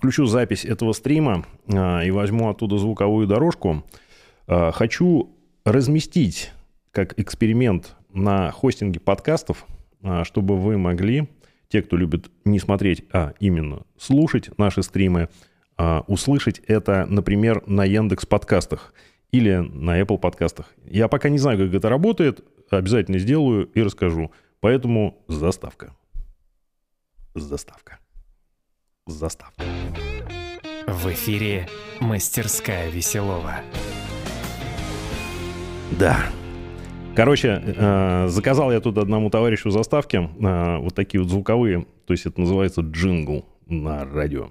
включу запись этого стрима а, и возьму оттуда звуковую дорожку. А, хочу разместить как эксперимент на хостинге подкастов, а, чтобы вы могли, те, кто любит не смотреть, а именно слушать наши стримы, услышать это, например, на Яндекс подкастах или на Apple подкастах. Я пока не знаю, как это работает, обязательно сделаю и расскажу. Поэтому заставка. Заставка. Заставка. В эфире «Мастерская Веселова». Да. Короче, э, заказал я тут одному товарищу заставки, э, вот такие вот звуковые, то есть это называется джингл на радио.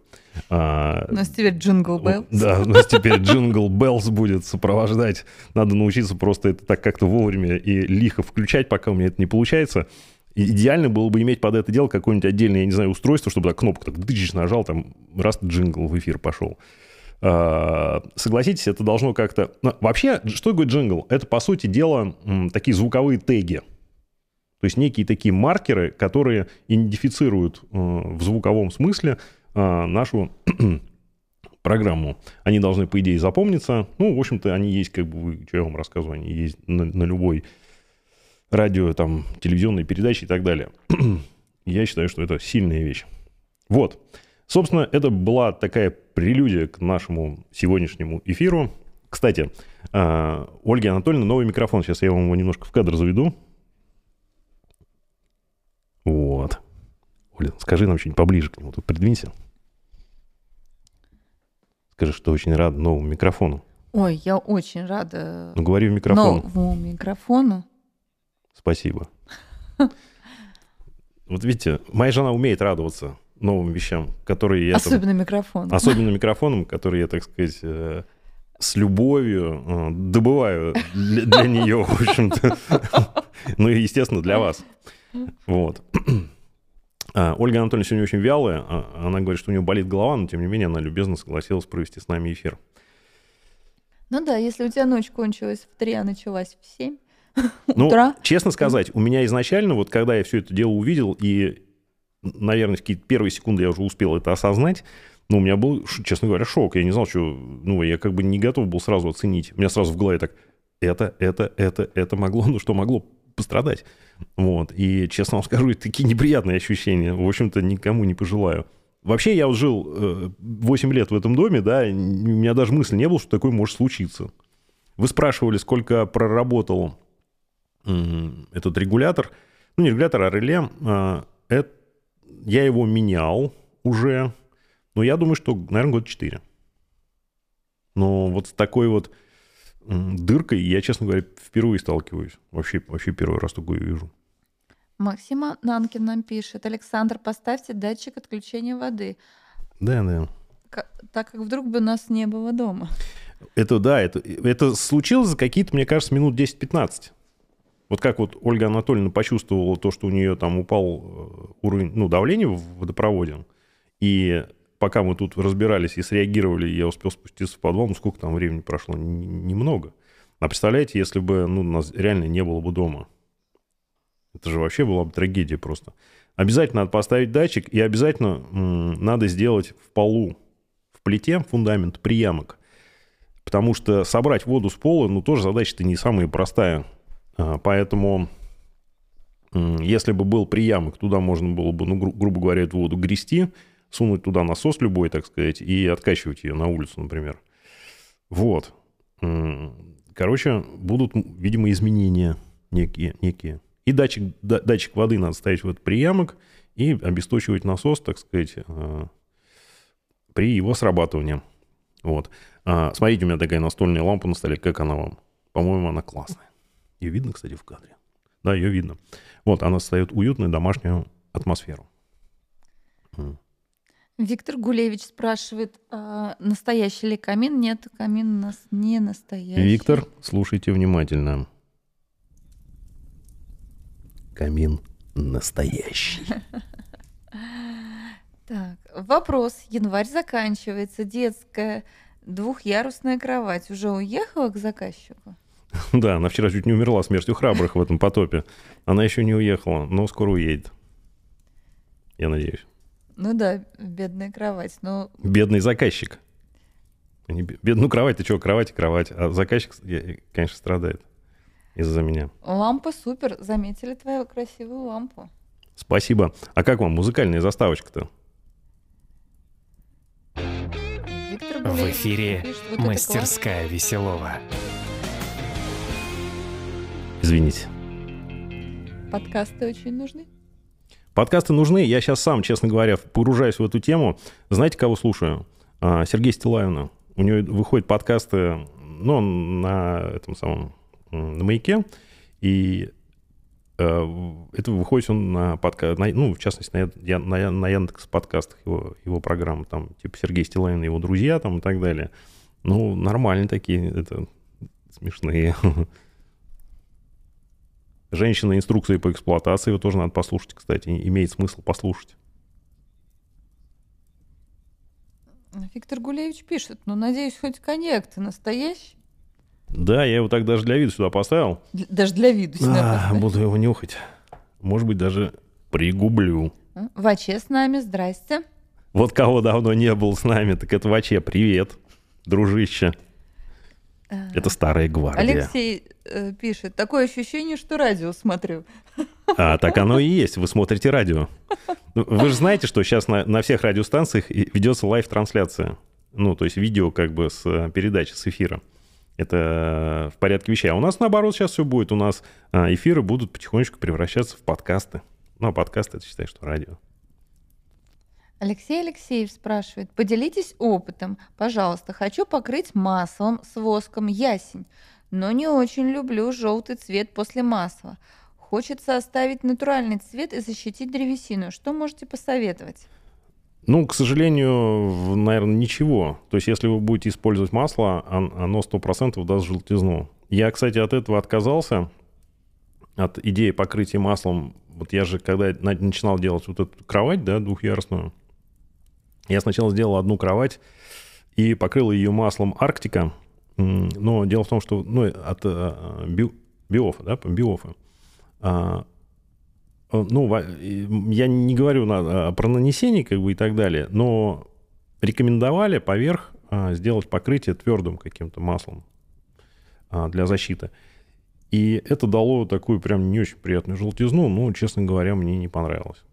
А, у нас теперь jingle bells. Да, у нас теперь jingle bells будет сопровождать. Надо научиться просто это так как-то вовремя и лихо включать, пока у меня это не получается. Идеально было бы иметь под это дело какое-нибудь отдельное, я не знаю, устройство, чтобы так кнопку так дыщ нажал, там раз джингл в эфир пошел. А, согласитесь, это должно как-то... Вообще, что такое джингл? Это, по сути дела, такие звуковые теги. То есть некие такие маркеры, которые идентифицируют э, в звуковом смысле э, нашу программу. Они должны, по идее, запомниться. Ну, в общем-то, они есть, как бы, что я вам рассказываю, они есть на, на любой радио, там, телевизионной передаче и так далее. я считаю, что это сильная вещь. Вот. Собственно, это была такая прелюдия к нашему сегодняшнему эфиру. Кстати, э, Ольга Анатольевна, новый микрофон. Сейчас я вам его немножко в кадр заведу. Вот. Оля, скажи нам что-нибудь поближе к нему, тут придвинься. Скажи, что очень рад новому микрофону. Ой, я очень рада. Ну, говори в микрофон. Новому микрофону. Спасибо. Вот видите, моя жена умеет радоваться новым вещам, которые я... Особенно там, микрофоном. Особенно микрофоном, который я, так сказать, э, с любовью э, добываю для, для нее, в общем-то. Ну и, естественно, для вас. Вот. А, Ольга Анатольевна сегодня очень вялая. А, она говорит, что у нее болит голова, но тем не менее она любезно согласилась провести с нами эфир. Ну да, если у тебя ночь кончилась в 3, а началась в 7 ну, утра. честно сказать, у меня изначально, вот когда я все это дело увидел, и, наверное, в какие-то первые секунды я уже успел это осознать, ну, у меня был, честно говоря, шок. Я не знал, что... Ну, я как бы не готов был сразу оценить. У меня сразу в голове так, это, это, это, это могло, ну, что могло пострадать. Вот. И, честно вам скажу, такие неприятные ощущения. В общем-то, никому не пожелаю. Вообще, я вот жил 8 э, лет в этом доме, да, у меня даже мысли не было, что такое может случиться. Вы спрашивали, сколько проработал этот регулятор. Ну, не регулятор, а реле. А, это, я его менял уже, но я думаю, что, наверное, год 4. Но вот с такой вот дыркой я, честно говоря, впервые сталкиваюсь. Вообще, вообще первый раз такое вижу. Максима Нанкин нам пишет. Александр, поставьте датчик отключения воды. Да, да. Так как вдруг бы у нас не было дома. Это да, это, это случилось за какие-то, мне кажется, минут 10-15. Вот как вот Ольга Анатольевна почувствовала то, что у нее там упал э, уровень, ну, давления в водопроводе, и пока мы тут разбирались и среагировали, я успел спуститься в подвал, ну, сколько там времени прошло? Немного. А представляете, если бы ну, нас реально не было бы дома? Это же вообще была бы трагедия просто. Обязательно надо поставить датчик, и обязательно надо сделать в полу, в плите фундамент приямок. Потому что собрать воду с пола, ну, тоже задача-то не самая простая. А, поэтому, если бы был приямок, туда можно было бы, ну, гру- грубо говоря, эту воду грести, сунуть туда насос любой, так сказать, и откачивать ее на улицу, например. Вот. Короче, будут, видимо, изменения некие. некие. И датчик, датчик воды надо ставить в этот приямок и обесточивать насос, так сказать, э, при его срабатывании. Вот. А, смотрите, у меня такая настольная лампа на столе. Как она вам? По-моему, она классная. Ее видно, кстати, в кадре. Да, ее видно. Вот, она создает уютную домашнюю атмосферу. Виктор Гулевич спрашивает, а настоящий ли камин? Нет, камин у нас не настоящий. Виктор, слушайте внимательно. Камин настоящий. Так, вопрос. Январь заканчивается. Детская двухъярусная кровать уже уехала к заказчику? Да, она вчера чуть не умерла смертью храбрых в этом потопе. Она еще не уехала, но скоро уедет. Я надеюсь. Ну да, бедная кровать. Но Бедный заказчик. Они бе- бед- Ну, кровать, ты что, кровать и кровать. А заказчик, конечно, страдает из-за меня. лампа супер. Заметили твою красивую лампу. Спасибо. А как вам музыкальная заставочка-то? Виктор В эфире пишет, вот. «Мастерская Веселова». Извините. Подкасты очень нужны. Подкасты нужны. Я сейчас сам, честно говоря, погружаюсь в эту тему. Знаете, кого слушаю? А, Сергея Стилавина. У него выходят подкасты, ну, на этом самом, на маяке. И э, это выходит он на подкаст, ну, в частности, на, Я- на, на Яндекс подкастах его, его программы, там, типа Сергей Стилавин и его друзья, там, и так далее. Ну, нормальные такие, это смешные. Женщина инструкции по эксплуатации, его тоже надо послушать, кстати, имеет смысл послушать. Виктор Гулевич пишет, ну, надеюсь, хоть коньяк-то настоящий. Да, я его так даже для вида сюда поставил. Д- Даже для виду сюда А, поставь. буду его нюхать. Может быть, даже пригублю. Ваче с нами, здрасте. Вот кого давно не был с нами, так это вообще привет, дружище. Это старая гвардия. Алексей э, пишет, такое ощущение, что радио смотрю. А так оно и есть, вы смотрите радио. Ну, Вы же знаете, что сейчас на, на всех радиостанциях ведется live-трансляция. Ну, то есть видео как бы с э, передачи, с эфира. Это э, в порядке вещей. А у нас наоборот сейчас все будет. У нас а, эфиры будут потихонечку превращаться в подкасты. Ну, а подкасты, это считай, что радио. Алексей Алексеев спрашивает, поделитесь опытом, пожалуйста, хочу покрыть маслом с воском ясень, но не очень люблю желтый цвет после масла. Хочется оставить натуральный цвет и защитить древесину. Что можете посоветовать? Ну, к сожалению, наверное, ничего. То есть, если вы будете использовать масло, он- оно 100% даст желтизну. Я, кстати, от этого отказался, от идеи покрытия маслом. Вот я же, когда на- начинал делать вот эту кровать, да, двухъярусную, я сначала сделал одну кровать и покрыл ее маслом Арктика. Но дело в том, что ну, от э, би- биофа, да, биофа. А, ну, я не говорю на- а, про нанесение как бы и так далее, но рекомендовали поверх а, сделать покрытие твердым каким-то маслом а, для защиты. И это дало такую прям не очень приятную желтизну, но, честно говоря, мне не понравилось.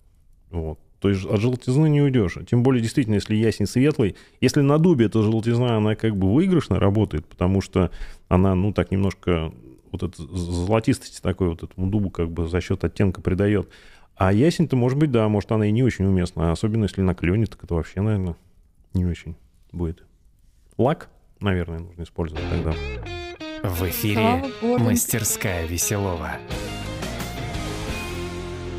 Вот. То есть от желтизны не уйдешь. Тем более, действительно, если ясень светлый. Если на дубе эта желтизна, она как бы выигрышно работает, потому что она, ну, так немножко вот эту золотистость такой вот этому дубу как бы за счет оттенка придает. А ясень-то, может быть, да, может, она и не очень уместна. Особенно, если на клене, так это вообще, наверное, не очень будет. Лак, наверное, нужно использовать тогда. В эфире. «Мастерская Веселова».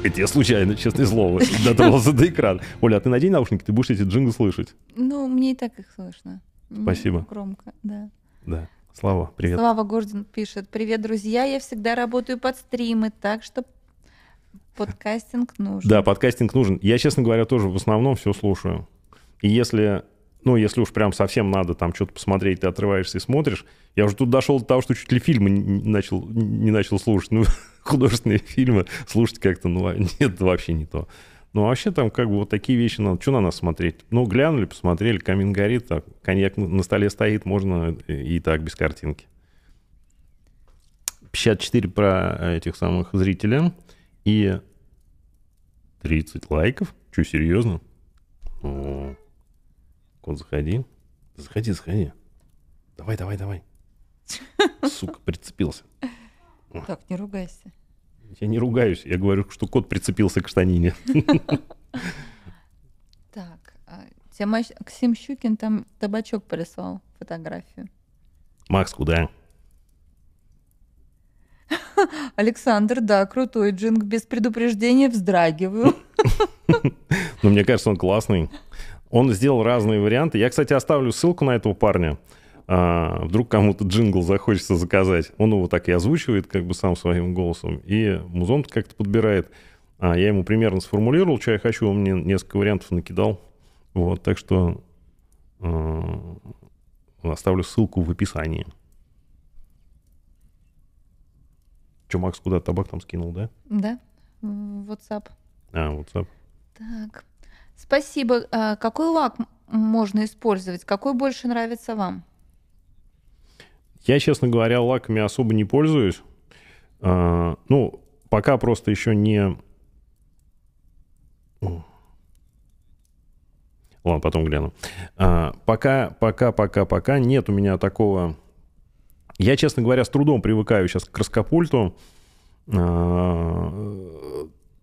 Это я случайно, честное слово, дотронулся до экрана. Оля, а ты надень наушники, ты будешь эти джинглы слышать. Ну, мне и так их слышно. Спасибо. Громко, да. Да. Слава, привет. Слава Гордон пишет, привет, друзья, я всегда работаю под стримы, так что подкастинг нужен. Да, подкастинг нужен. Я, честно говоря, тоже в основном все слушаю. И если, ну, если уж прям совсем надо там что-то посмотреть, ты отрываешься и смотришь, я уже тут дошел до того, что чуть ли фильмы не начал, не начал слушать. Ну, художественные фильмы слушать как-то, ну, нет, это вообще не то. Ну, вообще там как бы вот такие вещи надо. Что на нас смотреть? Ну, глянули, посмотрели, камин горит, так, коньяк на столе стоит, можно и и так без картинки. 54 про этих самых зрителя и 30 лайков. Че, серьезно? Кот, заходи. Заходи, заходи. Давай, давай, давай. Сука, прицепился. Так, не ругайся. Я не ругаюсь, я говорю, что кот прицепился к штанине. Так, а, тебе Максим Щукин там табачок прислал фотографию. Макс, куда? Александр, да, крутой джинг, без предупреждения вздрагиваю. Ну, мне кажется, он классный. Он сделал разные варианты. Я, кстати, оставлю ссылку на этого парня. А, вдруг кому-то джингл захочется заказать. Он его так и озвучивает, как бы сам своим голосом. И музон как-то подбирает. А, я ему примерно сформулировал, что я хочу. Он мне несколько вариантов накидал. Вот, так что а, оставлю ссылку в описании. Че, Макс куда табак там скинул, да? Да, в WhatsApp. А, WhatsApp. Так, Спасибо. А какой лак можно использовать? Какой больше нравится вам? Я, честно говоря, лаками особо не пользуюсь. А, ну, пока просто еще не... Ладно, потом гляну. А, пока, пока, пока, пока нет у меня такого... Я, честно говоря, с трудом привыкаю сейчас к раскопульту.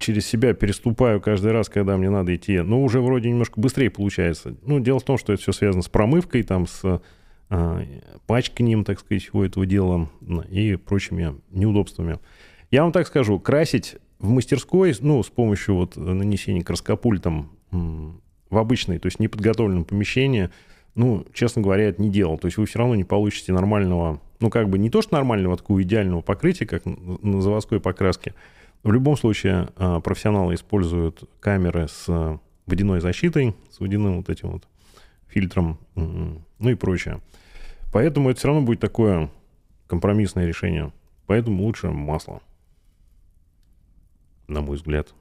Через себя переступаю каждый раз, когда мне надо идти. Ну, уже вроде немножко быстрее получается. Ну, дело в том, что это все связано с промывкой, там, с а, пачканием, так сказать, всего этого дела и прочими неудобствами. Я вам так скажу, красить в мастерской, ну, с помощью вот нанесения краскопультом в обычной, то есть неподготовленном помещении, ну, честно говоря, это не делал. То есть вы все равно не получите нормального, ну, как бы не то, что нормального, а такого идеального покрытия, как на заводской покраске. В любом случае, а, профессионалы используют камеры с водяной защитой, с водяным вот этим вот фильтром, ну и прочее. Поэтому это все равно будет такое компромиссное решение. Поэтому лучше масло, на мой взгляд.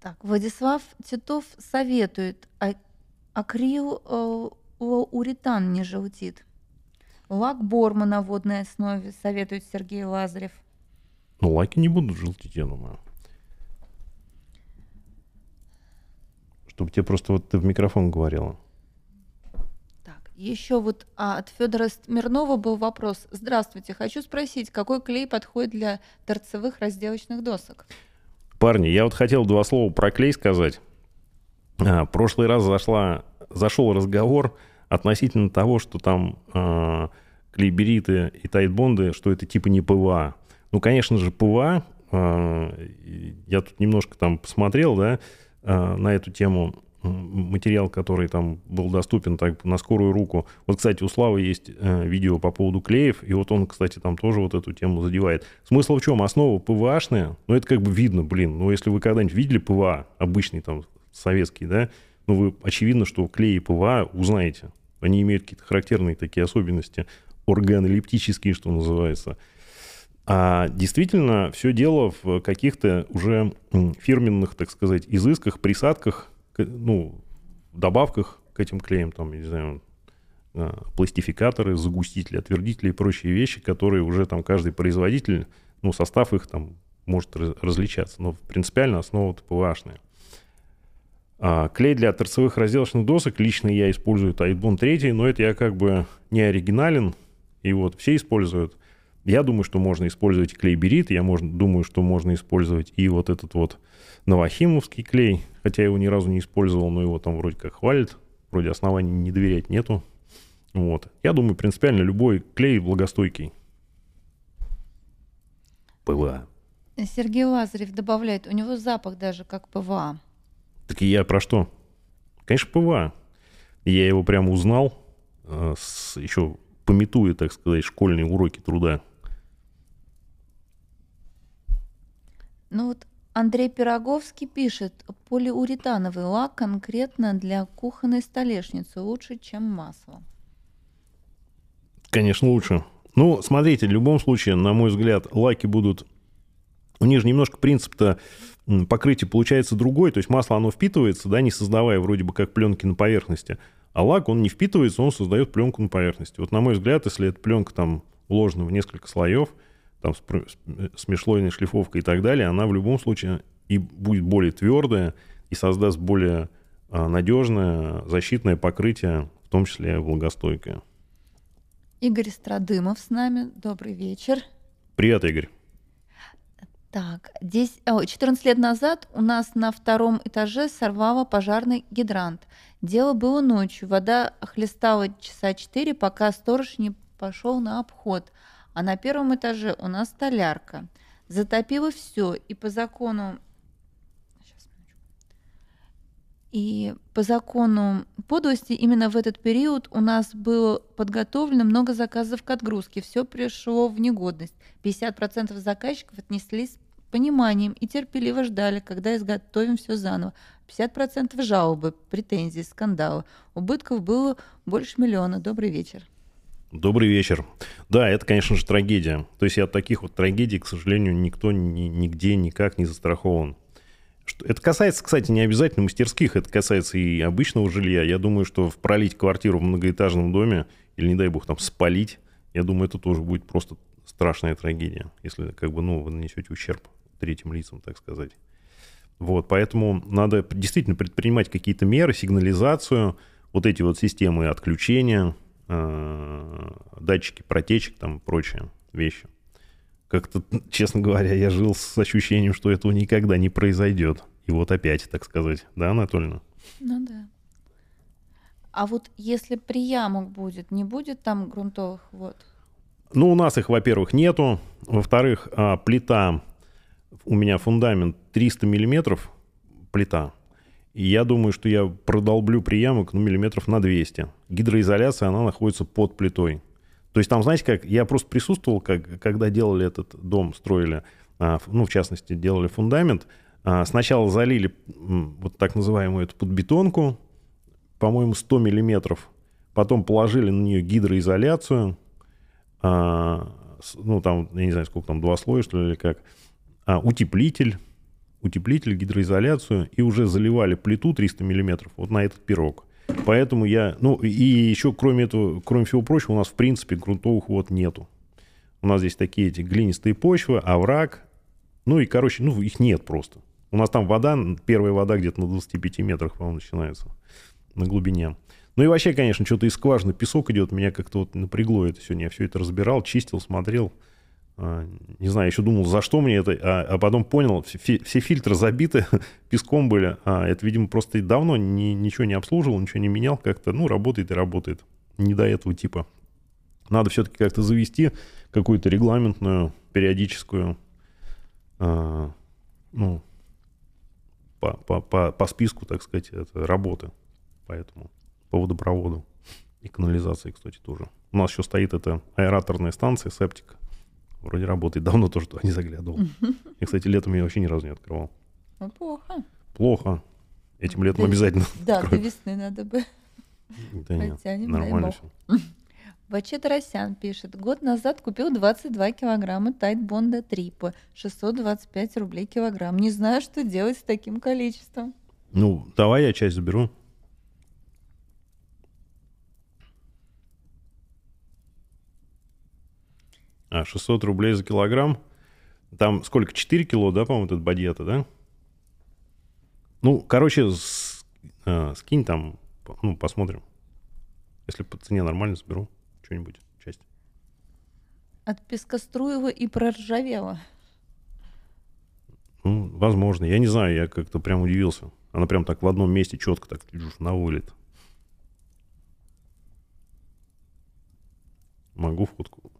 Так, Владислав Титов советует, а акрил э, уритан не желтит. Лак Борма на водной основе, советует Сергей Лазарев. Ну, лаки не будут желтить, я думаю. Чтобы тебе просто вот ты в микрофон говорила. Так, еще вот а, от Федора Смирнова был вопрос. Здравствуйте, хочу спросить, какой клей подходит для торцевых разделочных досок? Парни, я вот хотел два слова про клей сказать. А, прошлый раз зашла, зашел разговор относительно того, что там а, клейбериты и тайтбонды, что это типа не ПВА. Ну, конечно же, ПВА, а, я тут немножко там посмотрел, да, а, на эту тему материал, который там был доступен так на скорую руку. Вот, кстати, у Славы есть э, видео по поводу клеев, и вот он, кстати, там тоже вот эту тему задевает. Смысл в чем? Основа ПВАшная, ну, это как бы видно, блин, ну, если вы когда-нибудь видели ПВА, обычный там советский, да, ну, вы очевидно, что клей ПВА узнаете. Они имеют какие-то характерные такие особенности, органолептические, что называется. А действительно, все дело в каких-то уже фирменных, так сказать, изысках, присадках, ну, добавках к этим клеям, там, не знаю, а, пластификаторы, загустители, отвердители и прочие вещи, которые уже там каждый производитель, ну, состав их там может различаться, но принципиально основа ПВАшная. А клей для торцевых разделочных досок лично я использую Тайтбон 3, но это я как бы не оригинален, и вот все используют. Я думаю, что можно использовать клей берит, я можно, думаю, что можно использовать и вот этот вот новохимовский клей, хотя я его ни разу не использовал, но его там вроде как хвалят, вроде оснований не доверять нету. Вот. Я думаю, принципиально любой клей благостойкий. ПВА. Сергей Лазарев добавляет, у него запах даже как ПВА. Так я про что? Конечно, ПВА. Я его прямо узнал, э, с, еще пометуя, так сказать, школьные уроки труда. Ну вот Андрей Пироговский пишет, полиуретановый лак конкретно для кухонной столешницы лучше, чем масло. Конечно, лучше. Ну, смотрите, в любом случае, на мой взгляд, лаки будут... У них же немножко принцип-то покрытия получается другой, то есть масло, оно впитывается, да, не создавая вроде бы как пленки на поверхности, а лак, он не впитывается, он создает пленку на поверхности. Вот на мой взгляд, если эта пленка там уложена в несколько слоев, там с, с межслойной шлифовкой и так далее, она в любом случае и будет более твердая, и создаст более а, надежное защитное покрытие, в том числе влагостойкое. Игорь Страдымов с нами. Добрый вечер. Привет, Игорь. Так, здесь 14 лет назад у нас на втором этаже сорвало пожарный гидрант. Дело было ночью. Вода хлестала часа четыре, пока сторож не пошел на обход. А на первом этаже у нас столярка. Затопило все, и по закону и по закону подлости именно в этот период у нас было подготовлено много заказов к отгрузке. Все пришло в негодность. 50% заказчиков отнеслись с пониманием и терпеливо ждали, когда изготовим все заново. 50% жалобы, претензий, скандалы. Убытков было больше миллиона. Добрый вечер. Добрый вечер. Да, это, конечно же, трагедия. То есть от таких вот трагедий, к сожалению, никто ни, нигде никак не застрахован. Это касается, кстати, не обязательно мастерских, это касается и обычного жилья. Я думаю, что пролить квартиру в многоэтажном доме или, не дай бог, там спалить, я думаю, это тоже будет просто страшная трагедия, если как бы, ну, вы нанесете ущерб третьим лицам, так сказать. Вот, поэтому надо действительно предпринимать какие-то меры, сигнализацию, вот эти вот системы отключения, э, датчики протечек, там прочие вещи. Как-то, честно говоря, я жил с ощущением, что этого никогда не произойдет. И вот опять, так сказать, да, Анатольевна? Ну да. А вот если приямок будет, не будет там грунтовых вод? Ну, у нас их, во-первых, нету. Во-вторых, а, плита, у меня фундамент 300 миллиметров плита. И я думаю, что я продолблю приямок, ну, миллиметров на 200. Гидроизоляция, она находится под плитой. То есть там, знаете, как я просто присутствовал, как, когда делали этот дом, строили, а, ну, в частности, делали фундамент. А, Сначала залили вот так называемую эту подбетонку, по-моему, 100 миллиметров. Потом положили на нее гидроизоляцию. а, ну, там, я не знаю, сколько там, два слоя, что ли, или как. Утеплитель, утеплитель, гидроизоляцию. И уже заливали плиту 300 миллиметров вот на этот пирог. Поэтому я... Ну, и еще, кроме этого, кроме всего прочего, у нас, в принципе, грунтовых вод нету. У нас здесь такие эти глинистые почвы, овраг. Ну и, короче, ну, их нет просто. У нас там вода, первая вода где-то на 25 метрах, по-моему, начинается на глубине. Ну и вообще, конечно, что-то из скважины песок идет. Меня как-то вот напрягло это сегодня. Я все это разбирал, чистил, смотрел. А, Не знаю, еще думал, за что мне это, а, а потом понял, все, все фильтры забиты песком были. А это, видимо, просто давно ни- ничего не обслуживал, ничего не менял как-то. Ну, работает и работает. Не до этого типа. Надо все-таки как-то завести какую-то регламентную, периодическую, а, ну, по, по, по, по списку, так сказать, это работы. Поэтому по водопроводу и канализации, кстати, тоже. У нас еще стоит эта аэраторная станция, септик. Вроде работает. Давно тоже туда не заглядывал. Я, кстати, летом ее вообще ни разу не открывал. Ну, плохо. Плохо. Этим летом Ты- обязательно. Да, до открою. весны надо бы. Да нет, Протянем, дай нормально все. Ваче Тарасян пишет. Год назад купил 22 килограмма Тайт Бонда 3 по 625 рублей килограмм. Не знаю, что делать с таким количеством. Ну, давай я часть заберу. А, 600 рублей за килограмм. Там сколько? 4 кило, да, по-моему, этот бадьята, да? Ну, короче, с- а, скинь там, ну, посмотрим. Если по цене нормально, заберу что-нибудь, часть. От Пескоструева и проржавела. Ну, возможно. Я не знаю, я как-то прям удивился. Она прям так в одном месте четко так чуш, на вылет. Могу фотку.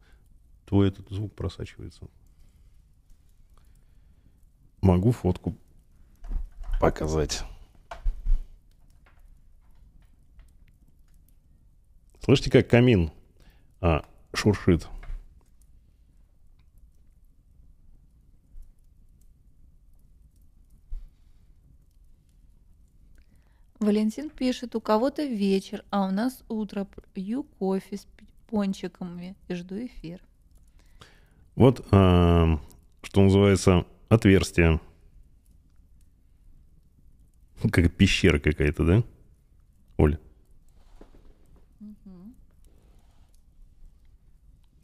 Твой этот звук просачивается. Могу фотку показать. Слышите, как камин а, шуршит? Валентин пишет, у кого-то вечер, а у нас утро. Пью кофе с пончиками и жду эфир. Вот, а, что называется, отверстие. Как пещера какая-то, да? Оль?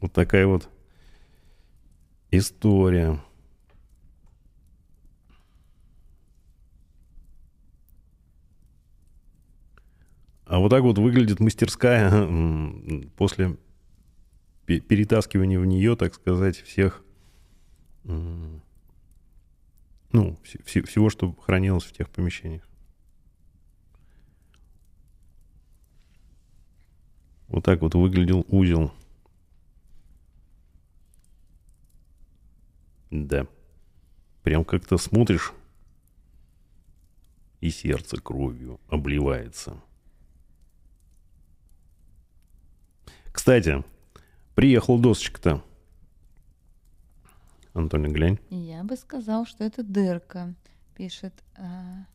Вот такая вот история. А вот так вот выглядит мастерская после пе- перетаскивания в нее, так сказать, всех, ну, вс- вс- всего, что хранилось в тех помещениях. Вот так вот выглядел узел. Да. Прям как-то смотришь, и сердце кровью обливается. Кстати, приехал досочка-то. Антоний, глянь. Я бы сказал, что это дырка, пишет а,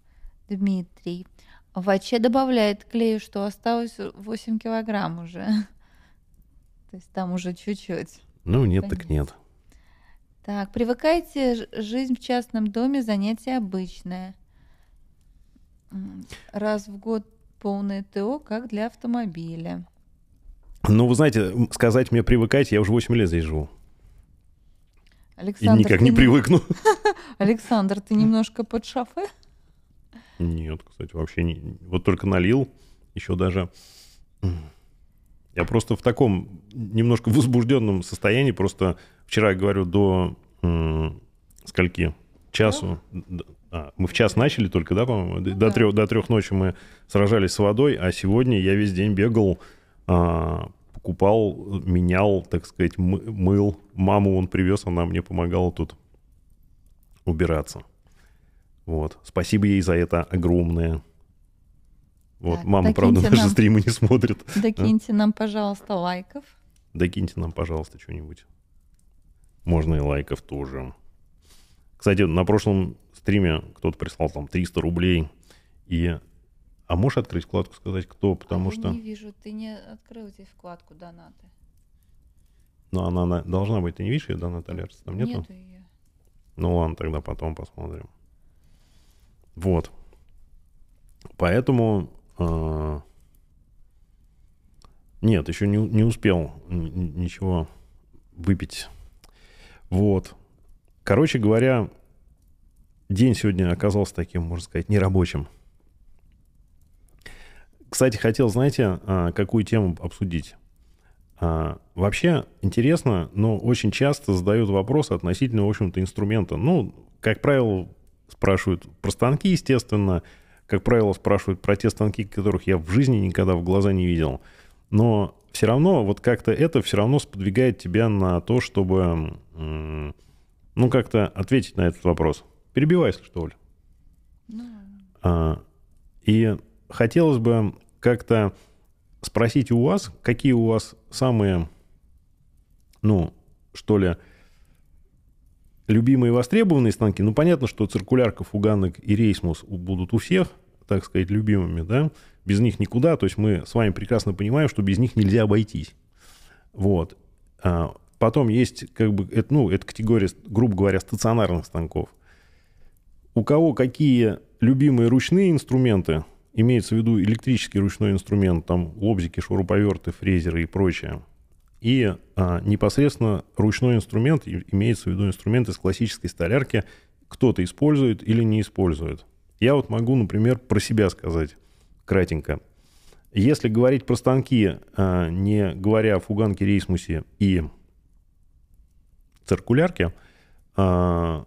Дмитрий. Ваче добавляет клею, что осталось 8 килограмм уже. То есть там уже чуть-чуть. Ну, нет, так Понятно. нет. Так, привыкайте, жизнь в частном доме занятие обычное. Раз в год полное ТО, как для автомобиля. Ну, вы знаете, сказать мне привыкать, я уже 8 лет здесь живу. И Александр, никак ты не привыкну. Александр, ты немножко под шофе? Нет, кстати, вообще не... Вот только налил, еще даже... Я просто в таком немножко возбужденном состоянии. Просто вчера, говорю, до скольки? Часу. Д- а, мы в час начали только, да, по-моему? До, Ну да. трех, до трех ночи мы сражались с водой, а сегодня я весь день бегал, покупал, менял, так сказать, мы- мыл. Маму он привез, она мне помогала тут убираться. Вот. Спасибо ей за это огромное. Вот. Так, Мама, правда, наши нам. стримы не смотрит. Докиньте нам, пожалуйста, лайков. Докиньте нам, пожалуйста, что-нибудь. Можно и лайков тоже. Кстати, на прошлом стриме кто-то прислал там 300 рублей. И... А можешь открыть вкладку, сказать, кто? Потому А я что... не вижу, ты не открыл здесь вкладку донаты. Ну, она, на- должна быть. Ты не видишь ее, да, Наталья? Арс? Там нету? Нету ее. Ну ладно, тогда потом посмотрим. Вот. Поэтому... а, Нет, еще не, не успел ничего выпить. Вот. Короче говоря, день сегодня оказался таким, можно сказать, нерабочим. Кстати, хотел, знаете, а, какую тему обсудить? А, Вообще интересно, но очень часто задают вопросы относительно, в общем-то, инструмента. Ну, как правило, спрашивают про станки, естественно. Как правило, спрашивают про те станки, которых я в жизни никогда в глаза не видел. Но все равно, вот как-то это все равно сподвигает тебя на то, чтобы, ну, как-то ответить на этот вопрос. Перебивай, если что, Оль. Ну, А, И хотелось бы как-то спросить у вас, какие у вас самые, ну, что ли, любимые востребованные станки. Ну, понятно, что циркулярка, фуганок и рейсмус будут у всех, так сказать, любимыми, да? Без них никуда. То есть мы с вами прекрасно понимаем, что без них нельзя обойтись. Вот. А, Потом есть, как бы, это, ну, это категория, грубо говоря, стационарных станков. У кого какие любимые ручные инструменты, имеется в виду электрический ручной инструмент, там лобзики, шуруповерты, фрезеры и прочее, и а, непосредственно ручной инструмент, имеется в виду инструмент из классической столярки, кто-то использует или не использует. Я вот могу, например, про себя сказать кратенько. Если говорить про станки, а, не говоря о фуганке, рейсмусе и циркулярке, а,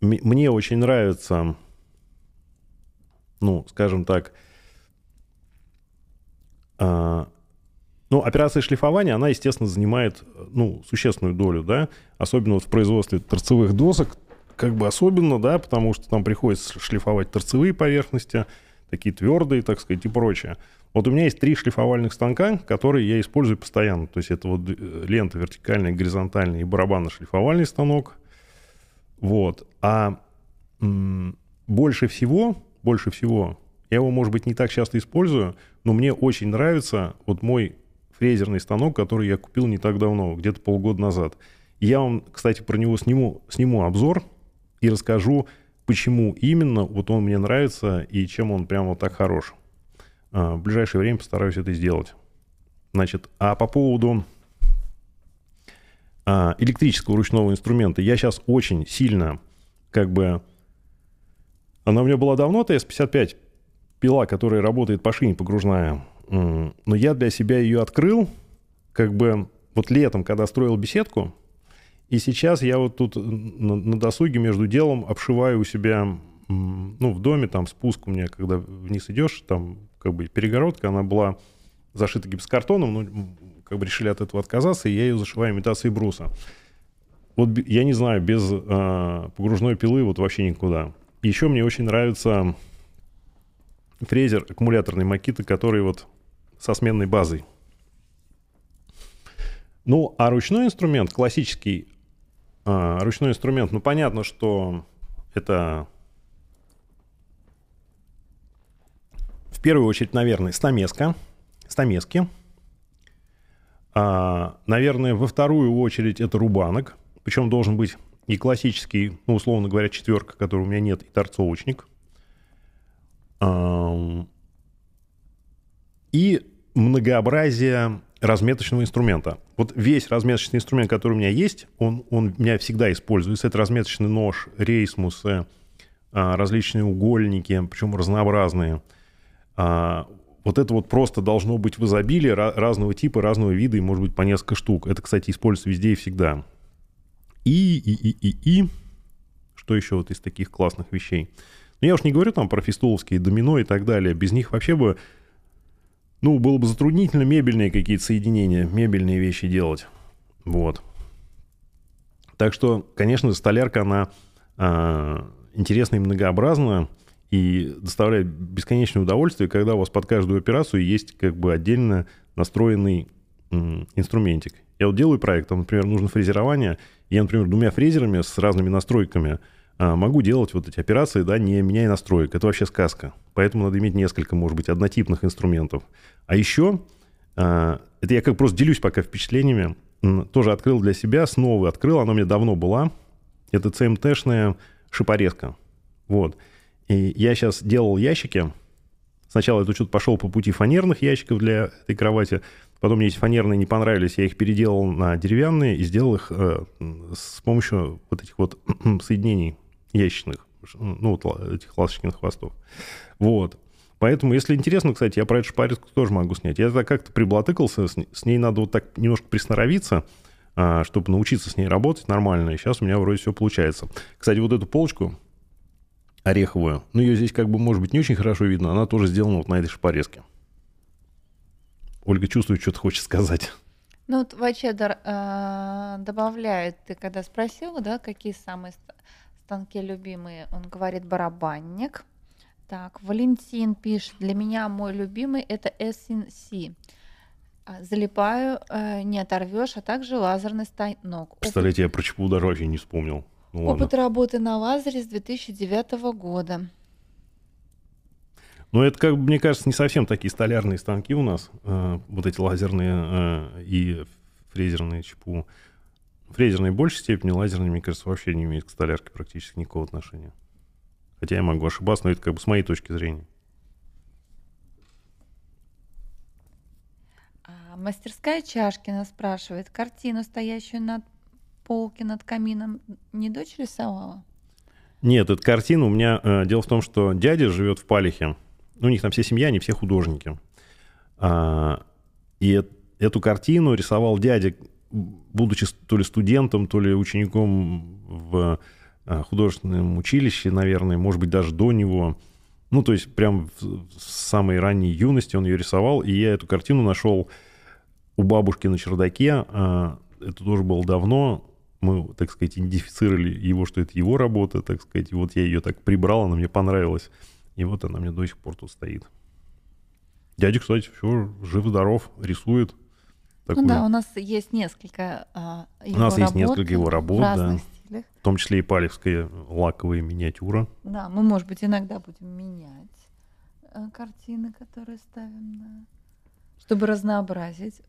мне очень нравится, ну, скажем так, а, ну, операция шлифования, она, естественно, занимает, ну, существенную долю, да, особенно вот в производстве торцевых досок, как бы особенно, да, потому что там приходится шлифовать торцевые поверхности, такие твердые, так сказать, и прочее. Вот у меня есть три шлифовальных станка, которые я использую постоянно. То есть это вот э, лента вертикальная, горизонтальная и барабанно-шлифовальный станок. Вот. А м, больше всего, больше всего, я его, может быть, не так часто использую, но мне очень нравится вот мой фрезерный станок, который я купил не так давно, где-то полгода назад. Я вам, кстати, про него сниму, сниму обзор и расскажу, почему именно вот он мне нравится и чем он прям вот так хорош. А, В ближайшее время постараюсь это сделать. Значит, а по поводу а, электрического ручного инструмента я сейчас очень сильно как бы... Она у меня была давно, ТС-55, пила, которая работает по шине погружная. Но я для себя ее открыл как бы вот летом, когда строил беседку, и сейчас я вот тут на, досуге между делом обшиваю у себя, ну, в доме, там спуск у меня, когда вниз идешь, там как бы перегородка, она была зашита гипсокартоном, но м, как бы решили от этого отказаться, и я ее зашиваю имитацией бруса. Вот я не знаю, без а, погружной пилы вот вообще никуда. Еще мне очень нравится фрезер аккумуляторный Макита, который вот со сменной базой. Ну, а ручной инструмент, классический а, ручной инструмент, ну, понятно, что это в первую очередь, наверное, стамеска, стамески. А, наверное, во вторую очередь это рубанок. Причем должен быть и классический, ну, условно говоря, четверка, который у меня нет, и торцовочник. И многообразие разметочного инструмента. Вот весь разметочный инструмент, который у меня есть, он, он у меня всегда используется. Это разметочный нож, рейсмусы, а, различные угольники, причем разнообразные. А, Вот это вот просто должно быть в изобилии ра- разного типа, разного вида, и может быть по несколько штук. Это, кстати, используется везде и всегда. И, и, и, и, и. Что еще вот из таких классных вещей? Ну, я уж не говорю там про фистуловские домино и так далее. Без них вообще бы, ну, было бы затруднительно мебельные какие-то соединения, мебельные вещи делать. Вот. Так что, конечно, столярка, она а, интересна и многообразна, и доставляет бесконечное удовольствие, когда у вас под каждую операцию есть как бы отдельно настроенный инструментик. Я вот делаю проект, там, например, нужно фрезерование, я, например, двумя фрезерами с разными настройками а, могу делать вот эти операции, да, не меняя настроек. Это вообще сказка. Поэтому надо иметь несколько, может быть, однотипных инструментов. А еще, а, это я как просто делюсь пока впечатлениями, тоже открыл для себя, снова открыл, она у меня давно была. Это CMT-шная шипорезка. Вот. И я сейчас делал ящики. Сначала я тут что-то пошел по пути фанерных ящиков для этой кровати. Потом мне эти фанерные не понравились. Я их переделал на деревянные и сделал их э, с помощью вот этих вот соединений ящичных. Ну, вот этих ласточкиных хвостов. Вот. Поэтому, если интересно, кстати, я про эту шпариску тоже могу снять. Я так как-то приблатыкался, с, с ней надо вот так немножко присноровиться, а, чтобы научиться с ней работать нормально. И сейчас у меня вроде все получается. Кстати, вот эту полочку ореховую, ну, ее здесь как бы, может быть, не очень хорошо видно, она тоже сделана вот на этой шпареске. Ольга чувствует, что-то хочет сказать. Ну вот Вачедар э, добавляет, ты когда спросила, да, какие самые ст- станки любимые, он говорит барабанник. Так, Валентин пишет, для меня мой любимый это SNC. А, Залипаю, э, не оторвешь, а также лазерный станок. Представляете, я про ЧПУ даже вообще не вспомнил. Ну, ладно. опыт работы на лазере с 2009 года. Но это, как бы, мне кажется, не совсем такие столярные станки у нас. э, вот эти лазерные э, и фрезерные ЧПУ. Фрезерные в большей степени, лазерные, мне кажется, вообще не имеют к столярке практически никакого отношения. Хотя я могу ошибаться, но это как бы с моей точки зрения. А, мастерская Чашкина спрашивает, картину, стоящую над полки над камином, не дочь рисовала? Нет, эта картина у меня... э, дело в том, что дядя живет в Палихе. Ну, у них там вся семья, они все художники. А, и эт- эту картину рисовал дядя, будучи то ли студентом, то ли учеником в э, художественном училище, наверное, может быть, даже до него. Ну, то есть прям в в самой ранней юности он ее рисовал, и я эту картину нашел у бабушки на чердаке. А, Это тоже было давно. Мы, так сказать, идентифицировали его, что это его работа, так сказать. И вот я ее так прибрал, она мне понравилась. И вот она мне до сих пор тут стоит. Дядя, кстати, все жив-здоров, рисует. Ну Такую, да, у нас есть несколько а, его нас есть работ несколько его работ, в да. стилях. В том числе и палевская лаковая миниатюра. Да, мы, может быть, иногда будем менять э, картины, которые ставим на... Чтобы разнообразить.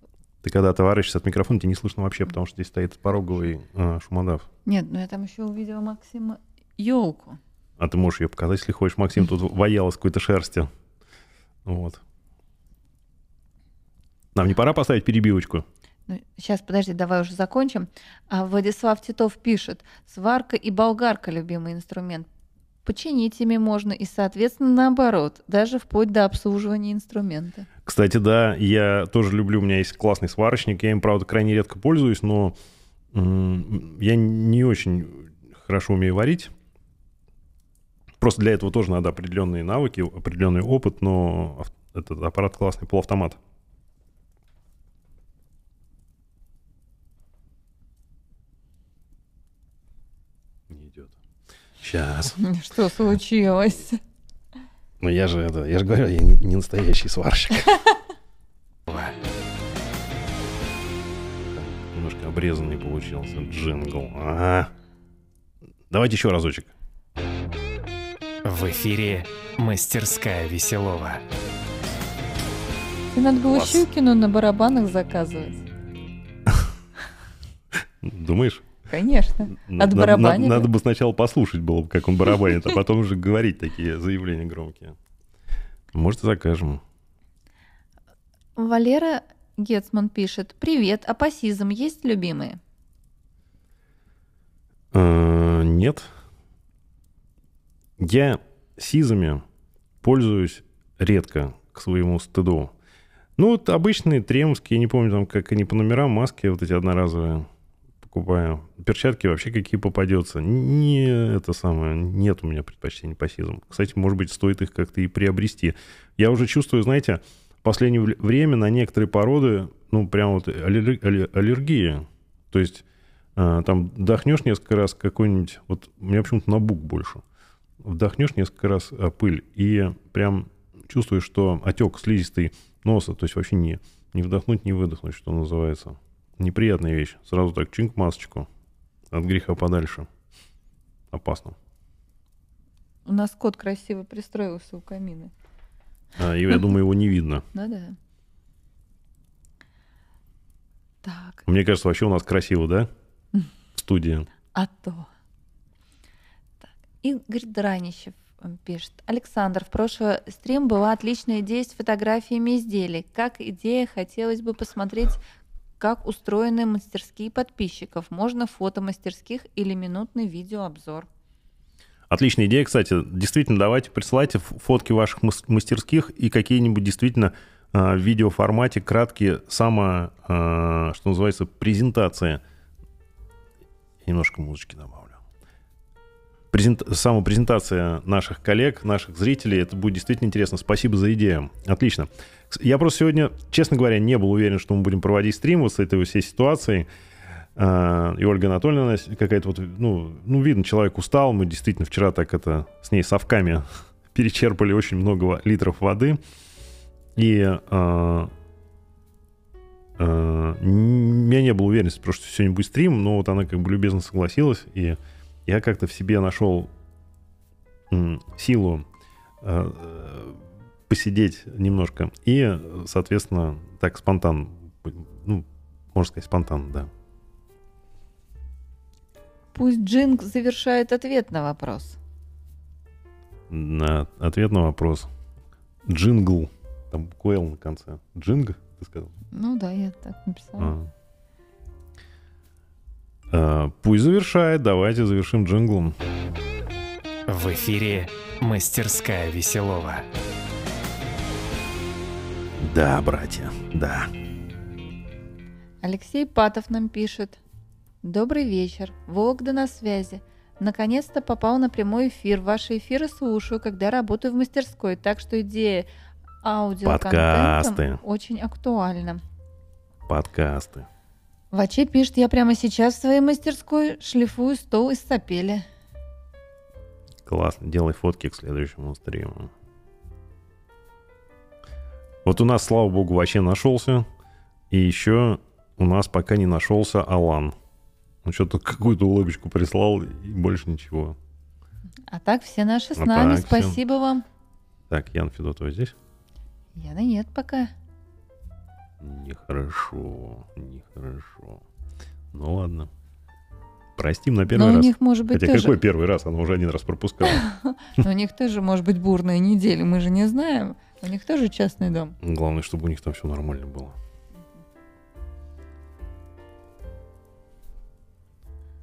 Ты когда товарищишься от микрофона, тебя не слышно вообще, потому что здесь стоит пороговый э, шумодав. Нет, ну я там еще увидела Максима елку. А ты можешь ее показать, если хочешь. Максим тут воял из какой-то шерсти. Вот. Нам не пора поставить перебивочку? сейчас, Ну, подожди, давай уже закончим. А Владислав Титов пишет, сварка и болгарка – любимый инструмент. Починить ими можно и, соответственно, наоборот, даже вплоть до обслуживания инструмента. Кстати, да, я тоже люблю, у меня есть классный сварочник, я им, правда, крайне редко пользуюсь, но я не очень хорошо умею варить. Просто для этого тоже надо определенные навыки, определенный опыт, но этот аппарат классный, полуавтомат. Сейчас. Что случилось? Ну я же это, я же говорю, я не, не настоящий сварщик. Немножко обрезанный получился джингл. Ага. Давайте еще разочек. В эфире «Мастерская Веселова». Тебе надо было Класс. Щукину на барабанах заказывать. Думаешь? Конечно. От надо- барабанили? Надо, бы сначала послушать было, бы, как он барабанит, а потом уже говорить такие заявления громкие. Может, и закажем. Валера Гетцман пишет. Привет, апасизм есть любимые? Э, Нет. Я сизами пользуюсь редко, к своему стыду. Ну, вот обычные тремовские, я не помню, там, как они по номерам, маски вот эти одноразовые покупаю. Перчатки вообще какие попадется. Не это самое, нет у меня предпочтений по сизам. Кстати, может быть, стоит их как-то и приобрести. Я уже чувствую, знаете, в последнее вре- время на некоторые породы, ну, прям вот аллер- аллер- аллергия. То есть а, там вдохнешь несколько раз какой-нибудь... Вот у меня почему-то на бук больше. Вдохнешь несколько раз а, пыль и прям чувствуешь, что отек слизистой носа, то есть вообще не, не вдохнуть, не выдохнуть, что называется. Неприятная вещь. Сразу так чинк масочку. От греха подальше. Опасно. У нас кот красиво пристроился у камина. А, и я думаю, его не видно. Да-да. Так, Мне кажется, вообще у нас красиво, да? В студии. а то. Так, Игорь Дранищев пишет. Александр, в прошлый стрим была отличная идея с фотографиями изделий. Как идея, хотелось бы посмотреть, как устроены мастерские подписчиков. Можно фото мастерских или минутный видеообзор. Отличная идея, кстати. Действительно, давайте присылайте фотки ваших мас- мастерских и какие-нибудь действительно а, в видеоформате краткие, само, а, что называется, презентация. Немножко музычки добавлю. Презент... Самопрезентация наших коллег, наших зрителей. Это будет действительно интересно. Спасибо за идею. Отлично. Я просто сегодня, честно говоря, не был уверен, что мы будем проводить стрим вот с этой всей ситуацией. А, И Ольга Анатольевна какая-то вот, ну, ну, видно, человек устал. Мы действительно вчера так это с ней совками перечерпали очень много литров воды. И н- у меня не уверенности, потому что сегодня будет стрим, но вот она как бы любезно согласилась, и я как-то в себе нашел силу э, посидеть немножко. И, соответственно, так спонтанно, ну, можно сказать, спонтанно, да. Пусть Джинг завершает ответ на вопрос. На ответ на вопрос. Джингл. Там буква «Л» на конце. Джинг, ты сказал? Ну да, я так написала. А. А, Пусть завершает. Давайте завершим джинглом. В эфире «Мастерская Веселова». Да, братья, да. Алексей Патов нам пишет. Добрый вечер. Вологда на связи. Наконец-то попал на прямой эфир. Ваши эфиры слушаю, когда работаю в мастерской, так что идея аудиоконтентом Подкасты. очень актуальна. Подкасты. Ваче пишет, я прямо сейчас в своей мастерской шлифую стол из сапели. Классно. Делай фотки к следующему стриму. Вот у нас, слава богу, вообще нашелся. И еще у нас пока не нашелся Алан. Он что-то какую-то улыбочку прислал и больше ничего. А так все наши с А нами. Спасибо вам. Так, Ян Федотова здесь? Яна нет пока. Нехорошо, нехорошо. Ну ладно. Простим на первый Но у раз. них может быть Хотя тоже... какой первый раз? Она уже один раз пропускала. Но у них тоже может быть бурная неделя, мы же не знаем. У них тоже частный дом. Главное, чтобы у них там все нормально было.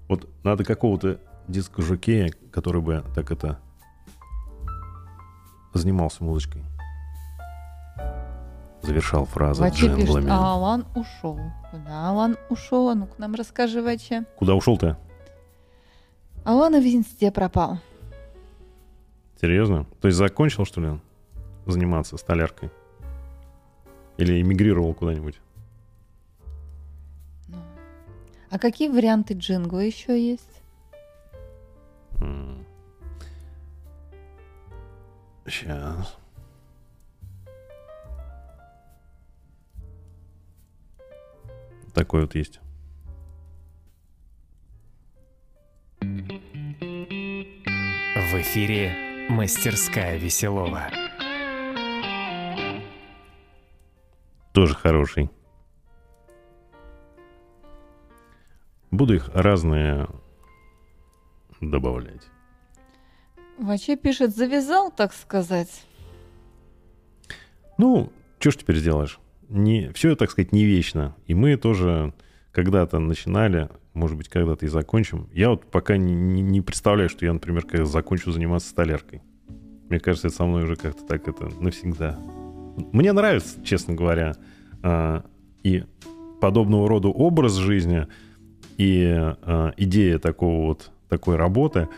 Вот надо какого-то диско-жокея, который бы так это занимался музычкой. Завершал фразу Ваче пишет, джинглами. а Алан ушел. Куда Алан ушел? А ну-ка нам расскажи, Ваче. Куда ушел-то? Алан в инсте пропал. Серьезно? То есть закончил, что ли, заниматься столяркой? Или эмигрировал куда-нибудь? Ну. А какие варианты джингла еще есть? Сейчас. Такой вот есть. В эфире «Мастерская Веселова». Тоже хороший. Буду их разные добавлять. Ваче пишет, завязал, так сказать. Ну, что ж теперь сделаешь? Не, все, так сказать, не вечно. И мы тоже когда-то начинали, может быть, когда-то и закончим. Я вот пока не, не, представляю, что я, например, когда закончу заниматься столяркой. Мне кажется, это со мной уже как-то так это навсегда. Мне нравится, честно говоря, а, и подобного рода образ жизни, и а, идея такого вот, такой работы.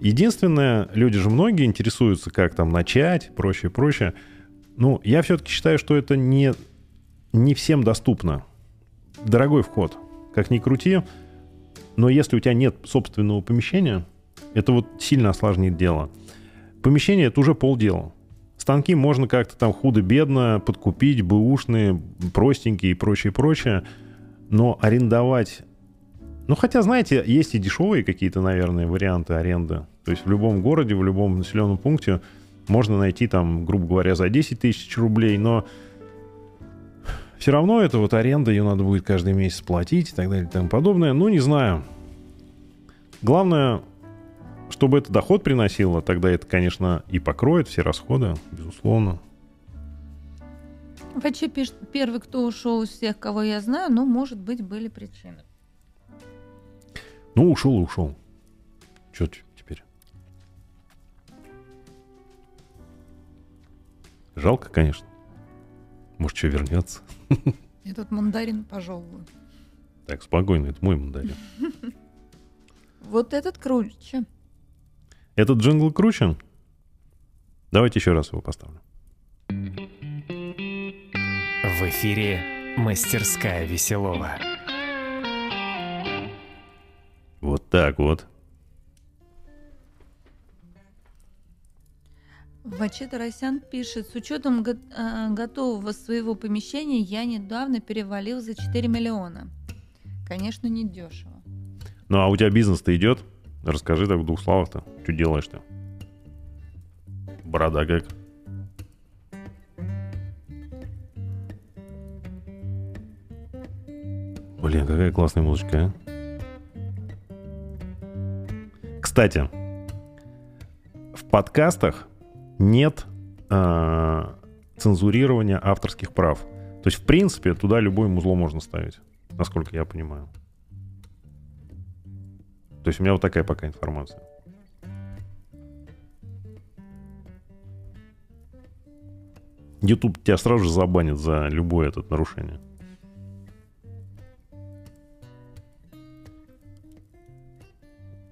Единственное, люди же многие интересуются, как там начать, прочее, прочее. Ну, я все-таки считаю, что это не, не всем доступно. Дорогой вход. Как ни крути, но если у тебя нет собственного помещения, это вот сильно осложнит дело. Помещение — это уже полдела. Станки можно как-то там худо-бедно подкупить, бэушные, простенькие и прочее, прочее. Но арендовать... Ну, хотя, знаете, есть и дешевые какие-то, наверное, варианты аренды. То есть в любом городе, в любом населенном пункте можно найти там, грубо говоря, за 10 тысяч рублей, но все равно это вот аренда, ее надо будет каждый месяц платить и так далее и тому подобное. Ну, не знаю. Главное, чтобы это доход приносило, тогда это, конечно, и покроет все расходы, безусловно. Вообще пишет, первый, кто ушел из всех, кого я знаю, ну, может быть, были причины. Ну, ушел и ушел. Что теперь? Жалко, конечно. Может, что вернется. Я тут мандарин пожевываю. Так, спокойно, это мой мандарин. Вот этот круче. Этот джингл круче? Давайте еще раз его поставлю. В эфире «Мастерская Веселова». Вот так вот. Вачи Тарасян пишет, с учетом го- э, готового своего помещения я недавно перевалил за 4 миллиона. Конечно, не дешево. Ну, а у тебя бизнес-то идет? Расскажи так в двух словах-то. Что делаешь-то? Борода как? Блин, какая классная музычка, а? Кстати, в подкастах нет а, цензурирования авторских прав. То есть, в принципе, туда любое музло можно ставить, насколько я понимаю. То есть у меня вот такая пока информация. YouTube тебя сразу же забанит за любое это нарушение.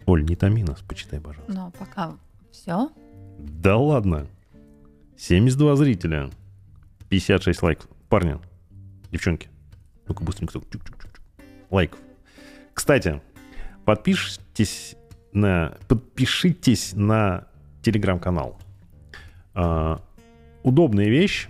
Оль, не томи нас, почитай, пожалуйста. Но пока все. Да ладно. 72 зрителя. 56 лайков. Парни, девчонки, ну-ка быстренько. Лайков. Кстати, подпишитесь на, подпишитесь на телеграм-канал. А, удобная вещь,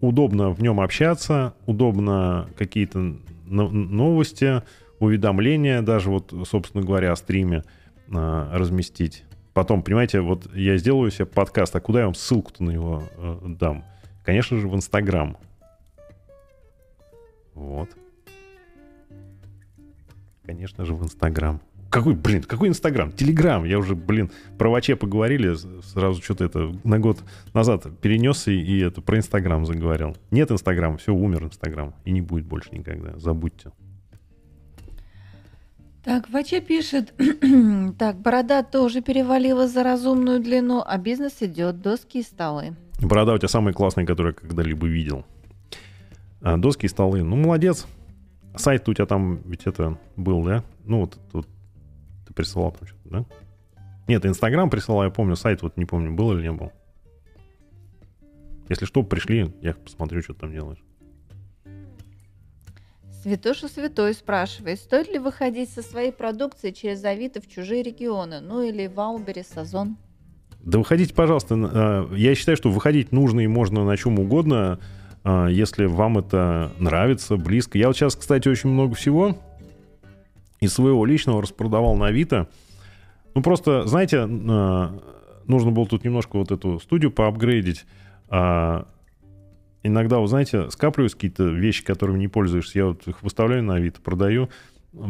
удобно в нем общаться, удобно какие-то но- новости, уведомления, даже вот, собственно говоря, о стриме а, разместить. Потом, понимаете, вот я сделаю себе подкаст, а куда я вам ссылку-то на него э, дам? Конечно же, в Инстаграм. Вот. Конечно же, в Инстаграм. Какой, блин, какой Инстаграм? Телеграм. Я уже, блин, про Ваче поговорили, сразу что-то это на год назад перенес и, и это про Инстаграм заговорил. Нет Инстаграма, все, умер Инстаграм. И не будет больше никогда, забудьте. Так, Ваче пишет, так, борода тоже перевалила за разумную длину, а бизнес идет, доски и столы. Борода у тебя самая классная, которую я когда-либо видел. А, доски и столы. Ну, молодец. Сайт у тебя там ведь это был, да? Ну, вот тут ты присылал там что-то, да? Нет, Инстаграм присылал, я помню. Сайт вот не помню, был или не был. Если что, пришли, я посмотрю, что ты там делаешь. Святоша Святой спрашивает, стоит ли выходить со своей продукцией через Авито в чужие регионы, ну или Ваубери, Сазон? Да выходите, пожалуйста. э, Я считаю, что выходить нужно и можно на чем угодно, э, если вам это нравится, близко. Я вот сейчас, кстати, очень много всего из своего личного распродавал на Авито. Ну, просто, знаете, э, нужно было тут немножко вот эту студию поапгрейдить. А иногда, вы знаете, скапливаются какие-то вещи, которыми не пользуешься. Я вот их выставляю на Авито, продаю.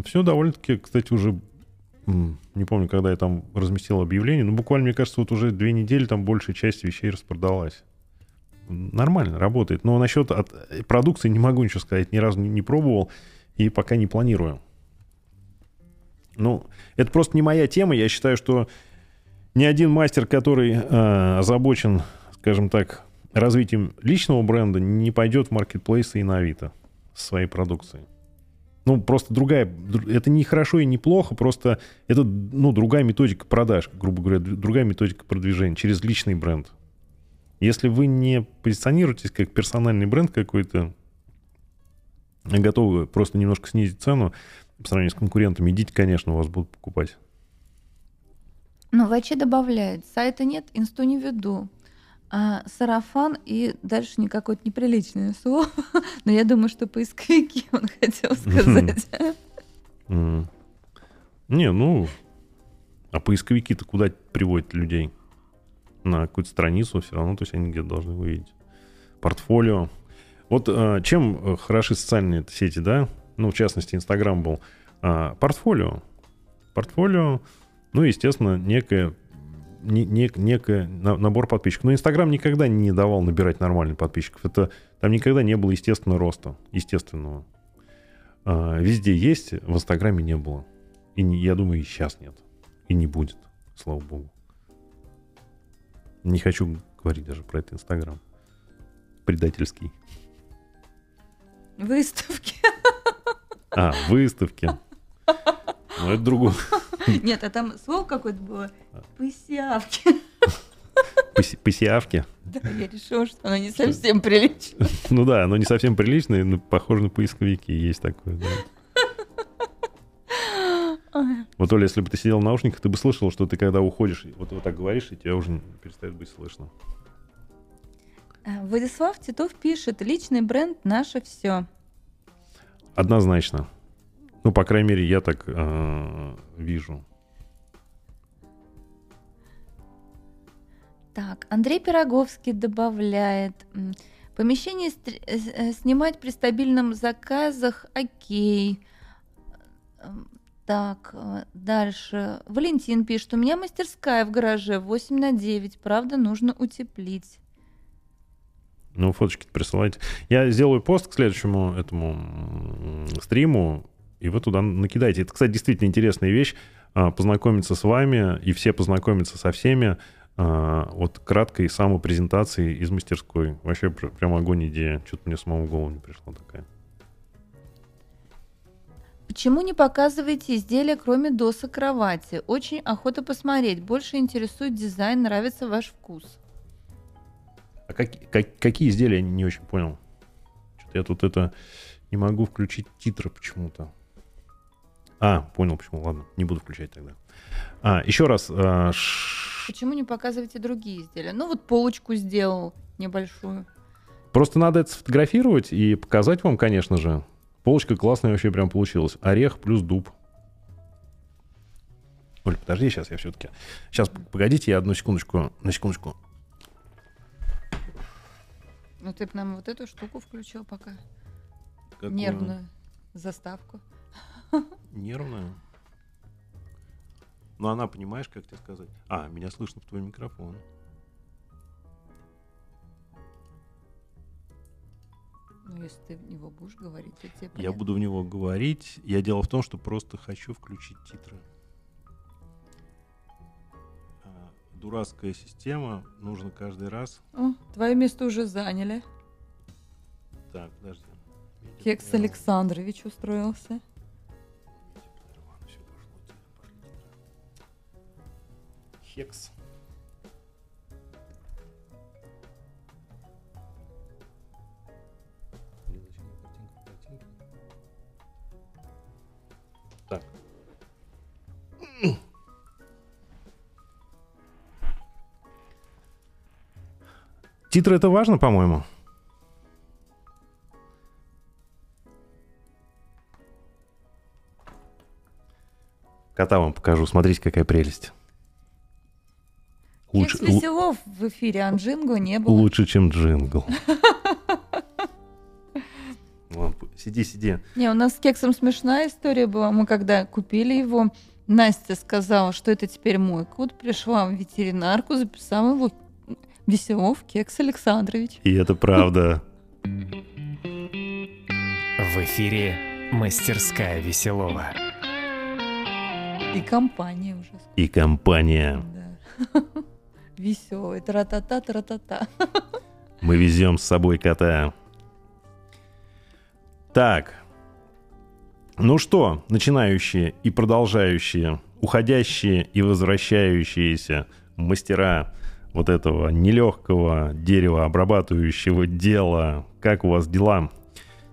Все довольно-таки, кстати, уже не помню, когда я там разместил объявление, но буквально, мне кажется, вот уже две недели там большая часть вещей распродалась. нормально работает. Но насчет от продукции не могу ничего сказать, ни разу не пробовал и пока не планирую. Ну, это просто не моя тема. Я считаю, что ни один мастер, который э, озабочен, скажем так, развитием личного бренда, не пойдет в маркетплейсы и на Авито со своей продукцией. Ну, просто другая... Это не хорошо и не плохо, просто это, ну, другая методика продаж, грубо говоря, другая методика продвижения через личный бренд. Если вы не позиционируетесь как персональный бренд какой-то, готовы просто немножко снизить цену по сравнению с конкурентами, идите, конечно, у вас будут покупать. Ну, Вачи добавляет, сайта нет, инсту не веду. А, сарафан и дальше не какое-то неприличное слово. Но я думаю, что поисковики он хотел сказать. Не, ну, а поисковики-то куда приводят людей? На какую-то страницу все равно, то есть они где-то должны увидеть. Портфолио. Вот а, чем э, хороши социальные сети, да? Ну, в частности, Инстаграм был. А, портфолио. Портфолио, ну, естественно, некое не, не, некий набор подписчиков. Но Инстаграм никогда не давал набирать нормальных подписчиков. Это, там никогда не было естественного роста, естественного. А, везде есть, в Инстаграме не было. И не, я думаю, и сейчас нет. И не будет, слава богу. Не хочу говорить даже про этот Инстаграм. Предательский. Выставки. А, выставки. Ну, это другое. Нет, а там слово какое-то было. Пысявки. Пысявки? Да, я решила, что оно не совсем прилично. Ну да, оно не совсем приличное, но похоже на поисковики. Есть такое, да. Вот, Оля, если бы ты сидел в наушниках, ты бы слышал, что ты когда уходишь, вот, вот так говоришь, и тебя уже перестает быть слышно. А, Владислав Титов пишет, личный бренд наше все. Однозначно. Ну, по крайней мере, я так э, вижу. Так, Андрей Пироговский добавляет. Помещение э, э, снимать при стабильном заказах, окей. Эм, так, э, дальше. Валентин пишет, у меня мастерская в гараже 8 на 9, правда, нужно утеплить. Ну, фоточки присылайте. Я сделаю пост к следующему этому стриму и вы туда накидаете. Это, кстати, действительно интересная вещь, а, познакомиться с вами, и все познакомиться со всеми, а, вот краткой самопрезентации из мастерской. Вообще прям огонь идея. Что-то мне самому в голову не пришла такая. Почему не показываете изделия, кроме досок кровати? Очень охота посмотреть. Больше интересует дизайн, нравится ваш вкус. А как, как, какие изделия, я не, не очень понял. Что-то я тут это не могу включить титры почему-то. А, понял, почему. Ладно, не буду включать тогда. А, еще раз. А, ш... Почему не показываете другие изделия? Ну, вот полочку сделал небольшую. Просто надо это сфотографировать и показать вам, конечно же. Полочка классная вообще прям получилась. Орех плюс дуб. Оль, подожди, сейчас я все-таки... Сейчас, погодите, я одну секундочку, на секундочку. Ну, ты бы нам вот эту штуку включил пока. Какую? Нервную заставку. Нервная? Ну, она, понимаешь, как тебе сказать? А, меня слышно в твой микрофон. Ну, если ты в него будешь говорить, то тебе понятно. Я буду в него говорить. Я дело в том, что просто хочу включить титры. А, дурацкая система. Нужно каждый раз. О, твое место уже заняли. Так, подожди. Кекс Александрович устроился. Хекс. Так. Титры это важно, по-моему. Кота вам покажу. Смотрите, какая прелесть. Лучше, Кекс Веселов в эфире, а Джинго не было. Лучше, чем Джингл. Сиди, сиди. Не, у нас с Кексом смешная история была. Мы когда купили его, Настя сказала, что это теперь мой кот, пришла в ветеринарку, записала его Веселов Кекс Александрович. И это правда. В эфире «Мастерская Веселова». И компания уже. И компания. Да. Веселый. Тра-та-та, тра-та-та. Мы везем с собой кота. Так. Ну что, начинающие и продолжающие, уходящие и возвращающиеся мастера вот этого нелегкого дерева обрабатывающего дела. Как у вас дела?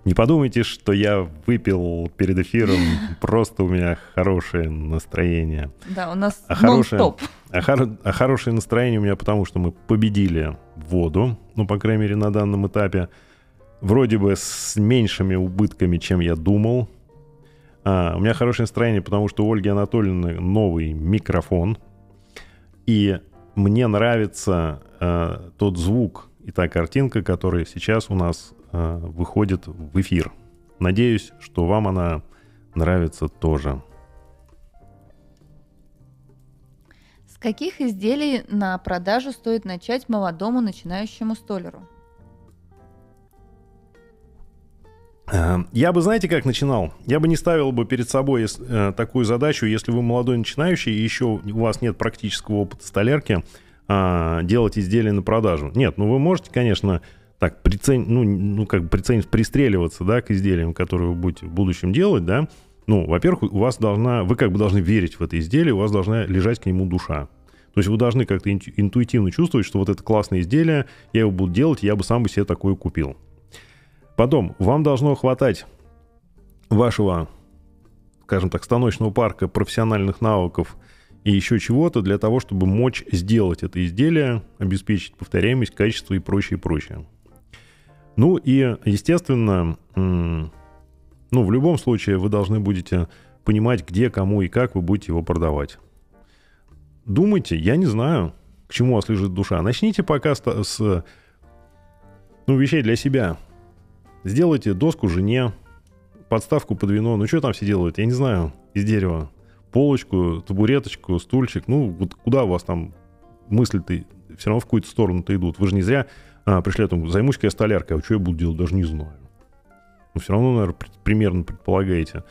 Не подумайте, что я выпил перед эфиром, просто у меня хорошее настроение. Да, у нас А хорошее, нон-стоп. А, хоро- а хорошее настроение у меня потому, что мы победили воду, ну, по крайней мере, на данном этапе. Вроде бы с меньшими убытками, чем я думал. А, у меня хорошее настроение, потому что у Ольги Анатольевны новый микрофон. И мне нравится э, тот звук и та картинка, которая сейчас у нас э, выходит в эфир. Надеюсь, что вам она нравится тоже. Каких изделий на продажу стоит начать молодому начинающему столеру? Э, Я бы, знаете, как начинал? Я бы не ставил бы перед собой э, такую задачу, если вы молодой начинающий и еще у вас нет практического опыта столярки, а, делать изделия на продажу. Нет, ну вы можете, конечно, так прицен... ну, ну, как бы приценить, пристреливаться, да, к изделиям, которые вы будете в будущем делать, да. Ну, во-первых, у вас должна, вы как бы должны верить в это изделие, у вас должна лежать к нему душа. То есть вы должны как-то инту- интуитивно чувствовать, что вот это классное изделие, я его буду делать, я бы сам бы себе такое купил. Потом, вам должно хватать вашего, скажем так, станочного парка профессиональных навыков и еще чего-то для того, чтобы мочь сделать это изделие, обеспечить повторяемость, качество и прочее, прочее. Ну и, естественно, ну, в любом случае вы должны будете понимать, где, кому и как вы будете его продавать. Думайте, я не знаю, к чему у вас лежит душа. Начните пока с, с ну, вещей для себя. Сделайте доску жене, подставку под вино. Ну, что там все делают? Я не знаю. Из дерева. Полочку, табуреточку, стульчик. Ну, вот куда у вас там мысли-то все равно в какую-то сторону-то идут. Вы же не зря а, пришли, там, займусь-ка я столяркой, а что я буду делать, даже не знаю. Ну, все равно, наверное, примерно предполагаете.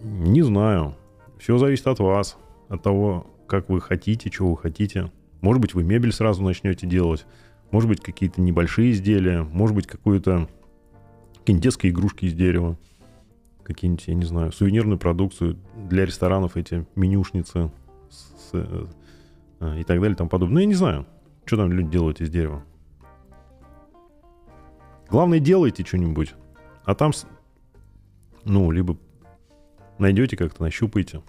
Не знаю. Все зависит от вас, от того, как вы хотите, чего вы хотите. Может быть, вы мебель сразу начнете делать. Может быть, какие-то небольшие изделия. Может быть, какую-то какие-нибудь детские игрушки из дерева. Какие-нибудь, я не знаю, сувенирную продукцию для ресторанов, эти менюшницы с- э, э, и так далее тому подобное. Ну, я не знаю, что там люди делают из дерева. Главное, делайте что-нибудь. А там, ну, либо найдете как-то, нащупаете.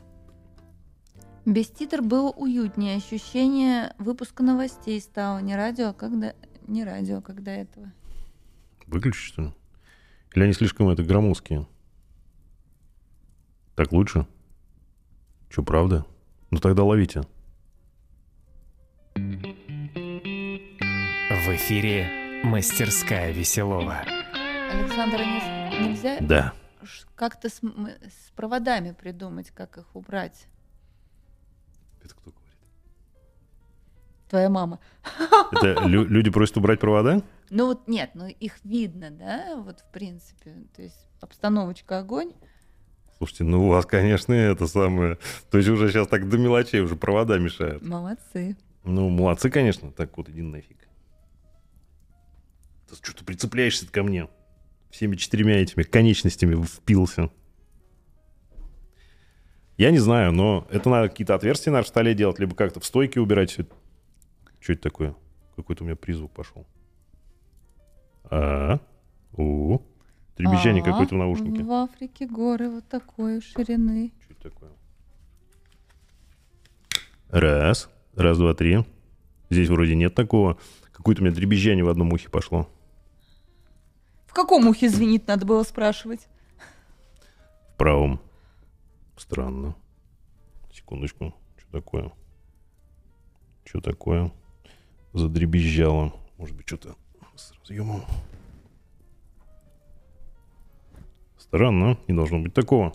Без титр было уютнее. Ощущение выпуска новостей стало. Не радио, а когда... Не радио, как до этого. Выключить, что ли? Или они слишком это громоздкие? Так лучше? Че, правда? Ну тогда ловите. В эфире «Мастерская Веселова». Александр, не- нельзя Да. как-то с, с проводами придумать, как их убрать? Это кто говорит? Твоя мама. Это лю- люди просят убрать провода? Ну вот нет, ну их видно, да, вот в принципе. То есть обстановочка огонь. Слушайте, ну у вас, конечно, это самое... То есть уже сейчас так до мелочей уже провода мешают. Молодцы. Ну, молодцы, конечно. Так вот, иди нафиг. Ты что ты прицепляешься ко мне? Всеми четырьмя этими конечностями впился. Я не знаю, но это надо какие-то отверстия на столе делать, либо как-то в стойке убирать все. Что это такое? Какой-то у меня призвук пошел. А, у, требезжание А, какое-то в наушнике. В Африке горы вот такой ширины. Что это такое? Раз, раз, два, три. Здесь вроде нет такого. Какое-то у меня дребезжание в одном ухе пошло. Каком ухе звенит, надо было спрашивать. В правом. Странно. Секундочку. Что такое? Что такое? Задребезжало. Может быть, что-то с разъемом. Странно. Не должно быть такого.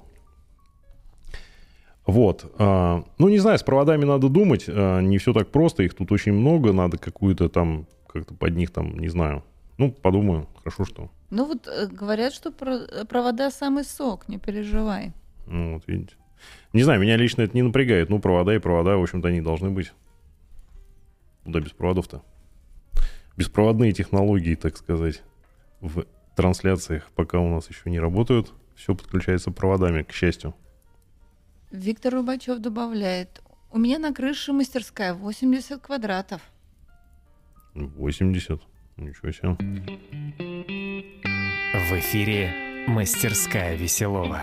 Вот. а, Ну, не знаю, с проводами надо думать. а, Не все так просто. Их тут очень много. Надо какую-то там, как-то под них там, не знаю. Ну, подумаю. Хорошо, что. Ну вот э, говорят, что про- провода самый сок, не переживай. Ну, вот видите. Не знаю, меня лично это не напрягает. Ну, провода и провода, в общем-то, они должны быть. Куда без проводов-то? Беспроводные технологии, так сказать, в трансляциях пока у нас еще не работают. Все подключается проводами, к счастью. Виктор Рубачев добавляет. У меня на крыше мастерская 80 квадратов. 80. Ничего себе. В эфире «Мастерская Веселова».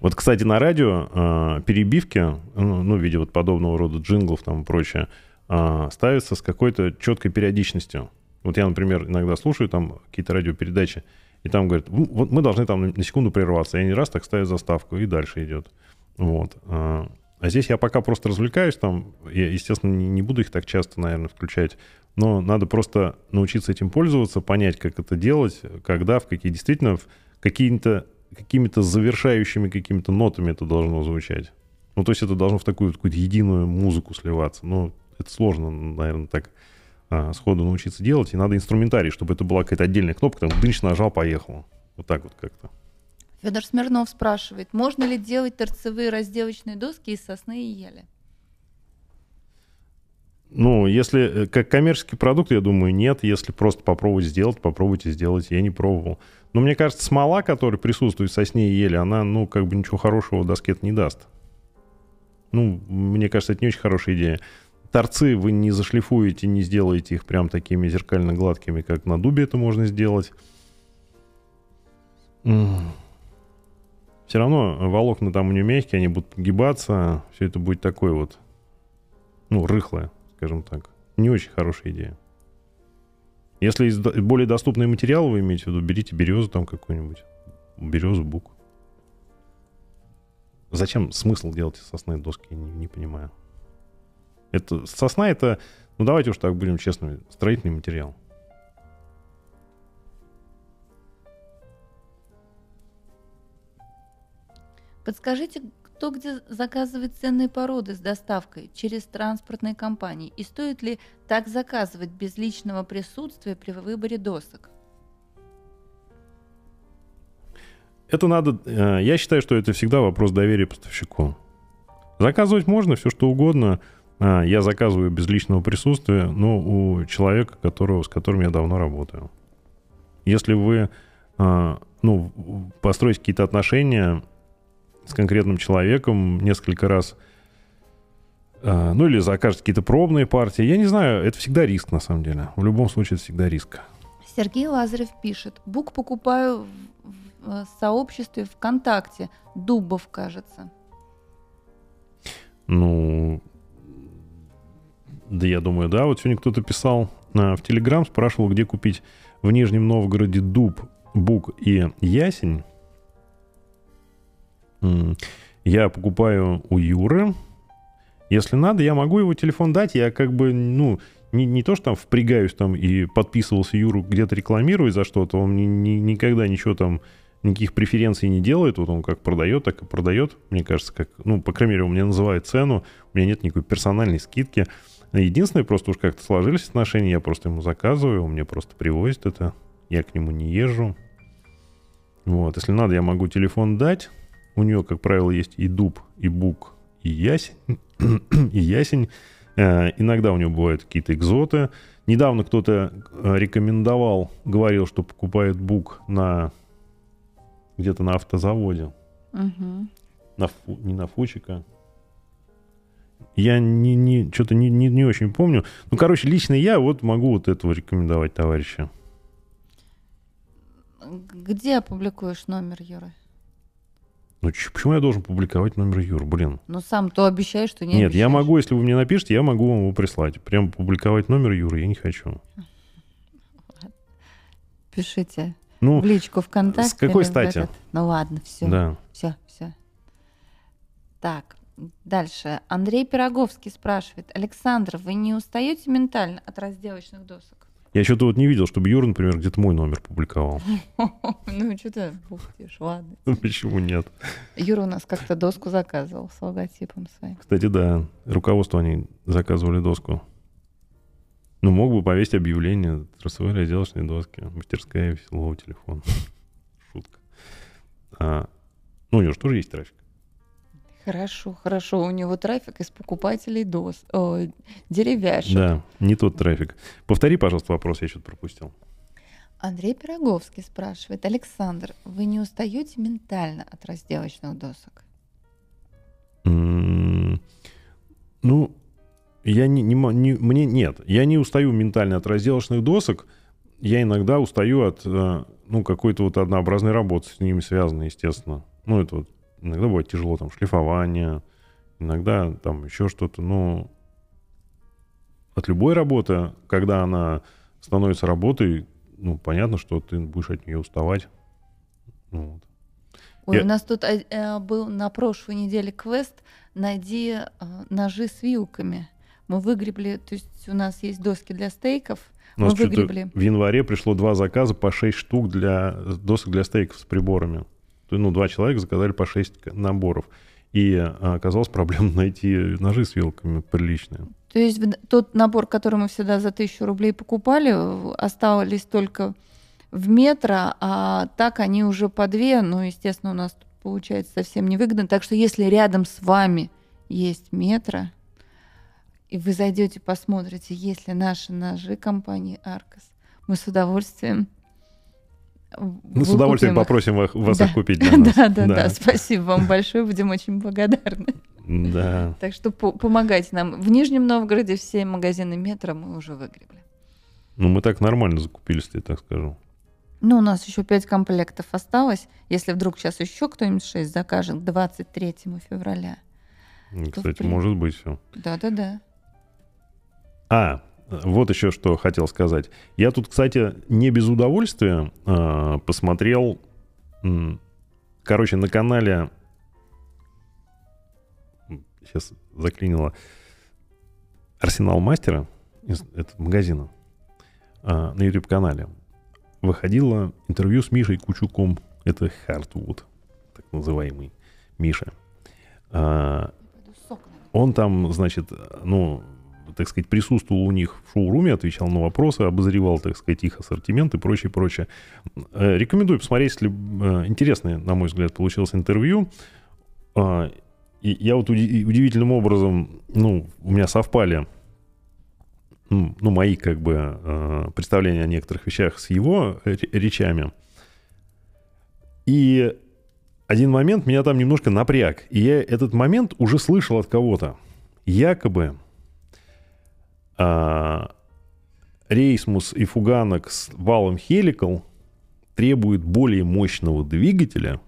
Вот, кстати, на радио э, перебивки, ну, ну, в виде вот подобного рода джинглов там и прочее, э, ставятся с какой-то четкой периодичностью. Вот я, например, иногда слушаю там какие-то радиопередачи, и там говорят, «Ну, вот мы должны там на секунду прерваться. И они раз так ставят заставку, и дальше идет. Вот. А а здесь я пока просто развлекаюсь там. Я, естественно, не, буду их так часто, наверное, включать. Но надо просто научиться этим пользоваться, понять, как это делать, когда, в какие действительно, в какими-то завершающими какими-то нотами это должно звучать. Ну, то есть это должно в такую какую-то единую музыку сливаться. Но это сложно, наверное, так а, сходу научиться делать. И надо инструментарий, чтобы это была какая-то отдельная кнопка, там дынч нажал, поехал. Вот так вот как-то. Федор Смирнов спрашивает, можно ли делать торцевые разделочные доски из сосны и ели? Ну, если э, как коммерческий продукт, я думаю, нет. Если просто попробовать сделать, попробуйте сделать. Я не пробовал. Но мне кажется, смола, которая присутствует в сосне и ели, она, ну, как бы ничего хорошего доске не даст. Ну, мне кажется, это не очень хорошая идея. Торцы вы не зашлифуете, не сделаете их прям такими зеркально гладкими, как на дубе это можно сделать. Все равно волокна там у нее мягкие, они будут подгибаться. Все это будет такое вот, ну, рыхлое, скажем так. Не очень хорошая идея. Если из более доступные материалы вы имеете в виду, берите березу там какую-нибудь. Березу, бук. Зачем смысл делать сосны доски, не, не понимаю. Это, сосна это, ну давайте уж так будем честными, строительный материал. Подскажите, кто где заказывает ценные породы с доставкой через транспортные компании? И стоит ли так заказывать без личного присутствия при выборе досок? Это надо, э, я считаю, что это всегда вопрос доверия поставщику. Заказывать можно все что угодно. А, Я заказываю без личного присутствия, но у человека, которого, с которым я давно работаю. Если вы а, ну, построите какие-то отношения с конкретным человеком несколько раз, а, ну или закажете какие-то пробные партии, я не знаю, это всегда риск на самом деле. В любом случае это всегда риск. Сергей Лазарев пишет, бук покупаю в, в сообществе ВКонтакте, Дубов, кажется. Ну, да я думаю, да. Вот сегодня кто-то писал а, в Телеграм, спрашивал, где купить в Нижнем Новгороде дуб, бук и ясень. Я покупаю у Юры. Если надо, я могу его телефон дать. Я как бы, ну, не, не то, что там впрягаюсь там и подписывался Юру где-то рекламирую за что-то. Он ни- ни- никогда ничего там, никаких преференций не делает. Вот он как продает, так и продает. Мне кажется, как, ну, по крайней мере, он мне называет цену. У меня нет никакой персональной скидки. Единственное, просто уж как-то сложились отношения, я просто ему заказываю, он мне просто привозит это. Я к нему не езжу. Вот, если надо, я могу телефон дать. У нее, как правило, есть и дуб, и бук, и ясень. и ясень. Э, Иногда у него бывают какие-то экзоты. Недавно кто-то э, рекомендовал, говорил, что покупает бук на где-то на автозаводе. Мгм. На Фу- не на Фучика. Я не, не, что-то не, не, не очень помню. Ну, короче, лично я вот могу вот этого рекомендовать товарища. Где опубликуешь номер Юры? Ну, почему я должен публиковать номер Юр? Блин. Ну, сам то обещаешь, что не Нет, я обещаешь. могу, если вы мне напишите, я могу вам его прислать. Прям публиковать номер Юры я не хочу. Пишите Ну, в личку ВКонтакте. с какой стати? этот. Ну ладно, все. да. Все, все. Так, дальше. Андрей Пироговский спрашивает. Александр, вы не устаете ментально от разделочных досок? Я что-то вот не видел, чтобы Юра, например, где-то мой номер публиковал. Ну, что-то бухтишь, ладно. Ну, почему нет? Юра у нас как-то доску заказывал с логотипом своим. Кстати, да, руководство они заказывали доску. Ну, мог бы повесить объявление трассовой разделочной доски, мастерская веселого телефона. Шутка. А, ну, у него же тоже есть трафик. Хорошо, хорошо. У него трафик из покупателей дос, о, деревяшек. Да, не тот трафик. Повтори, пожалуйста, вопрос, я что-то пропустил. Андрей Пироговский спрашивает. Александр, вы не устаете ментально от разделочных досок? Ну, я не, не не- мне нет, я не устаю ментально от разделочных досок. Я иногда устаю от э, ну какой-то вот однообразной работы с ними связанной, естественно. Ну это вот иногда бывает тяжело там шлифование, иногда там еще что-то. Но от любой работы, когда она становится работой, ну понятно, что ты будешь от нее уставать. Ну, вот. Ой, Я- у нас тут э, э, был на прошлой неделе квест «Найди э, ножи с вилками». Мы выгребли, то есть у нас есть доски для стейков, У нас мы выгребли. в январе пришло два заказа по 6 штук для досок для стейков с приборами. Ну, два человека заказали по 6 к- наборов. И а, оказалось проблемно найти ножи с вилками приличные. То есть тот набор, который мы всегда за тысячу рублей покупали, остались только в метро, а так они уже по две, ну, естественно, у нас получается совсем невыгодно. Так что если рядом с вами есть метро, и вы зайдете, посмотрите, есть ли наши ножи компании Аркос, мы с удовольствием Ну, с удовольствием выкупим их. попросим вас, вас Да. их купить для нас. Да, да, да, спасибо вам большое, будем очень благодарны. Да. Так что по- помогайте нам. В Нижнем Новгороде все магазины метро мы уже выгребли. Ну, мы так нормально закупились, я так скажу. Ну, у нас еще пять комплектов осталось. Если вдруг сейчас еще кто-нибудь 6 закажет к 23 февраля. Ну, Кстати, принципе. может быть все. Да-да-да. А, вот еще что хотел сказать. Я тут, кстати, не без удовольствия а, посмотрел, м, короче, на канале, сейчас заклинило, Арсенал Мастера, этого магазина, а, на YouTube-канале, выходило интервью с Мишей Кучуком. Это Хартвуд, так называемый Миша. А, он там, значит, ну, так сказать, присутствовал у них в шоуруме, отвечал на вопросы, обозревал, так сказать, их ассортимент и прочее, прочее. Э, Рекомендую посмотреть, если э, интересное, на мой взгляд, получилось интервью. А, И я вот уди- удивительным образом, ну, у меня совпали, ну, мои, как бы, э, представления о некоторых вещах с его ре- речами. И один момент меня там немножко напряг. И я этот момент уже слышал от кого-то. Якобы а, Рейсмус и Фуганок с валом Хеликал требуют более мощного двигателя,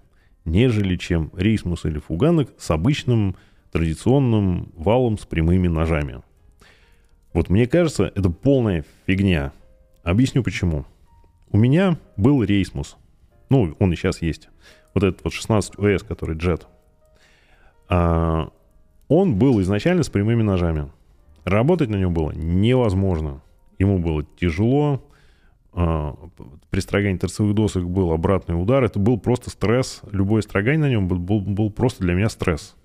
нежели чем Рейсмус или Фуганок с обычным традиционным валом с прямыми ножами. Вот мне кажется, это полная фигня. Объясню почему. У меня был Рейсмус. Ну, он и сейчас есть. Вот этот вот 16 ОС, который Jet. А, он был изначально с прямыми ножами. Работать на нем было невозможно. Ему было тяжело. А, При строгании торцевых досок был обратный удар. Это был просто стресс. Любое строгание на нем был, был, просто для меня стресс.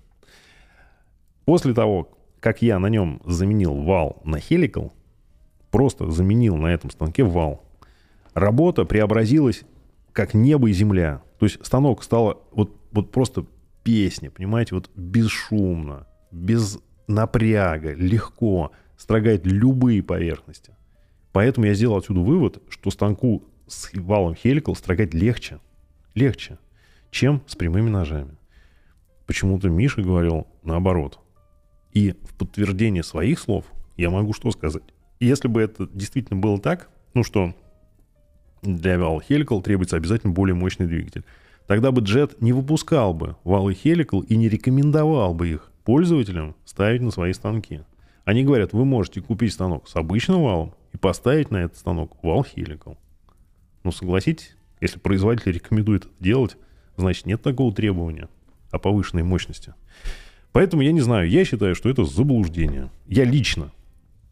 После того, как я на нем заменил вал на хеликал, просто заменил на этом станке вал, работа преобразилась как небо и земля. То есть станок стало вот, вот просто песня, понимаете, вот бесшумно, без напряга, легко строгать любые поверхности. Поэтому я сделал отсюда вывод, что станку с валом хеликал строгать легче, легче, чем с прямыми ножами. Почему-то Миша говорил наоборот. И в подтверждение своих слов я могу что сказать? Если бы это действительно было так, ну что для вала хеликал требуется обязательно более мощный двигатель, тогда бы Jet не выпускал бы валы хеликал и не рекомендовал бы их пользователям ставить на свои станки. Они говорят, вы можете купить станок с обычным валом и поставить на этот станок вал хеликал. Ну, согласитесь, если производитель рекомендует это делать, значит, нет такого требования о повышенной мощности. Поэтому я не знаю, я считаю, что это заблуждение. Я лично,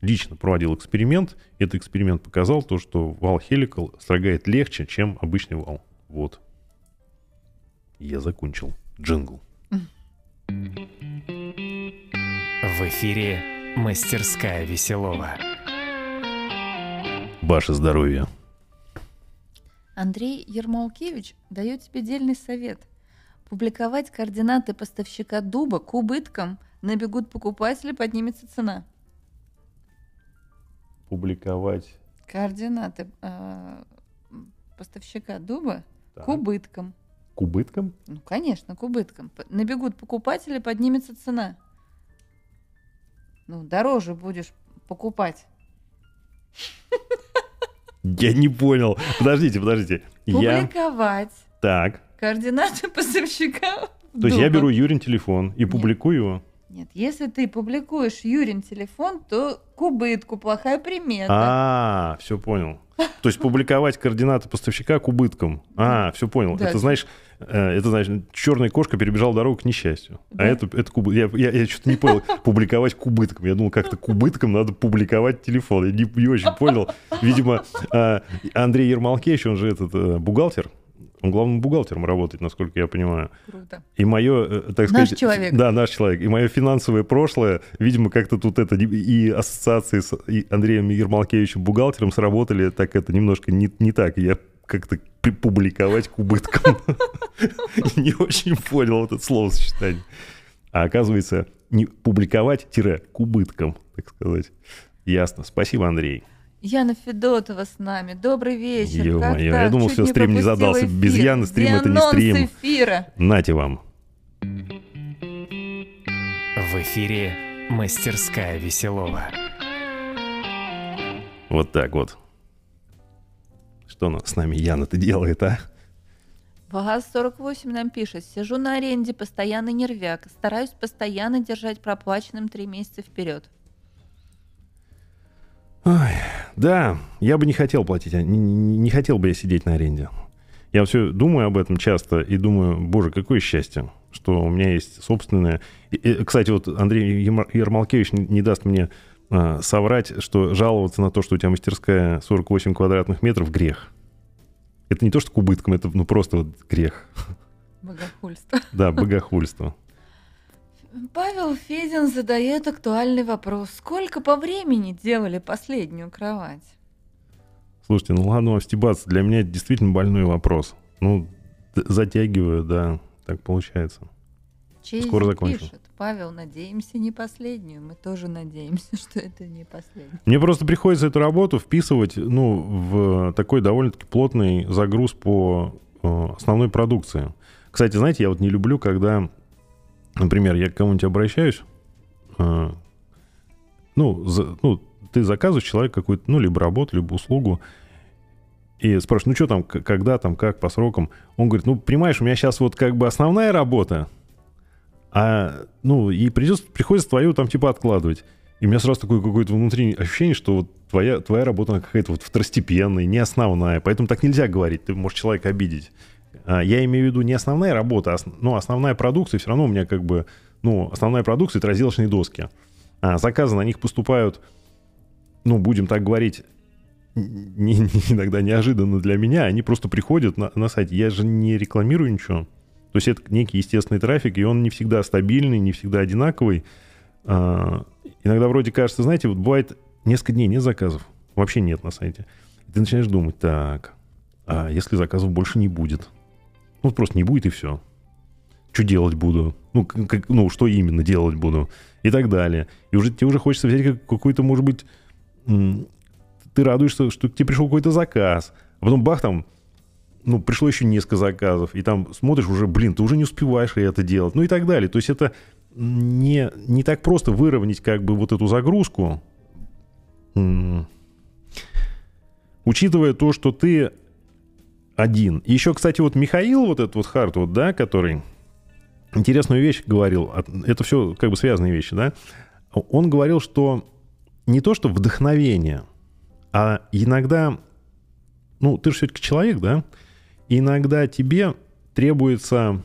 лично проводил эксперимент. Этот эксперимент показал то, что вал Helical строгает легче, чем обычный вал. Вот. Я закончил. Джингл. В эфире «Мастерская Веселова». Ваше здоровье. Андрей Ермолкевич дает тебе дельный совет. Публиковать координаты поставщика дуба к убыткам. Набегут покупатели, поднимется цена. Публиковать. Координаты э, поставщика дуба Так. к убыткам. К убыткам? Ну, конечно, к убыткам. Набегут покупатели, поднимется цена. Ну, дороже будешь покупать. Я не понял. Подождите, подождите. Я... Публиковать Так. координаты поставщика То есть я беру Юрин телефон и публикую его. Нет, если ты публикуешь Юрин телефон, то к убытку плохая примета. А, все понял. То есть публиковать координаты поставщика к убыткам. А, все понял. Да. Это знаешь, это значит, черная кошка перебежала дорогу к несчастью. А Да. это, это к убы- Я, я, что-то не понял. Публиковать к убыткам. Я думал, как-то к убыткам надо публиковать телефон. Я не, не очень понял. Видимо, э, Андрей Ермолкевич, он же этот э, бухгалтер. Он главным бухгалтером работает, насколько я понимаю. Круто. И мое, э, так Наш сказать... человек. Да, наш человек. И мое финансовое прошлое, видимо, как-то тут это... И ассоциации с и Андреем Ермолкевичем бухгалтером сработали так это немножко не, не так. Я как-то публиковать к убыткам. Не очень понял это словосочетание. А оказывается, не публиковать-к убыткам, так сказать. Ясно. Спасибо, Андрей. Яна Федотова с нами. Добрый вечер. Как Ё-моё, я думал, Чуть всё, стрим не задался. Без. Яны стрим это не стрим. эфира? Нате вам. В эфире «Мастерская Веселова». Вот так вот. Что она с нами Яна-то делает, а? ВАГАЗ-48 нам пишет. Сижу на аренде, постоянно нервяк. Стараюсь постоянно держать проплаченным три месяца вперед. Ой, да, я бы не хотел платить, а не, не- хотел бы я сидеть на аренде. Я все думаю об этом часто и думаю, боже, какое счастье, что у меня есть собственное... И- и, кстати, вот Андрей Ермолкевич не, не даст мне а, соврать, что жаловаться на то, что у тебя мастерская 48 квадратных метров, грех. Это не то, что к убыткам, это ну, просто вот грех. Богохульство. Да, богохульство. Павел Федин задает актуальный вопрос. Сколько по времени делали последнюю кровать? Слушайте, ну ладно стебаться, для меня это действительно больной вопрос. Ну, затягиваю, да, так получается. Чейзи Скоро закончим. пишет. Павел, надеемся, не последнюю. Мы тоже надеемся, что это не последняя. Мне просто приходится эту работу вписывать, ну, в такой довольно-таки плотный загруз по э, основной продукции. Кстати, знаете, я вот не люблю, когда, например, я к кому-нибудь обращаюсь, э, ну, за- ну, ты заказываешь человеку какую-то, ну, либо работу, либо услугу, и спрашиваешь, ну, что там, когда там, как, по срокам. Он говорит, ну, понимаешь, у меня сейчас вот как бы основная работа, а, ну, и придется, приходится твою там типа откладывать. И у меня сразу такое какое-то внутреннее ощущение, что вот твоя, твоя работа какая-то вот второстепенная, не основная. Поэтому так нельзя говорить, ты можешь человека обидеть. А, я имею в виду не основная работа, а ос- ну, основная продукция, все равно у меня как бы, ну, основная продукция — это разделочные доски. А заказы на них поступают, ну, будем так говорить, не- не- иногда неожиданно для меня, они просто приходят на, на сайт. Я же не рекламирую ничего. То есть это некий естественный трафик, и он не всегда стабильный, не всегда одинаковый. А, иногда вроде кажется, знаете, вот бывает несколько дней нет заказов, вообще нет на сайте. И ты начинаешь думать, так, а если заказов больше не будет? Ну, просто не будет и все. Что делать буду? Ну, как- ну, что именно делать буду? И так далее. И уже тебе уже хочется взять как- какой-то, может быть, ты радуешься, что к тебе пришел какой-то заказ, а потом бах, там, ну, пришло еще несколько заказов, и там смотришь уже, блин, ты уже не успеваешь это делать, ну и так далее. То есть это не, не так просто выровнять как бы вот эту загрузку, учитывая то, что ты один. Еще, кстати, вот Михаил, вот этот вот Харт, вот, да, который интересную вещь говорил, это все как бы связанные вещи, да, он говорил, что не то, что вдохновение, а иногда, ну, ты же все-таки человек, да, иногда тебе требуется,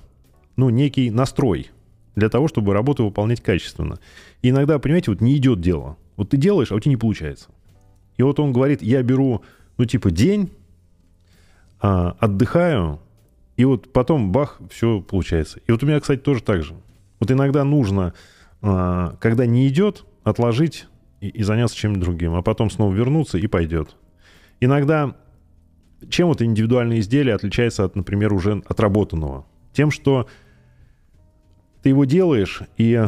ну, некий настрой для того, чтобы работу выполнять качественно. И иногда, понимаете, вот не идет дело. Вот ты делаешь, а у тебя не получается. И вот он говорит, я беру, ну, типа, день, а, отдыхаю, и вот потом, бах, все получается. И вот у меня, кстати, тоже так же. Вот иногда нужно, а, когда не идет, отложить и, и заняться чем-нибудь другим, а потом снова вернуться и пойдет. Иногда чем вот индивидуальное изделие отличается от, например, уже отработанного? Тем, что ты его делаешь, и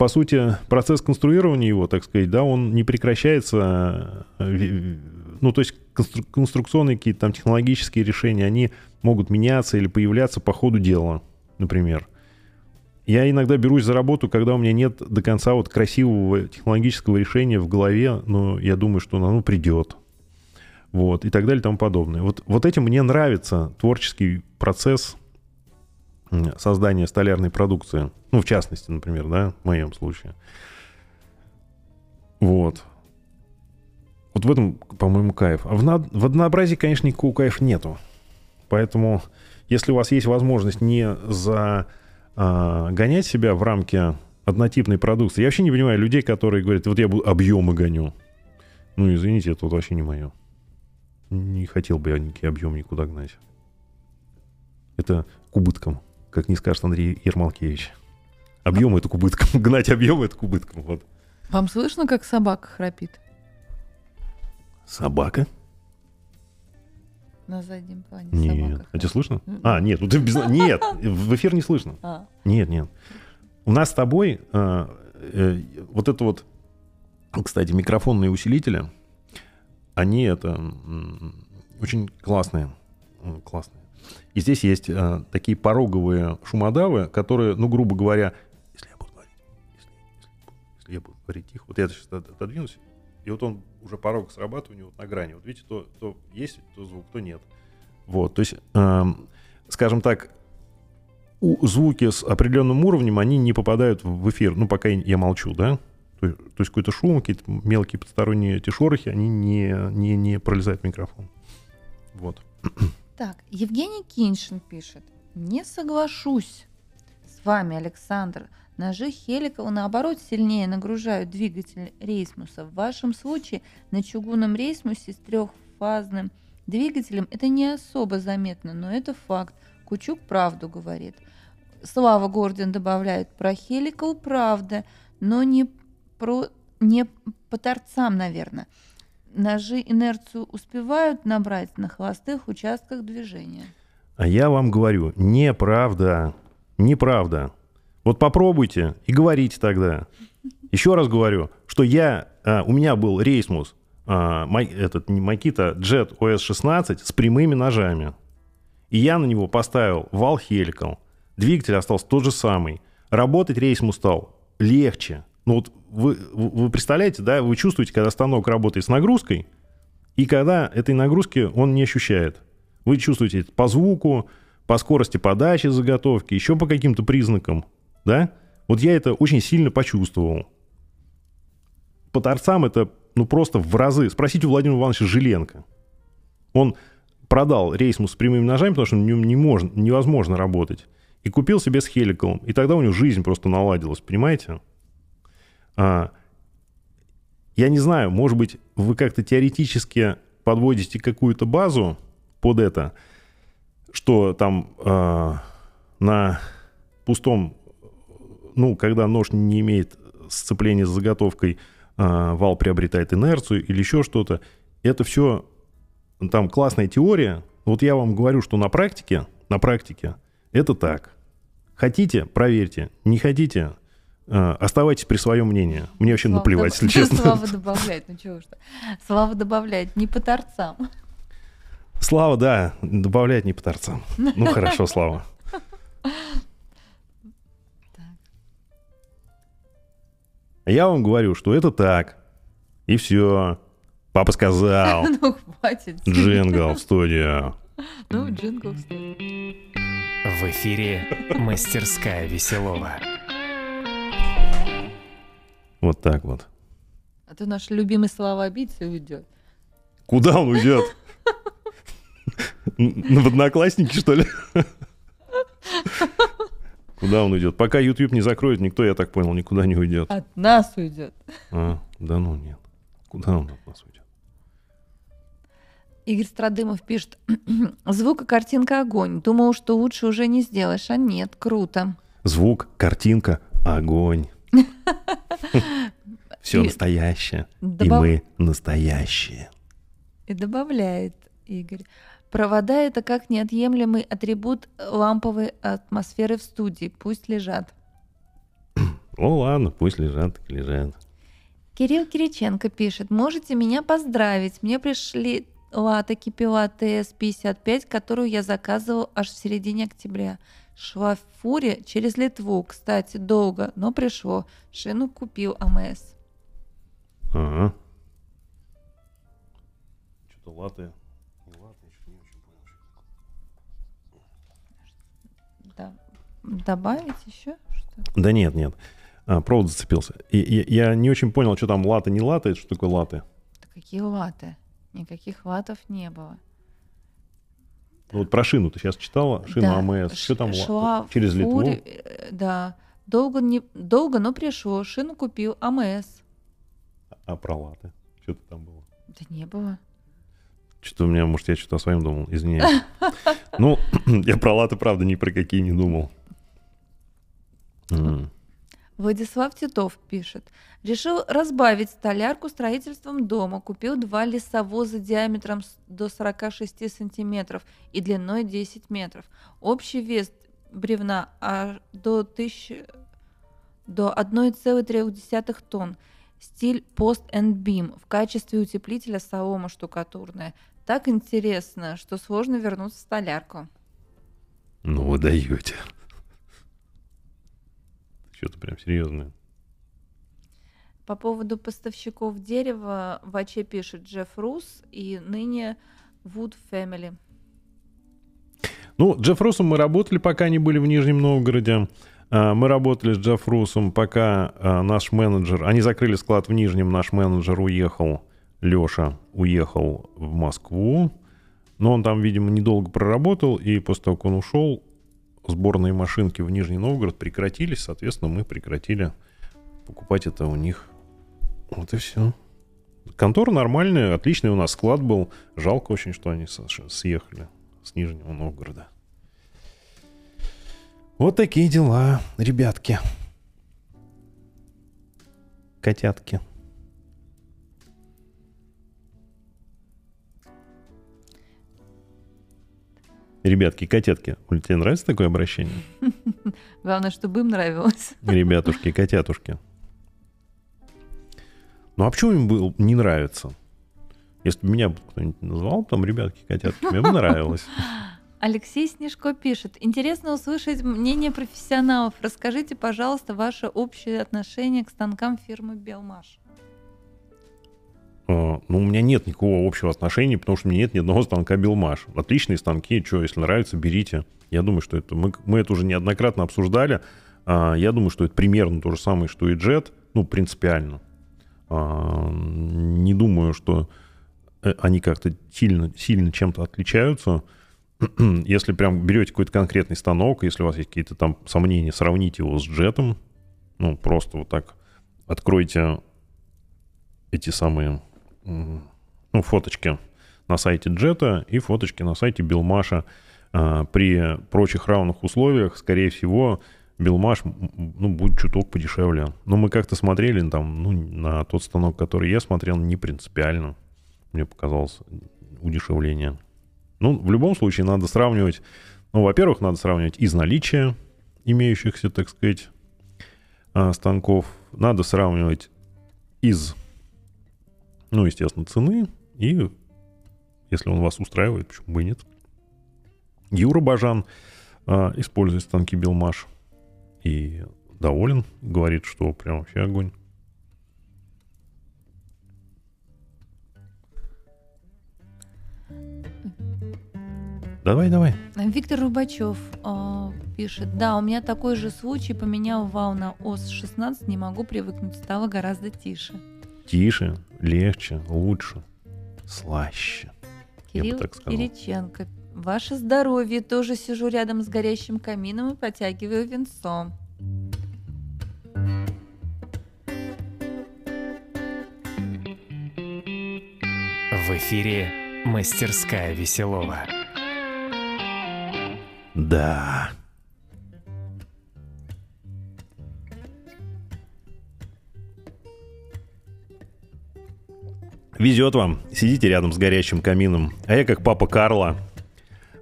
по сути, процесс конструирования его, так сказать, да, он не прекращается. Э, ну, то есть констру- конструкционные какие-то там технологические решения, они могут меняться или появляться по ходу дела, например. Я иногда берусь за работу, когда у меня нет до конца вот красивого технологического решения в голове, но я думаю, что оно придет. Вот, и так далее и тому подобное. Вот, вот этим мне нравится творческий процесс создания столярной продукции. Ну, в частности, например, да, в моем случае. Вот. Вот в этом, по-моему, кайф. А в, на... в однообразии, конечно, никакого кайфа нету. Поэтому, если у вас есть возможность не загонять а, себя в рамки однотипной продукции, я вообще не понимаю людей, которые говорят, вот я объемы гоню. Ну, извините, это вот вообще не мое. Не хотел бы я никакие объемы никуда гнать. Это к убыткам как не скажет Андрей Ермолкевич. Объем это к убыткам. Гнать объем это к убыткам. Вот. Вам слышно, как собака храпит? Собака? На заднем плане Нет. собака. А тебе слышно? А, нет, ну ты без... Нет, в эфир не слышно. А. Нет, нет. У нас с тобой э, э, вот это вот, кстати, микрофонные усилители, они это очень классные. Классные. И здесь есть э, такие пороговые шумодавы, которые, ну, грубо говоря, если я буду говорить, если, если, если я буду говорить тихо, вот я сейчас отодвинусь, и вот он уже порог срабатывания вот на грани. Вот видите, то, то есть, то звук, то нет. Вот, то есть, э, скажем так, у, звуки с определенным уровнем, они не попадают в эфир, ну, пока я молчу, да? То, есть какой-то шум, какие-то мелкие посторонние эти шорохи, они не, не, не пролезают в микрофон. Вот. Так, Евгений Киншин пишет. Не соглашусь с вами, Александр. Ножи Хеликова, наоборот, сильнее нагружают двигатель рейсмуса. В вашем случае на чугунном рейсмусе с трехфазным двигателем это не особо заметно, но это факт. Кучук правду говорит. Слава Гордин добавляет про Хеликал правда, но не, про, не по торцам, наверное ножи инерцию успевают набрать на холостых участках движения? А я вам говорю, неправда. Неправда. Вот попробуйте и говорите тогда. Еще раз говорю, что я, а, у меня был рейсмус, а, май, этот Makita Jet OS 16 с прямыми ножами. И я на него поставил вал Helical. Двигатель остался тот же самый. Работать рейсмус стал легче. Ну вот вы, вы представляете, да, вы чувствуете, когда станок работает с нагрузкой, и когда этой нагрузки он не ощущает. Вы чувствуете это по звуку, по скорости подачи заготовки, еще по каким-то признакам, да? Вот я это очень сильно почувствовал. По торцам это, ну, просто в разы. Спросите у Владимира Ивановича Жиленко. Он продал рейсмус с прямыми ножами, потому что не, не можно, невозможно работать. И купил себе с хеликалом. И тогда у него жизнь просто наладилась, понимаете? А, я не знаю, может быть, вы как-то теоретически подводите какую-то базу под это, что там э, на пустом, ну, когда нож не имеет сцепления с заготовкой, э, вал приобретает инерцию или еще что-то. Это все, там классная теория. Вот я вам говорю, что на практике, на практике это так. Хотите, проверьте. Не хотите, оставайтесь при своем мнении. Мне вообще Слава наплевать, доб... если честно. Слава добавляет, ну чего что. Слава добавляет, не по торцам. Слава, да, добавляет не по торцам. Ну хорошо, Слава. Я вам говорю, что это так. И все. Папа сказал. Ну, хватит. Джингл в студию. Ну, джингл в студию. В эфире «Мастерская Веселова». Вот так вот. А то наш любимый и уйдет. Куда он уйдет? В одноклассники, что ли? Куда он уйдет? Пока YouTube не закроет, никто, я так понял, никуда не уйдет. От нас уйдет. А, да ну нет. Куда он от нас уйдет? Игорь Страдымов пишет, звук и картинка огонь. Думал, что лучше уже не сделаешь, а нет, круто. Звук, картинка, огонь. Все настоящее. И мы настоящие. И добавляет Игорь. Провода — это как неотъемлемый атрибут ламповой атмосферы в студии. Пусть лежат. О, ладно, пусть лежат, лежат. Кирилл Кириченко пишет. Можете меня поздравить. Мне пришли лата Кипела ТС-55, которую я заказывал аж в середине октября. Шла в фуре через Литву. Кстати, долго, но пришло. Шину купил АМС. Ага. Что-то латы. Не латы, что-то не очень понял. Да. Добавить еще что Да нет, нет. А, провод зацепился. И, и- я не очень понял, что там латы, не латы, что такое латы. Да какие латы? Никаких латов не было. Ну, вот про шину ты сейчас читала, шину Да, АМС. Что там ла- шла через Литву? фуре, э, Да. Долго, не, долго, но пришло. Шину купил АМС. А про латы? Что-то там было. Да не было. Что-то у меня, может, я что-то о своем думал, извиняюсь. Ну, я про латы, правда, ни про какие не думал. Владислав Титов пишет. Решил разбавить столярку строительством дома. Купил два лесовоза диаметром до 46 сантиметров и длиной 10 метров. Общий вес бревна до 1000 до 1,3 тонн. Стиль пост and beam. В качестве утеплителя солома штукатурная. Так интересно, что сложно вернуться в столярку. Ну, вы даете. Что-то прям серьезное. По поводу поставщиков дерева в АЧ пишет Джефф Рус и ныне Wood Family. Ну, Джефф Русом мы работали, пока они были в Нижнем Новгороде. А, Мы работали с Джефф Русом, пока а, наш менеджер... Они закрыли склад в Нижнем, наш менеджер уехал, Леша уехал в Москву. Но он там, видимо, недолго проработал, и после того, как он ушел, сборные машинки в Нижний Новгород прекратились, соответственно, мы прекратили покупать это у них. Вот и все. Контора нормальная, отличный у нас склад был. Жалко очень, что они съехали с Нижнего Новгорода. Вот такие дела, ребятки. Котятки. Ребятки, котятки. Тебе нравится такое обращение? Главное, чтобы им нравилось. Ребятушки, котятушки. Ну а почему им было не нравится? Если бы меня кто-нибудь назвал там ребятки, котятки, мне бы нравилось. Алексей Снежко пишет. Интересно услышать мнение профессионалов. Расскажите, пожалуйста, ваше общее отношение к станкам фирмы Белмаш. А, Ну, у меня нет никакого общего отношения, потому что у меня нет ни одного станка Белмаш. Отличные станки, что, если нравится, берите. Я думаю, что это... Мы, мы это уже неоднократно обсуждали. А, Я думаю, что это примерно то же самое, что и Jet. Ну, принципиально. А, Не думаю, что э, они как-то сильно, сильно чем-то отличаются. Если прям берете какой-то конкретный станок, если у вас есть какие-то там сомнения, сравните его с джетом. Ну, просто вот так откройте эти самые ну, фоточки на сайте Джета и фоточки на сайте Билмаша. А, При прочих равных условиях, скорее всего, Билмаш м, ну, будет чуток подешевле. Но мы как-то смотрели там, ну, на тот станок, который я смотрел, не принципиально. Мне показалось удешевление. Ну, в любом случае, надо сравнивать. Ну, во-первых, надо сравнивать из наличия имеющихся, так сказать, а, станков. Надо сравнивать из, ну, естественно, цены. И если он вас устраивает, почему бы и нет. Юра Бажан а, использует станки Билмаш и доволен. Говорит, что прям вообще огонь. Давай, давай. Виктор Рубачев э, пишет. Да, у меня такой же случай. Поменял вал на ОС-16. Не могу привыкнуть. Стало гораздо тише. Тише, легче, лучше, слаще. Я бы Кирилл так сказал. Кириченко Ваше здоровье. Тоже сижу рядом с горящим камином и потягиваю венцо. В эфире «Мастерская Веселова». Да. Везет вам. Сидите рядом с горящим камином. А я как папа Карла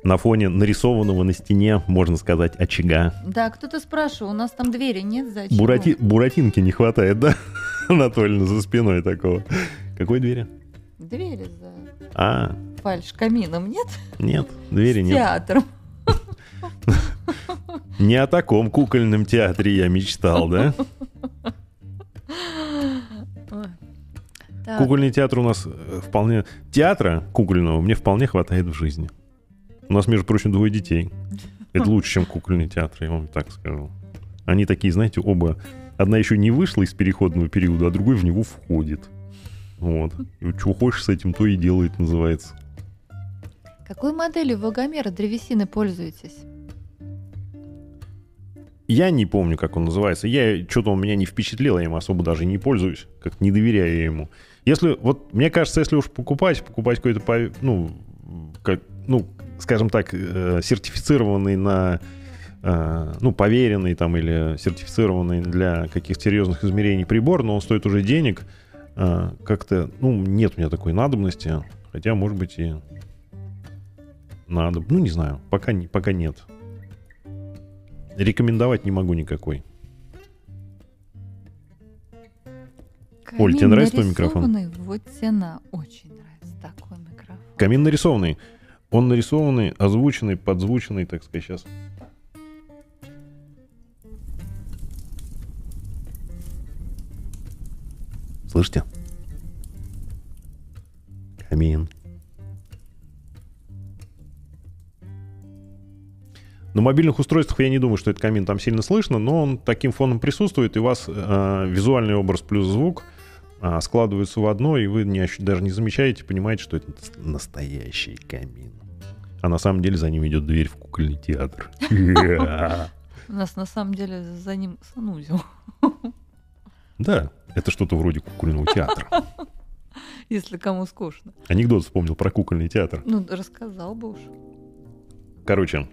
на фоне нарисованного на стене, можно сказать, очага. Да, кто-то спрашивал, у нас там двери нет за очагом? Бурати... Буратинки не хватает, да? Анатольевна за спиной такого. Какой двери? Двери за А, фальш камином нет? нет, двери С нет. театром. Не о таком кукольном театре я мечтал, да? Так, Кукольный театр у нас э, вполне... Театра кукольного мне вполне хватает в жизни. У нас, между прочим, двое детей. Это лучше, чем кукольный театр, я вам так скажу. Они такие, знаете, оба... Одна еще не вышла из переходного периода, а другой в него входит. Вот. И что хочешь с этим, то и делает, называется. Какой моделью Вагомера древесины пользуетесь? Я не помню, как он называется. Я что-то он меня не впечатлил, я им особо даже не пользуюсь, как не доверяю ему. Если, вот, мне кажется, если уж покупать, покупать какой-то, ну, как, ну, скажем так, э, сертифицированный на, э, ну, поверенный там или сертифицированный для каких-то серьезных измерений прибор, но он стоит уже денег, э, как-то, ну, нет у меня такой надобности, хотя, может быть, и надо, ну, не знаю, пока, не, пока нет. Рекомендовать не могу никакой. Оль, тебе Камин нравится твой микрофон? нарисованный, Вот цена. Очень нравится такой микрофон. Камин нарисованный. Он нарисованный, озвученный, подзвученный, так сказать, сейчас. Слышите? Камин. На мобильных устройствах я не думаю, что этот камин там сильно слышно, но он таким фоном присутствует, и у вас э, визуальный образ плюс звук складываются в одно, и вы не, даже не замечаете, понимаете, что это нас- настоящий камин. А на самом деле за ним идет дверь в кукольный театр. У нас на самом деле за ним санузел. Да, это что-то вроде кукольного театра. Если кому скучно. Анекдот вспомнил про кукольный театр. Ну, рассказал бы уж. Короче,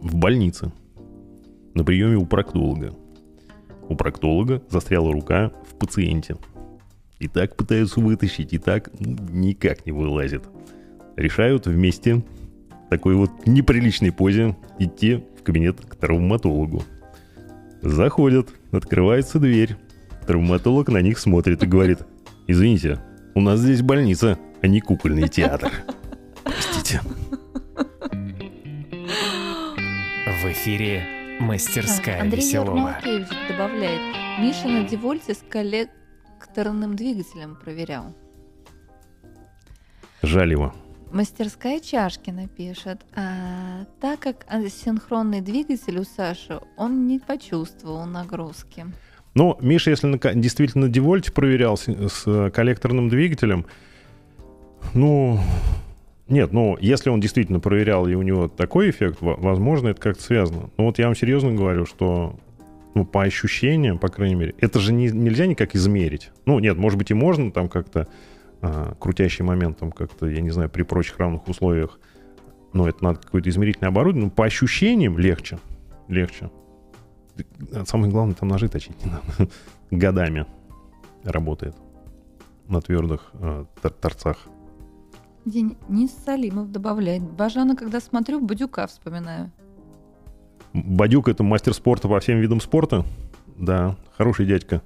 в больнице на приеме у проктолога. У проктолога застряла рука пациенте. И так пытаются вытащить, и так ну, никак не вылазит. Решают вместе в такой вот неприличной позе идти в кабинет к травматологу. Заходят, открывается дверь. Травматолог на них смотрит и говорит, извините, у нас здесь больница, а не кукольный театр. Простите. В эфире «Мастерская Андрей Веселова». Ермолкевич добавляет. Миша на Девольте с коллекторным двигателем проверял. Жаль его. Мастерская Чашкина пишет, а, так как синхронный двигатель у Саши, он не почувствовал нагрузки. Ну, Миша, если на действительно на Девольте проверял с, с, коллекторным двигателем, ну, нет, ну, если он действительно проверял, и у него такой эффект, во- возможно, это как-то связано. Но вот я вам серьезно говорю, что ну, по ощущениям, по крайней мере, это же не- нельзя никак измерить. Ну, нет, может быть, и можно там как-то а, крутящий момент, там как-то, я не знаю, при прочих равных условиях, но это надо какое-то измерительное оборудование, но по ощущениям легче, легче. Самое главное, там ножи точить не надо. Годами работает на твердых э, тор- торцах. Денис Салимов добавляет, Бажана, когда смотрю, Бадюка вспоминаю. Бадюк — это мастер спорта по всем видам спорта. Да, хороший дядька.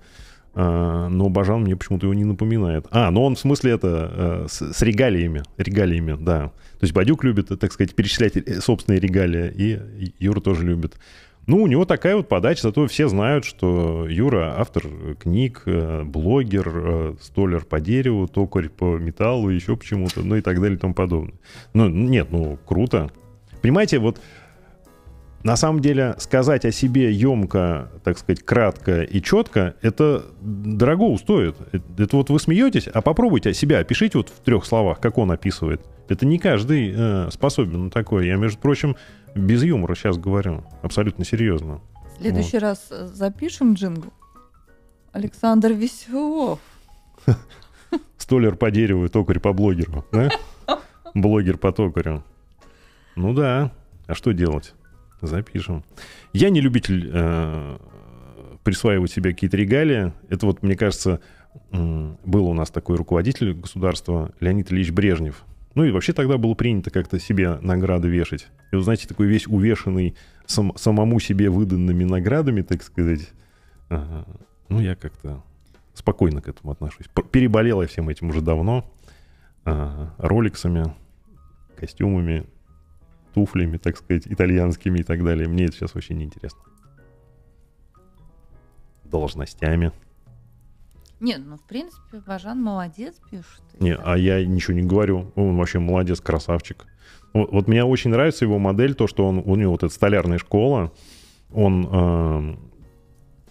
А, но Бажан мне почему-то его не напоминает. А, ну он в смысле это э, с, с регалиями. Регалиями, да. То есть Бадюк любит, так сказать, перечислять э, собственные регалии, и Юра тоже любит. Ну, у него такая вот подача, зато все знают, что Юра автор книг, э, блогер, э, столер по дереву, токарь по металлу, еще почему-то, ну и так далее и тому подобное. Ну, нет, ну, круто. Понимаете, вот на самом деле сказать о себе емко, так сказать, кратко и четко, это дорого стоит. Это, вот вы смеетесь, а попробуйте себя опишите вот в трех словах, как он описывает. Это не каждый э, способен на такое. Я, между прочим, без юмора сейчас говорю. Абсолютно серьезно. В следующий вот. раз э, запишем джингл. Александр Веселов. Столер по дереву, токарь по блогеру. Да? Блогер по токарю. Ну да. А что делать? Запишем. Я не любитель э, присваивать себе какие-то регалии. Это вот, мне кажется, был у нас такой руководитель государства Леонид Ильич Брежнев. Ну и вообще тогда было принято как-то себе награды вешать. И вот, знаете, такой весь увешанный сам, самому себе выданными наградами, так сказать. Ага. Ну, я как-то спокойно к этому отношусь. Переболел я всем этим уже давно. Ага. Роликсами, костюмами, туфлями, так сказать, итальянскими и так далее. Мне это сейчас не интересно. Должностями. Нет, ну, в принципе, Бажан молодец пишет. Не, а я ничего не говорю. Он вообще молодец, красавчик. Вот, вот мне очень нравится его модель, то, что он, у него вот эта столярная школа, он э,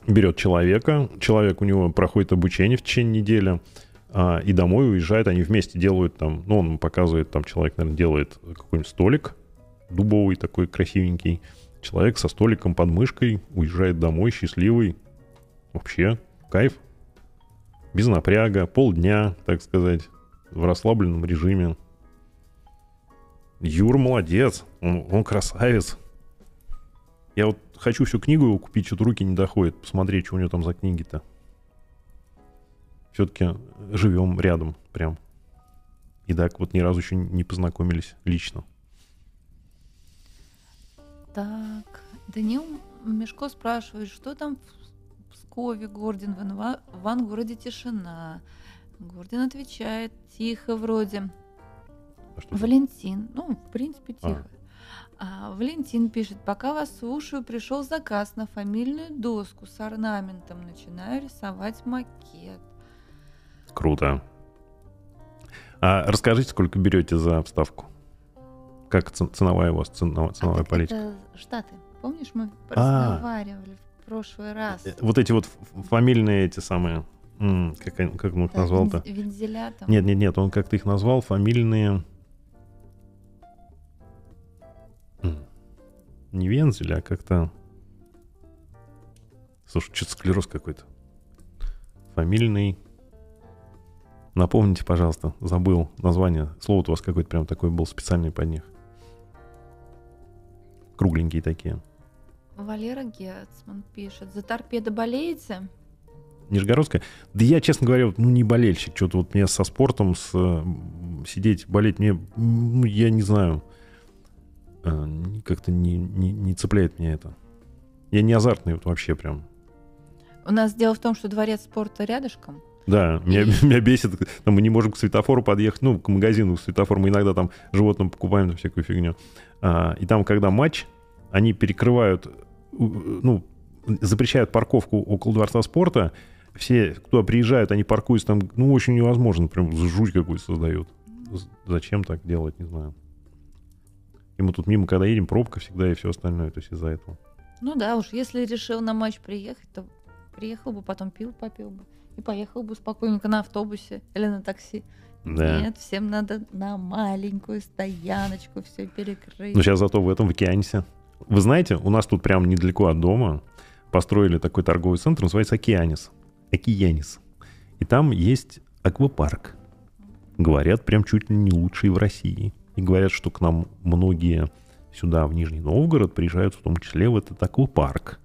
берет человека, человек у него проходит обучение в течение недели, э, и домой уезжает, они вместе делают там, ну, он показывает, там человек, наверное, делает какой-нибудь столик дубовый такой красивенький, человек со столиком под мышкой уезжает домой счастливый, вообще кайф без напряга, полдня, так сказать, в расслабленном режиме. Юр молодец, он, он красавец. Я вот хочу всю книгу его купить, что-то руки не доходят, посмотреть, что у него там за книги-то. Все-таки живем рядом прям. И так вот ни разу еще не познакомились лично. Так, Данил Мешко спрашивает, что там Пскове, Гордин, в Ивангороде тишина. Гордин отвечает, тихо вроде. А Валентин, ну, в принципе, а. тихо. А. А, Валентин пишет, пока вас слушаю, пришел заказ на фамильную доску с орнаментом. Начинаю рисовать макет. Круто. А расскажите, сколько берете за обставку? Как ценовая у вас ценовая, ценовая а, политика? Это Штаты. Помнишь, мы а. разговаривали в прошлый раз. Э, вот эти вот фамильные эти самые, как, как он их назвал-то? Вензеля там. Нет, нет, нет, он как-то их назвал, фамильные... Не вензеля, а как-то... Слушай, что-то склероз какой-то. Фамильный... Напомните, пожалуйста, забыл название. Слово у вас какое-то прям такое был специальный под них. Кругленькие такие. Валера Гетцман пишет. За торпедо болеете? Нижегородская. Да я, честно говоря, ну не болельщик. Что-то вот мне со спортом с, сидеть, болеть, мне, ну, я не знаю, э, как-то не, не, не цепляет меня это. Я не азартный вот вообще прям. У нас дело в том, что дворец спорта рядышком. Да, меня, меня бесит, там, мы не можем к светофору подъехать, ну, к магазину к светофору, мы иногда там животным покупаем там, всякую фигню. А, и там, когда матч, они перекрывают, ну, запрещают парковку около Дворца спорта, все, кто приезжают, они паркуются там, ну, очень невозможно, прям жуть какую-то создают. Зачем так делать, не знаю. И мы тут мимо, когда едем, пробка всегда и все остальное, то есть из-за этого. Ну да уж, если решил на матч приехать, то приехал бы, потом пил, попил бы. И поехал бы спокойненько на автобусе или на такси. Да. Нет, всем надо на маленькую стояночку все перекрыть. Ну, сейчас зато в этом в океанисе. Вы знаете, у нас тут прямо недалеко от дома построили такой торговый центр, называется Океанис. Океанис. И там есть аквапарк. Говорят, прям чуть ли не лучший в России. И говорят, что к нам многие сюда, в Нижний Новгород, приезжают в том числе в этот аквапарк.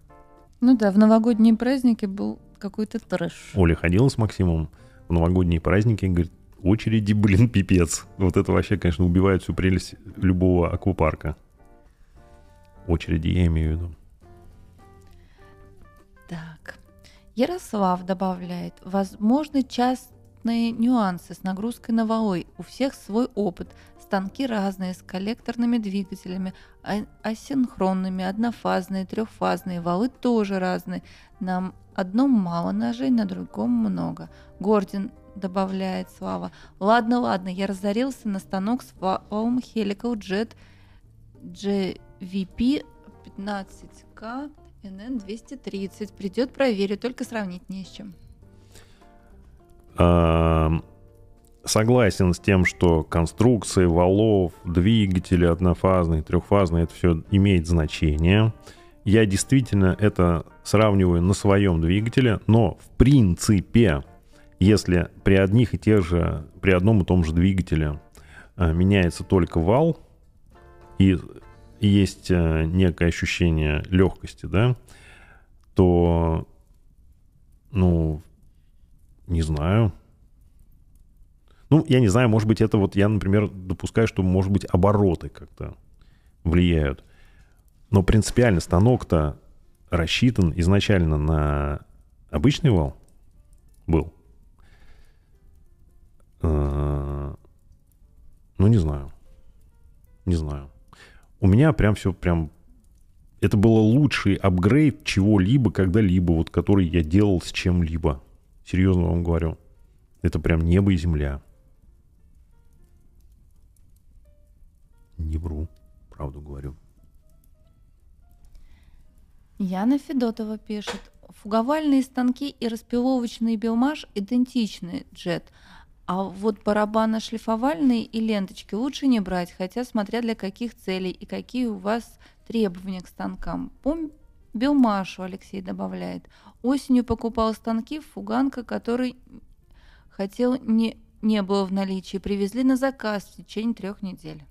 Ну да, в новогодние праздники был какой-то трэш. Оля ходила с Максимом в новогодние праздники и говорит, очереди, блин, пипец. Вот это вообще, конечно, убивает всю прелесть любого аквапарка очереди, я имею в виду. Так. Ярослав добавляет, возможны частные нюансы с нагрузкой на валой. У всех свой опыт. Станки разные, с коллекторными двигателями, а- асинхронными, однофазные, трехфазные. Валы тоже разные. На одном мало ножей, на другом много. Гордин добавляет Слава. Ладно, ладно, я разорился на станок с валом Helical Jet GVP 15К НН-230. Придет, проверю, только сравнить не с чем. Согласен с тем, что конструкции валов, двигатели однофазные, трехфазные, это все имеет значение. Я действительно это сравниваю на своем двигателе, но в принципе, если при одних и тех же, при одном и том же двигателе а, меняется только вал, и есть а, некое ощущение легкости, да, то, ну, не знаю. Ну, я не знаю, может быть, это вот я, например, допускаю, что, может быть, обороты как-то влияют. Но принципиально станок-то рассчитан изначально на обычный вал был. Э, Ну, не знаю. Не знаю. У меня прям все прям... Это было лучший апгрейд чего-либо, когда-либо, вот который я делал с чем-либо. Серьезно вам говорю. Это прям небо и земля. Не вру. Правду говорю. Яна Федотова пишет. Фуговальные станки и распиловочный билмаш идентичны, Джет. А вот барабано-шлифовальные и ленточки лучше не брать, хотя смотря для каких целей и какие у вас требования к станкам. По билмашу Алексей добавляет. Осенью покупал станки фуганка, который хотел не, не было в наличии. Привезли на заказ в течение трех недель.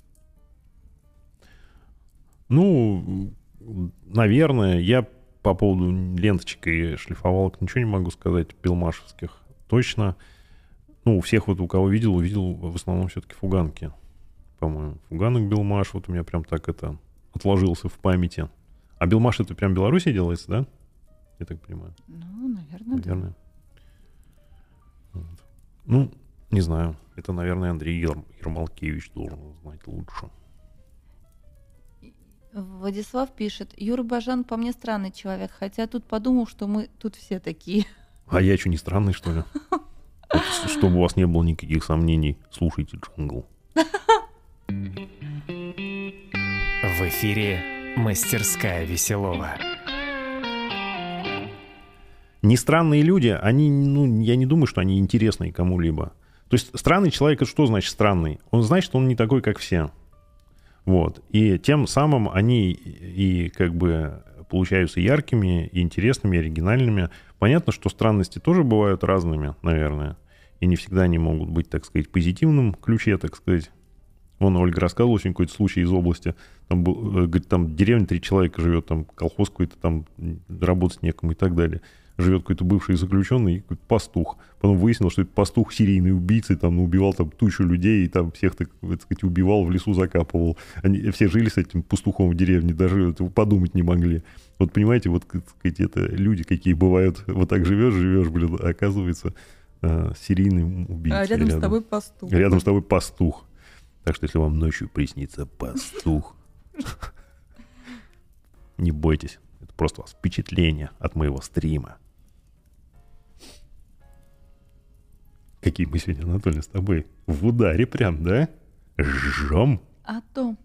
Ну, наверное, я по поводу ленточек и шлифовалок ничего не могу сказать, пилмашевских. Точно. Ну, у всех вот, у кого видел, увидел в основном все-таки фуганки. По-моему, фуганок Белмаш, вот у меня прям так это отложился в памяти. А Белмаш это прям в Беларуси делается, да? Я так понимаю. Ну, наверное, да. Наверное. Вот. Ну, не знаю. Это, наверное, Андрей Ер- Ермолкевич должен знать лучше. Владислав пишет, Юра Бажан по мне странный человек, хотя тут подумал, что мы тут все такие. А я что, не странный, что ли? Чтобы у вас не было никаких сомнений, слушайте джингл. В эфире «Мастерская Веселова». Не странные люди, они, ну, я не думаю, что они интересны кому-либо. То есть странный человек, это что значит странный? Он знает, что он не такой, как все. Вот. И тем самым они и как бы получаются яркими, и интересными, и оригинальными. Понятно, что странности тоже бывают разными, наверное. И не всегда они могут быть, так сказать, в позитивном ключе, так сказать. Вон Ольга рассказывала очень какой-то случай из области. Там, был, э, говорит, там в деревне три человека живет, там колхоз какой-то, там работать некому и так далее. Живет какой-то бывший заключенный и какой-то пастух. Потом выяснилось, что это пастух серийный убийца, там убивал там тучу людей и там всех, так, так сказать, убивал, в лесу закапывал. Они все жили с этим пастухом в деревне, даже это подумать не могли. Вот понимаете, вот, так сказать, это люди какие бывают. Вот так живешь, живешь, блин, оказывается э, серийный убийца. А рядом с тобой пастух. Рядом с тобой пастух. Так что если вам ночью приснится пастух, не бойтесь. Это просто вас впечатление от моего стрима. Какие мы сегодня, Анатолий, с тобой в ударе прям, да? Жжем. А то.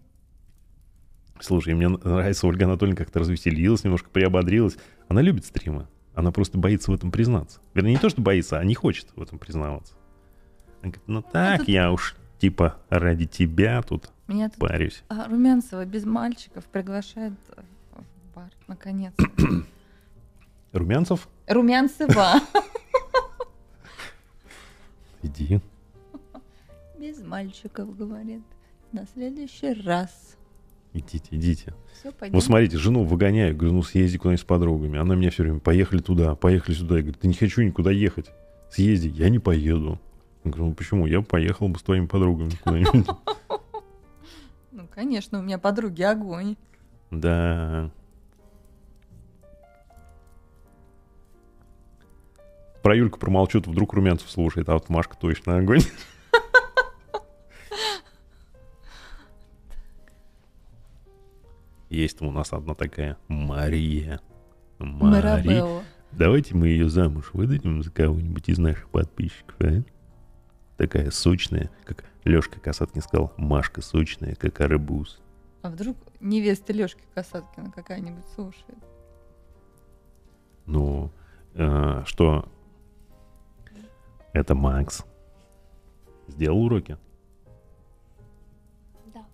Слушай, мне нравится Ольга Анатольевна как-то развеселилась, немножко приободрилась. Она любит стримы. Она просто боится в этом признаться. Вернее, не то, что боится, а не хочет в этом признаваться. Она говорит, ну так, тут- я уж типа ради тебя тут Меня тут парюсь. а, Румянцева без мальчиков приглашает в бар, наконец. Румянцев, Румянцева. иди. Без мальчиков, говорит. На следующий раз. Идите, идите. Все, пойдем. Вот смотрите, жену выгоняю, говорю, ну съезди куда-нибудь с подругами. Она меня все время, поехали туда, поехали сюда. Я говорю, да не хочу никуда ехать. Съезди, я не поеду. Я говорю, ну почему? Я поехал бы с твоими подругами куда-нибудь. Ну, конечно, у меня подруги огонь. Да. Про Юльку промолчу, вдруг Румянцев слушает, а вот Машка точно огонь. Есть у нас одна такая Мария. Мария. Давайте мы ее замуж выдадим за кого-нибудь из наших подписчиков, а? Такая сочная, как Лешка Касаткин сказал, Машка сочная, как арбуз. А вдруг невеста Лешки Касаткина какая-нибудь слушает? Ну, э, что? Это Макс. Сделал уроки? Да.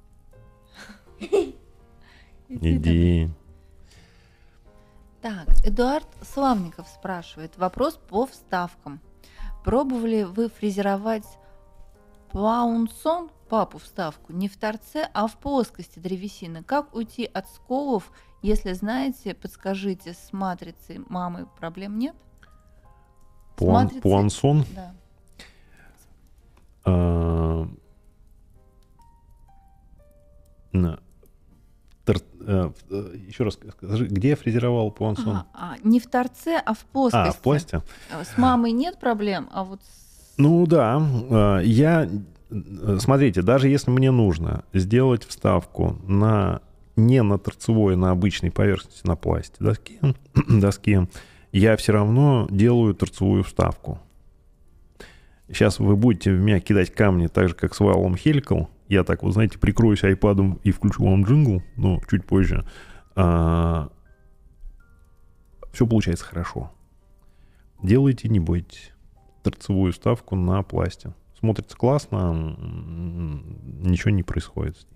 Иди. Так, Эдуард Славников спрашивает. Вопрос по вставкам. Пробовали вы фрезеровать паунсон, папу вставку, не в торце, а в плоскости древесины? Как уйти от сколов? Если знаете, подскажите, с матрицей мамы проблем нет? Пуан- матрицей- Пуансон. Да. А, тор- э, э, Еще раз скажи, где я фрезеровал Пуансон? А, а, не в торце, а в плоскости. А, в пласте? Э, С мамой нет проблем, а вот с- Ну да, я, смотрите, даже если мне нужно сделать вставку на не на торцевой, на обычной поверхности, на пласте доски, доски, я все равно делаю торцевую вставку. Сейчас вы будете в меня кидать камни так же, как с валом Helical. Я так, вот знаете, прикроюсь айпадом и включу вам джингл, но чуть позже. все получается хорошо. Делайте, не бойтесь торцевую вставку на пласте. Смотрится классно, ничего не происходит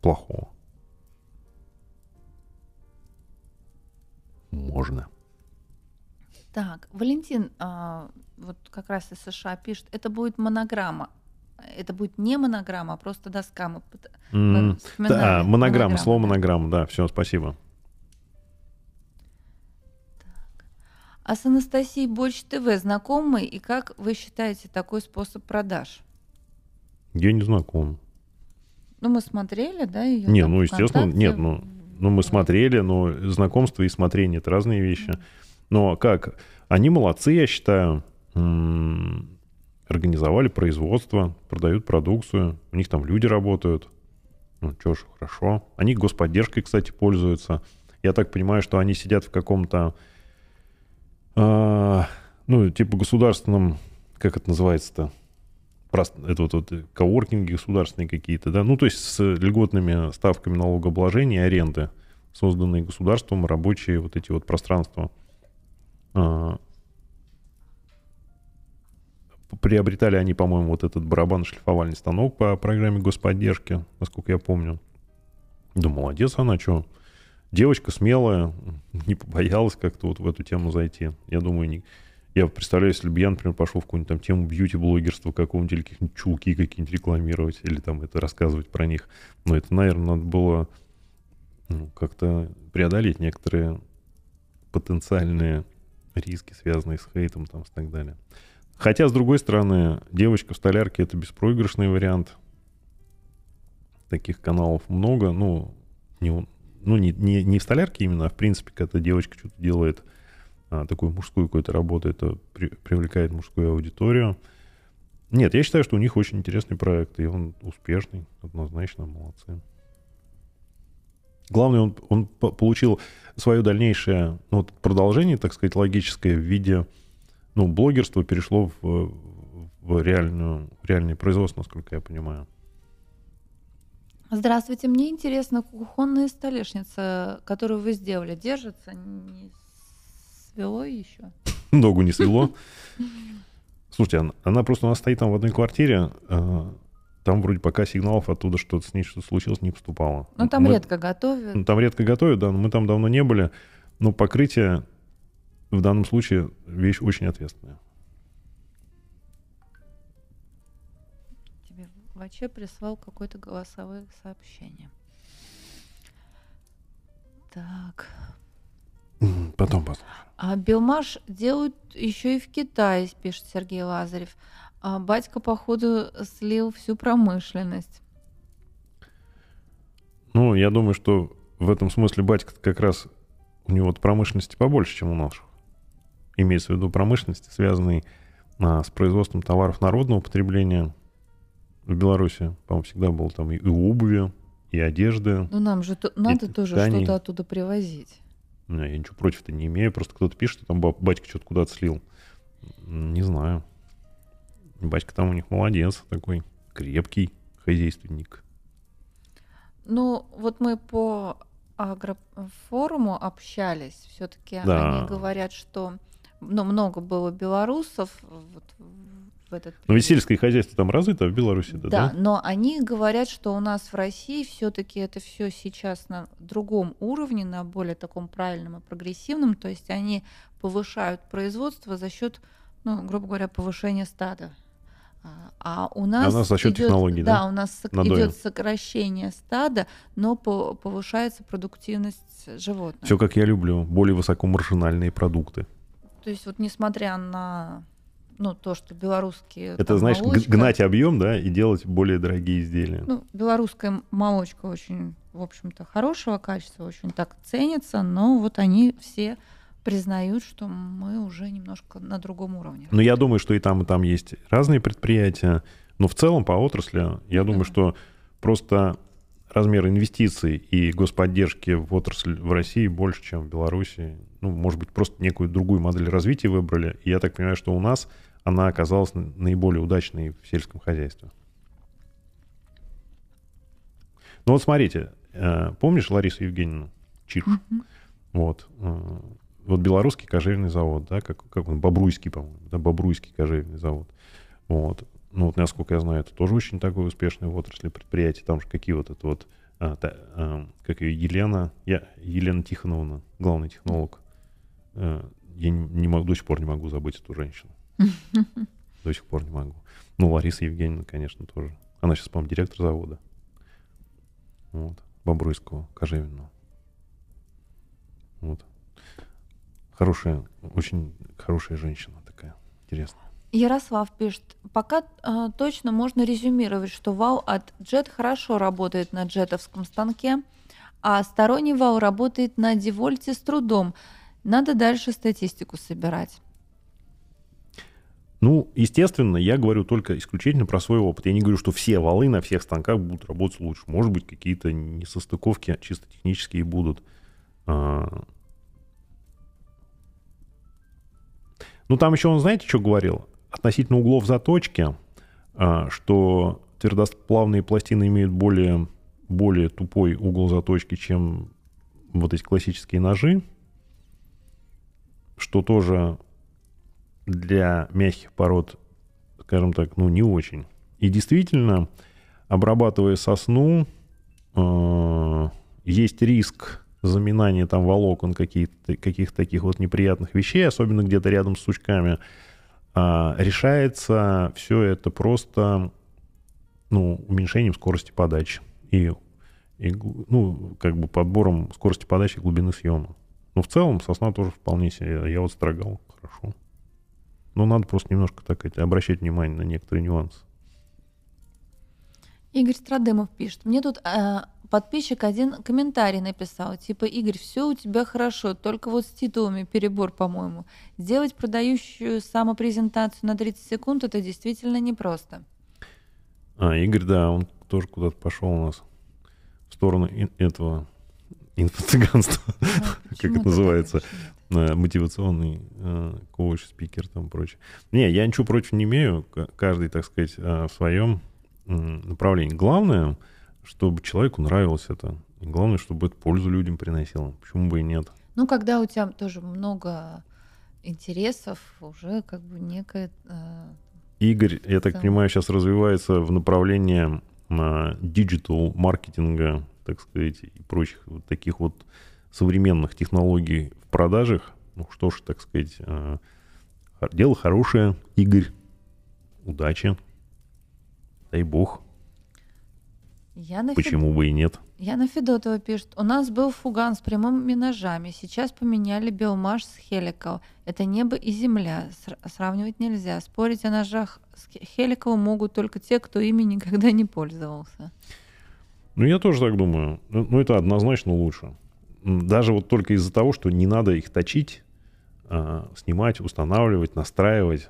плохого. Можно. Так, Валентин, а, вот как раз из США пишет, это будет монограмма. Это будет не монограмма, а просто доска. Мы мы. Да, монограмма, слово да. монограмма, да, все, спасибо. А с Анастасией Борщ ТВ знакомы? И как вы считаете такой способ продаж? Я не знаком. Ну, мы смотрели, да, ее? Не, ну, естественно, нет, ну, Ну, мы смотрели, но знакомство и смотрение — это разные вещи. Но как? Они молодцы, я считаю. М, Организовали производство, продают продукцию. У них там люди работают. Ну, что ж, хорошо. Они господдержкой, кстати, пользуются. Я так понимаю, что они сидят в каком-то, а, ну, типа государственном, как это называется-то? Просто это вот, вот коворкинги государственные какие-то, да, ну, то есть с льготными ставками налогообложения и аренды, созданные государством, рабочие вот эти вот пространства. А, Приобретали они, по-моему, вот этот барабан-шлифовальный станок по программе господдержки, насколько я помню. Да молодец она, что. Девочка смелая, не побоялась как-то вот в эту тему зайти. Я думаю, не... я представляю, если бы я, например, пошел в какую-нибудь там тему бьюти-блогерства какого-нибудь или каких-нибудь чулки какие-нибудь рекламировать или там это рассказывать про них. Но это, наверное, надо было ну, как-то преодолеть некоторые потенциальные риски, связанные с хейтом там и так далее. Хотя, с другой стороны, девочка в столярке — это беспроигрышный вариант. Таких каналов много. Ну, не, ну, не, не, не в столярке именно, а в принципе, когда девочка что-то делает, а, такую мужскую какую-то работу, это при- привлекает мужскую аудиторию. Нет, я считаю, что у них очень интересный проект, и он успешный, однозначно, молодцы. Главное, он, он по- получил свое дальнейшее ну, продолжение, так сказать, логическое в виде ну, блогерство перешло в, в реальную, в реальное производство, насколько я понимаю. Здравствуйте, мне интересно, кухонная столешница, которую вы сделали, держится? Не свело еще? Ногу не свело. Слушайте, она, она просто у нас стоит там в одной квартире. э, Там вроде пока сигналов оттуда что-то с ней что случилось не поступало. Ну, там Мы- редко готовят. ну, Там редко готовят, да, но мы там давно не были. Но покрытие в данном случае вещь очень ответственная. Тебе Ваче прислал какое-то голосовое сообщение. Так. Потом послушаем. А биомаш делают еще и в Китае, пишет Сергей Лазарев. А батька, походу, слил всю промышленность. Ну, я думаю, что в этом смысле батька как раз у него вот промышленности побольше, чем у наших. Имеется в виду промышленности, связанной а, с производством товаров народного потребления. В Беларуси, по-моему, всегда было там и, обуви, и одежды. Ну, нам же то- надо тоже тканей. что-то оттуда привозить. Ну, Я ничего против-то не имею, просто кто-то пишет, что там ба- батька что-то куда-то слил. Не знаю. Батька там у них молодец, такой крепкий хозяйственник. Ну, вот мы по агрофоруму общались, все-таки Да. они говорят, что ну, много было белорусов вот в этот Но ведь период. сельское хозяйство там развито в Беларуси, да? Да, но они говорят, что у нас в России все-таки это все сейчас на другом уровне, на более таком правильном и прогрессивном. То есть они повышают производство за счет, ну, грубо говоря, повышения стада. А- А у нас, нас за счет идёт- технологий, да? у нас Надоем. идет сокращение стада, но по- повышается продуктивность животных. Все как я люблю, более высокомаржинальные продукты. То есть вот несмотря на ну, то, что белорусские... Это, там, знаешь, молочка- гнать объем, да, и делать более дорогие изделия. Ну, белорусская молочка очень, в общем-то, хорошего качества, очень так ценится, но вот они все признают, что мы уже немножко на другом уровне. Но я думаю, что и там, и там есть разные предприятия. Но в целом по отрасли, я думаю, Мгм. что просто размер инвестиций и господдержки в отрасль в России больше, чем в Беларуси. Ну, может быть, просто некую другую модель развития выбрали. И я так понимаю, что у нас она оказалась наиболее удачной в сельском хозяйстве. Ну вот смотрите, э, помнишь Ларису Евгеньевну Чирш? Мгм. Вот. э, Вот белорусский кожевенный завод, да, как, как он, Бобруйский, по-моему, да, Бобруйский кожевенный завод. Вот. Ну вот, насколько я знаю, это тоже очень такой успешный в отрасли предприятий. Там же какие вот это вот, а, та- а, как ее, Елена, я, Елена Тихоновна, главный технолог. Э, Я не, не могу, до сих пор не могу забыть эту женщину. До сих пор не могу. Ну, Лариса Евгеньевна, конечно, тоже. Она сейчас, по-моему, директор завода. Вот. Бобруйского, кожевенного. Вот. Хорошая, очень хорошая женщина такая, интересная. Ярослав пишет, пока а, точно можно резюмировать, что вал от Jet хорошо работает на джетовском станке, а сторонний вал работает на девольте с трудом. Надо дальше статистику собирать. Ну, естественно, я говорю только исключительно про свой опыт. Я не говорю, что все валы на всех станках будут работать лучше. Может быть, какие-то несостыковки чисто технические будут. А. Ну, там еще он, знаете, что говорил? Относительно углов заточки, а, что твердосплавные пластины имеют более, более тупой угол заточки, чем вот эти классические ножи, что тоже для мягких пород, скажем так, ну, не очень. И действительно, обрабатывая сосну, э, есть риск заминания там волокон каких-то, каких-то таких вот неприятных вещей, особенно где-то рядом с сучками. А решается все это просто ну, уменьшением скорости подачи и, и ну, как бы подбором скорости подачи и глубины съема. Но в целом сосна тоже вполне себе, я вот строгал хорошо. Но надо просто немножко так сказать, обращать внимание на некоторые нюансы. Игорь Страдымов пишет, мне тут э, подписчик один комментарий написал, типа, Игорь, все у тебя хорошо, только вот с титулами перебор, по-моему. Сделать продающую самопрезентацию на 30 секунд это действительно непросто. А, Игорь, да, он тоже куда-то пошел у нас в сторону этого инфо-цыганства. Ну, Как почему это называется? мотивационный э, коуч, спикер там прочее. Не, я ничего против не имею. Каждый, так сказать, э, в своем направлении. Главное, чтобы человеку нравилось это. И главное, чтобы это пользу людям приносило. Почему бы и нет? Ну, когда у тебя тоже много интересов, уже как бы некое... э, Игорь, я так Да. понимаю, сейчас развивается в направлении digital маркетинга, так сказать, и прочих вот таких вот современных технологий в продажах. Ну что ж, так сказать, э, дело хорошее, Игорь. Удачи. Дай бог. Я на, Фед- Почему бы и нет? Яна Федотова пишет, у нас был фуган с прямыми ножами, сейчас поменяли биомаш с Хеликал. Это небо и земля, Сра- сравнивать нельзя. Спорить о ножах с Хе- Хеликал могут только те, кто ими никогда не пользовался. Ну, я тоже так думаю. Ну, ну, это однозначно лучше. Даже вот только из-за того, что не надо их точить, а, снимать, устанавливать, настраивать.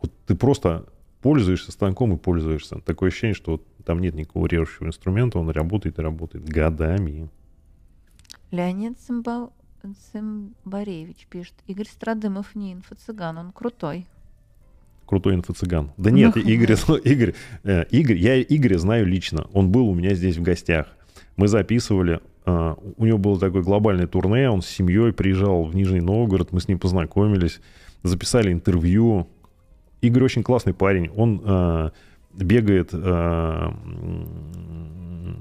Вот ты просто пользуешься станком и пользуешься. Такое ощущение, что вот там нет никакого режущего инструмента, он работает и работает годами. Леонид Цимба- Цимбаревич пишет, Игорь Страдымов не инфо-цыган, он крутой. Крутой инфо-цыган. Да нет, Игорь, Игорь, э, Игорь, я Игоря знаю лично. Он был у меня здесь в гостях. Мы записывали, э, у него было такое глобальное турне, он с семьей приезжал в Нижний Новгород, мы с ним познакомились, записали интервью. Игорь очень классный парень, он э, бегает, э,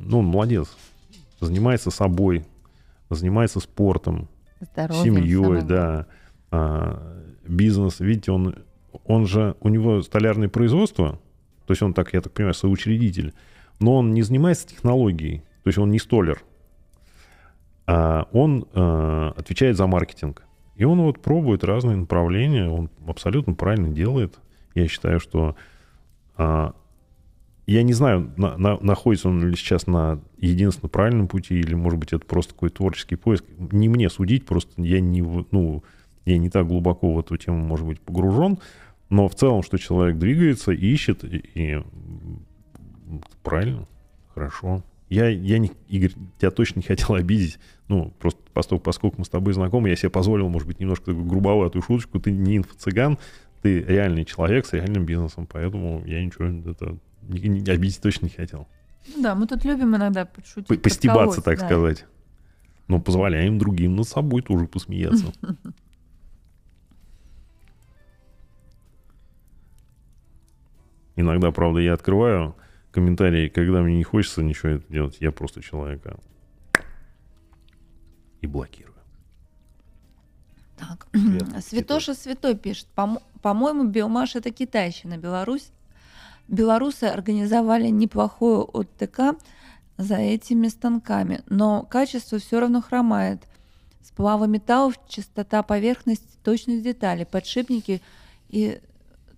ну, он молодец, занимается собой, занимается спортом, Здоровьем семьей, да, а, бизнес. Видите, он, он же, у него столярное производство, то есть он так, я так понимаю, соучредитель, но он не занимается технологией, то есть он не столер, а он а, отвечает за маркетинг. И он вот пробует разные направления, он абсолютно правильно делает. Я считаю, что а, я не знаю, на- на- находится он ли сейчас на единственно правильном пути, или, может быть, это просто какой-то творческий поиск. Не мне судить, просто я не, ну, я не так глубоко в эту тему, может быть, погружен. Но в целом, что человек двигается, ищет, и, и, правильно, хорошо. Я, я не, Игорь, тебя точно не хотел обидеть. Ну, просто поскольку, поскольку мы с тобой знакомы, я себе позволил, может быть, немножко такую грубоватую шуточку. Ты не инфо-цыган, ты реальный человек с реальным бизнесом, поэтому я ничего это, не, не- обидеть точно не хотел. Ну да, мы тут любим иногда подшутить. Постебаться, так да. сказать. Но позволяем другим над собой тоже посмеяться. Иногда, правда, я открываю комментарии, когда мне не хочется ничего это делать, я просто человека и блокирую. Так. Святоша Святой пишет. «Помо- По-моему, Биомаш это китайщина. Беларусь, белорусы организовали неплохую ОТК за этими станками, но качество все равно хромает. Сплавы металлов, чистота поверхности, точность деталей, подшипники и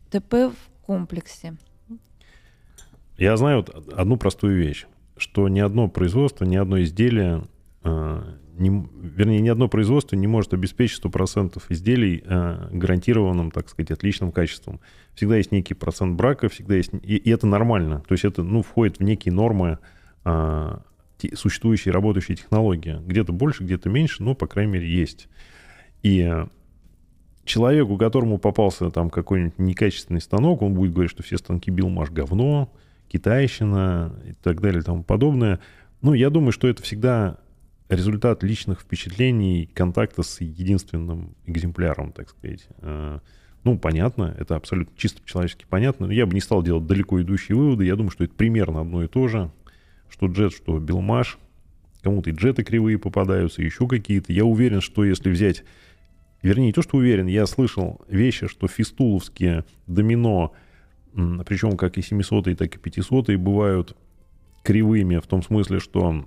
ТП в комплексе. Я знаю одну простую вещь, что ни одно производство, ни одно изделие, э, не вернее, ни одно производство не может обеспечить 100% изделий э, гарантированным, так сказать, отличным качеством. Всегда есть некий процент брака, всегда есть... И, и это нормально. То есть это, ну, входит в некие нормы э, существующей, работающей технологии. Где-то больше, где-то меньше, но, по крайней мере, есть. И человеку, которому попался там какой-нибудь некачественный станок, он будет говорить, что все станки Билмаш говно, китайщина и так далее и тому подобное. Ну, я думаю, что это всегда результат личных впечатлений, контакта с единственным экземпляром, так сказать. Э, Ну, понятно, это абсолютно чисто по-человечески понятно, но я бы не стал делать далеко идущие выводы. Я думаю, что это примерно одно и то же, что джет, что билмаш. Кому-то и джеты кривые попадаются, еще какие-то. Я уверен, что если взять Вернее, не то, что уверен, я слышал вещи, что фистуловские домино, причем как и 700 так и 500 бывают кривыми, в том смысле, что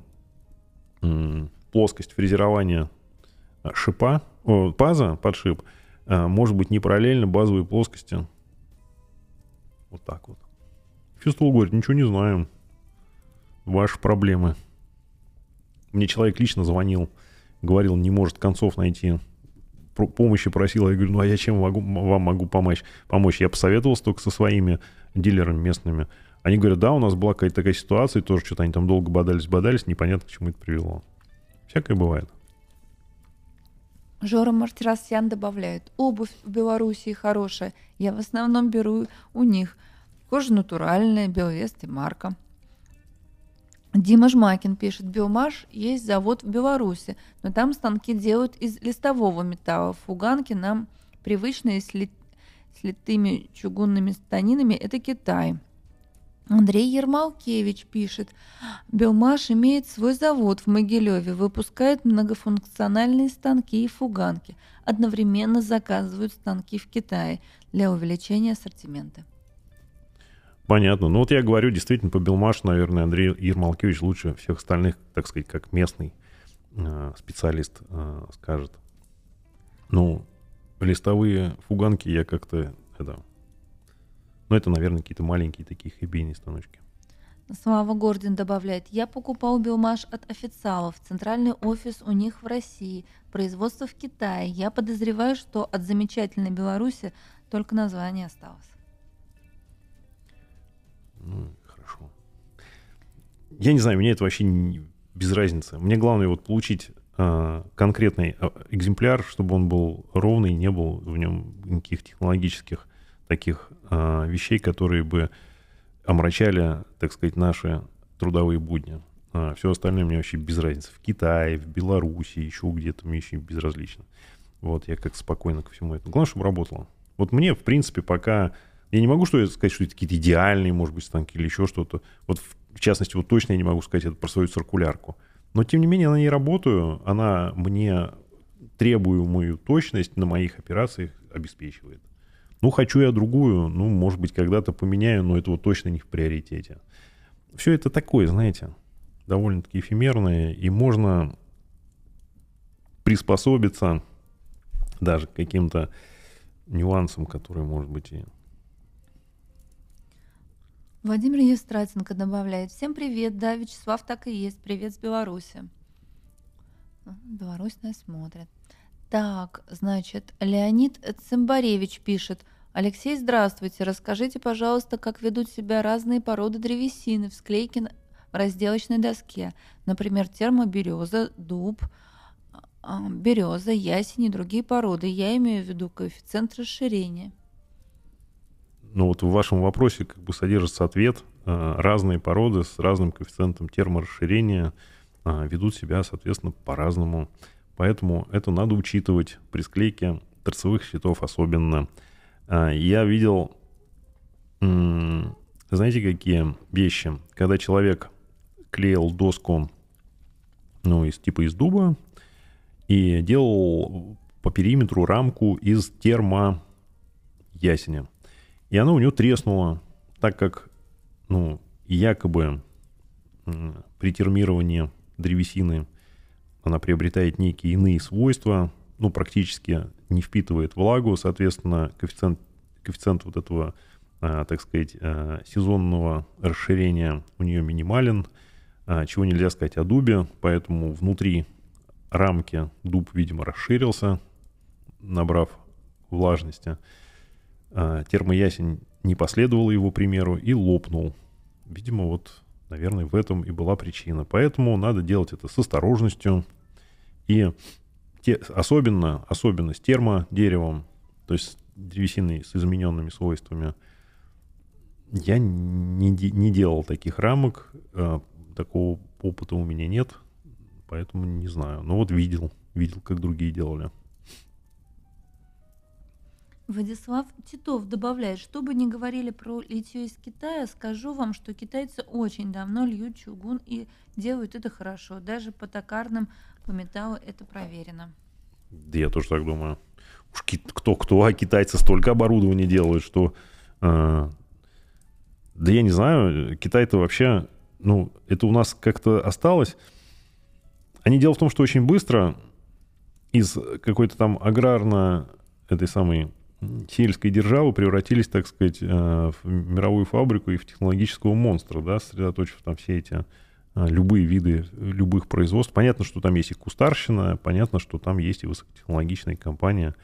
плоскость фрезерования шипа, о, паза, подшип, а, может быть не параллельно базовой плоскости. Вот так вот. Фистул говорит, ничего не знаем. Ваши проблемы. Мне человек лично звонил, говорил, не может концов найти помощи просил. Я говорю, ну а я чем могу, вам могу помочь? помочь? Я посоветовался только со своими дилерами местными. Они говорят, да, у нас была какая-то такая ситуация, тоже что-то они там долго бодались-бодались, непонятно, к чему это привело. Всякое бывает. Жора Мартиросян добавляет. Обувь в Белоруссии хорошая. Я в основном беру у них. Кожа натуральная, Белвест и марка. Дима Жмакин пишет. Биомаш есть завод в Беларуси, но там станки делают из листового металла. Фуганки нам привычные с, ли- с литыми чугунными станинами. Это Китай. Андрей Ермалкевич пишет. Белмаш имеет свой завод в Могилеве, выпускает многофункциональные станки и фуганки. Одновременно заказывают станки в Китае для увеличения ассортимента. Понятно. Ну вот я говорю, действительно, по Белмашу, наверное, Андрей Ермолкевич лучше всех остальных, так сказать, как местный э, специалист э, скажет. Ну, листовые фуганки я как-то, это... Ну, это, наверное, какие-то маленькие такие хэбийные станочки. Слава Гордин добавляет, я покупал биомаш от официалов, центральный офис у них в России, производство в Китае. Я подозреваю, что от замечательной Беларуси только название осталось. Ну, хорошо. Я не знаю, мне это вообще не- без разницы. Мне главное вот получить э, конкретный э, экземпляр, чтобы он был ровный, не был в нем никаких технологических таких э, вещей, которые бы омрачали, так сказать, наши трудовые будни. А все остальное мне вообще без разницы. В Китае, в Беларуси, еще где-то мне еще безразлично. Вот, я как спокойно ко всему этому. Главное, чтобы работало. Вот мне, в принципе, пока... Я не могу что сказать, что это какие-то идеальные, может быть, станки или еще что-то. Вот, в частности, вот точно я не могу сказать это про свою циркулярку. Но, тем не менее, на ней работаю. Она мне требуемую точность на моих операциях обеспечивает. Ну, хочу я другую, ну, может быть, когда-то поменяю, но это вот точно не в приоритете. Все это такое, знаете, довольно-таки эфемерное, и можно приспособиться даже к каким-то нюансам, которые, может быть, и... Владимир Евстратенко добавляет. Всем привет, да, Вячеслав так и есть. Привет с Беларуси. Беларусь нас смотрит. Так, значит, Леонид Цимбаревич пишет. Алексей, здравствуйте. Расскажите, пожалуйста, как ведут себя разные породы древесины в склейке в разделочной доске. Например, термобереза, дуб, а, береза, ясень и другие породы. Я имею в виду коэффициент расширения. Ну вот в вашем вопросе как бы содержится ответ. А, разные породы с разным коэффициентом терморасширения а, ведут себя, соответственно, по-разному. Поэтому это надо учитывать при склейке торцевых щитов особенно. А, я видел, знаете, какие вещи? Когда человек клеил доску, ну, из типа из дуба, и делал по периметру рамку из термо ясеня. И она у него треснула, так как, ну, якобы при термировании древесины она приобретает некие иные свойства, ну, практически не впитывает влагу, соответственно, коэффициент, коэффициент вот этого, а, так сказать, а, сезонного расширения у нее минимален, а, чего нельзя сказать о дубе, поэтому внутри рамки дуб, видимо, расширился, набрав влажности. Термоясень не последовал его примеру и лопнул. Видимо, вот, наверное, в этом и была причина. Поэтому надо делать это с осторожностью, и те, особенно, особенно с термодеревом, то есть древесиной с измененными свойствами, я не, не делал таких рамок, э, такого опыта у меня нет, поэтому не знаю. Но вот видел, видел, как другие делали. Владислав Титов добавляет, что бы ни говорили про литье из Китая, скажу вам, что китайцы очень давно льют чугун и делают это хорошо. Даже по токарным, по металлу это проверено. Да я тоже так думаю. Уж кто-кто, а китайцы столько оборудования делают, что... Э, да я не знаю, Китай-то вообще... Ну, это у нас как-то осталось. Они дело в том, что очень быстро из какой-то там аграрно этой самой сельской державы превратились, так сказать, э, в мировую фабрику и в технологического монстра, да, сосредоточив там все эти любые виды любых производств. Понятно, что там есть и кустарщина, понятно, что там есть и высокотехнологичная компания.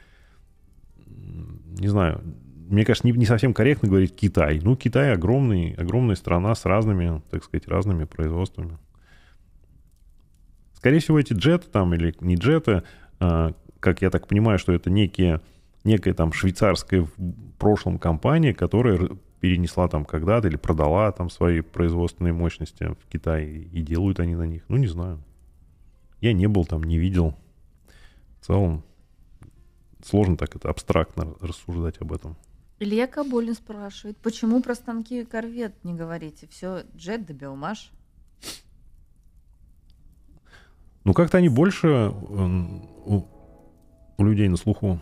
Не знаю, мне кажется, не, не совсем корректно говорить Китай. Ну, Китай огромный, огромная страна с разными, так сказать, разными производствами. Скорее всего, эти джеты там или не джеты, э, как я так понимаю, что это некие некая там швейцарская в прошлом компания, которая перенесла там когда-то или продала там свои производственные мощности в Китай, и делают они на них. Ну, не знаю. Я не был там, не видел. В целом, сложно так это абстрактно рассуждать об этом. Илья Кабулин спрашивает, почему про станки корвет не говорите? Все джет да биомаш. Ну, как-то они больше у, у людей на слуху.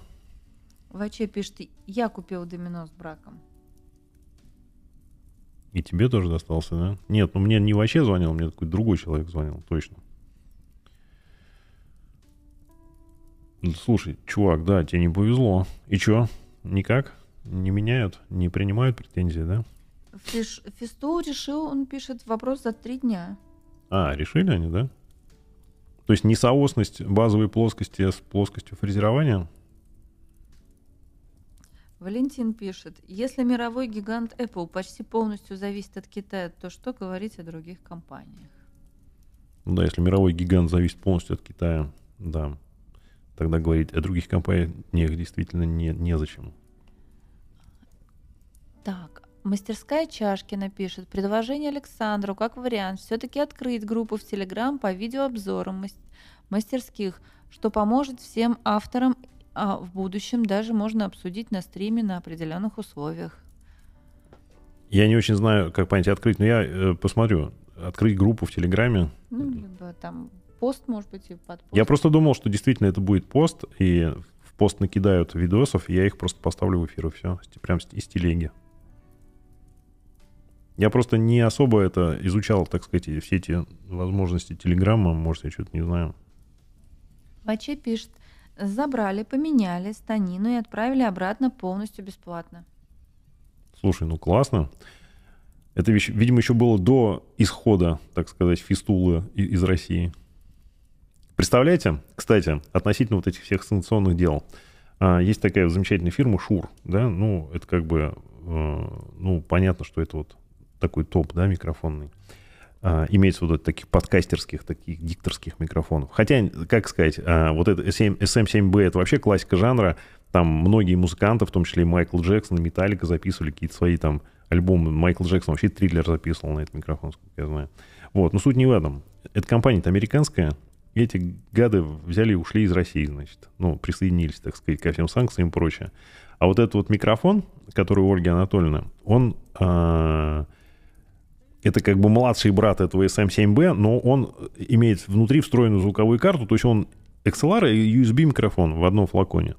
Ваче пишет, я купил домино с браком. И тебе тоже достался, да? Нет, ну мне не вообще звонил, мне такой другой человек звонил, точно. Слушай, чувак, да, тебе не повезло. И чё? Никак? Не меняют? Не принимают претензии, да? Фиш, Фисту решил, он пишет, вопрос за три дня. А, решили они, да? То есть несоосность базовой плоскости с плоскостью фрезерования Валентин пишет, если мировой гигант Apple почти полностью зависит от Китая, то что говорить о других компаниях? Ну да, если мировой гигант зависит полностью от Китая, да, тогда говорить о других компаниях действительно не, незачем. Так, Мастерская Чашкина пишет. Предложение Александру как вариант все-таки открыть группу в Телеграм по видеообзорам мас- мастерских, что поможет всем авторам а в будущем даже можно обсудить на стриме на определенных условиях. Я не очень знаю, как понять открыть, но я э, посмотрю. Открыть группу в Телеграме. Ну, либо там пост, может быть, и под пост. Я просто думал, что действительно это будет пост, и в пост накидают видосов, и я их просто поставлю в эфир, и все, прям из телеги. Я просто не особо это изучал, так сказать, все эти возможности Телеграма, может, я что-то не знаю. Ваче пишет, забрали, поменяли станину и отправили обратно полностью бесплатно. Слушай, ну классно. Это, видимо, еще было до исхода, так сказать, фистулы из России. Представляете, кстати, относительно вот этих всех санкционных дел, а, есть такая замечательная фирма Шур, да, ну, это как бы, э, ну, понятно, что это вот такой топ, да, микрофонный. А, имеется в виду таких подкастерских, таких дикторских микрофонов. Хотя, как сказать, а, вот это SM7B это вообще классика жанра. Там многие музыканты, в том числе и Майкл Джексон, и Металлика записывали какие-то свои там альбомы. Майкл Джексон вообще триллер записывал на этот микрофон, сколько я знаю. Вот, но суть не в этом. Эта компания-то американская, и эти гады взяли и ушли из России, значит. Ну, присоединились, так сказать, ко всем санкциям и прочее. А вот этот вот микрофон, который у Ольги Анатольевны, он... А- это как бы младший брат этого SM7B, но он имеет внутри встроенную звуковую карту, то есть он XLR и USB микрофон в одном флаконе.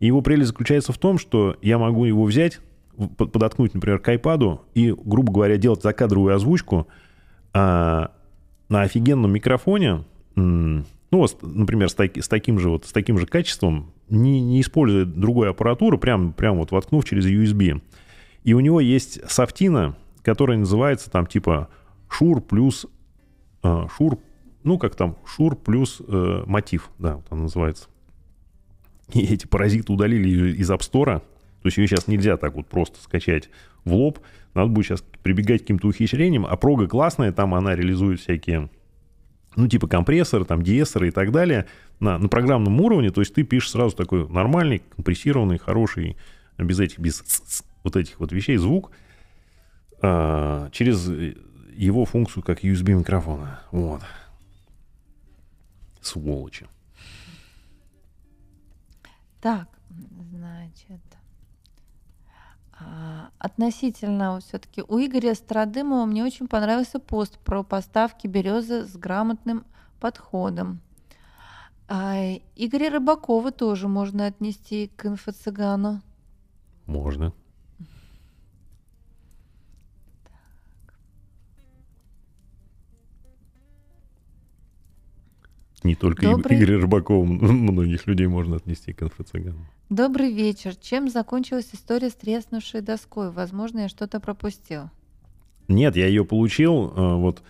И его прелесть заключается в том, что я могу его взять, подоткнуть, например, к iPad и, грубо говоря, делать закадровую озвучку а, на офигенном микрофоне, ну, например, с, таки, с, таким же, вот, с таким же качеством, не, не используя другой аппаратуры, прям, прям вот воткнув через USB. И у него есть софтина, которая называется там типа Шур плюс э, Шур, ну как там, Шур плюс э, мотив, да, вот она называется. И эти паразиты удалили из App Store, то есть ее сейчас нельзя так вот просто скачать в лоб, надо будет сейчас прибегать к каким-то ухищрениям, а прога классная, там она реализует всякие ну, типа компрессоры, там, диэссоры и так далее на, на программном уровне, то есть ты пишешь сразу такой нормальный, компрессированный, хороший, без этих, без вот этих вот вещей звук, а, через его функцию как USB микрофона. Вот. Сволочи. Так, значит, а, относительно все-таки у Игоря Страдымова мне очень понравился пост про поставки березы с грамотным подходом. А Игоря Рыбакова тоже можно отнести к инфо-цыгану. Можно. Не только Добрый... Игоря Рыбакова, многих людей можно отнести к инфо-цыганам. Добрый вечер. Чем закончилась история с треснувшей доской? Возможно, я что-то пропустил. Нет, я ее получил. Э, вот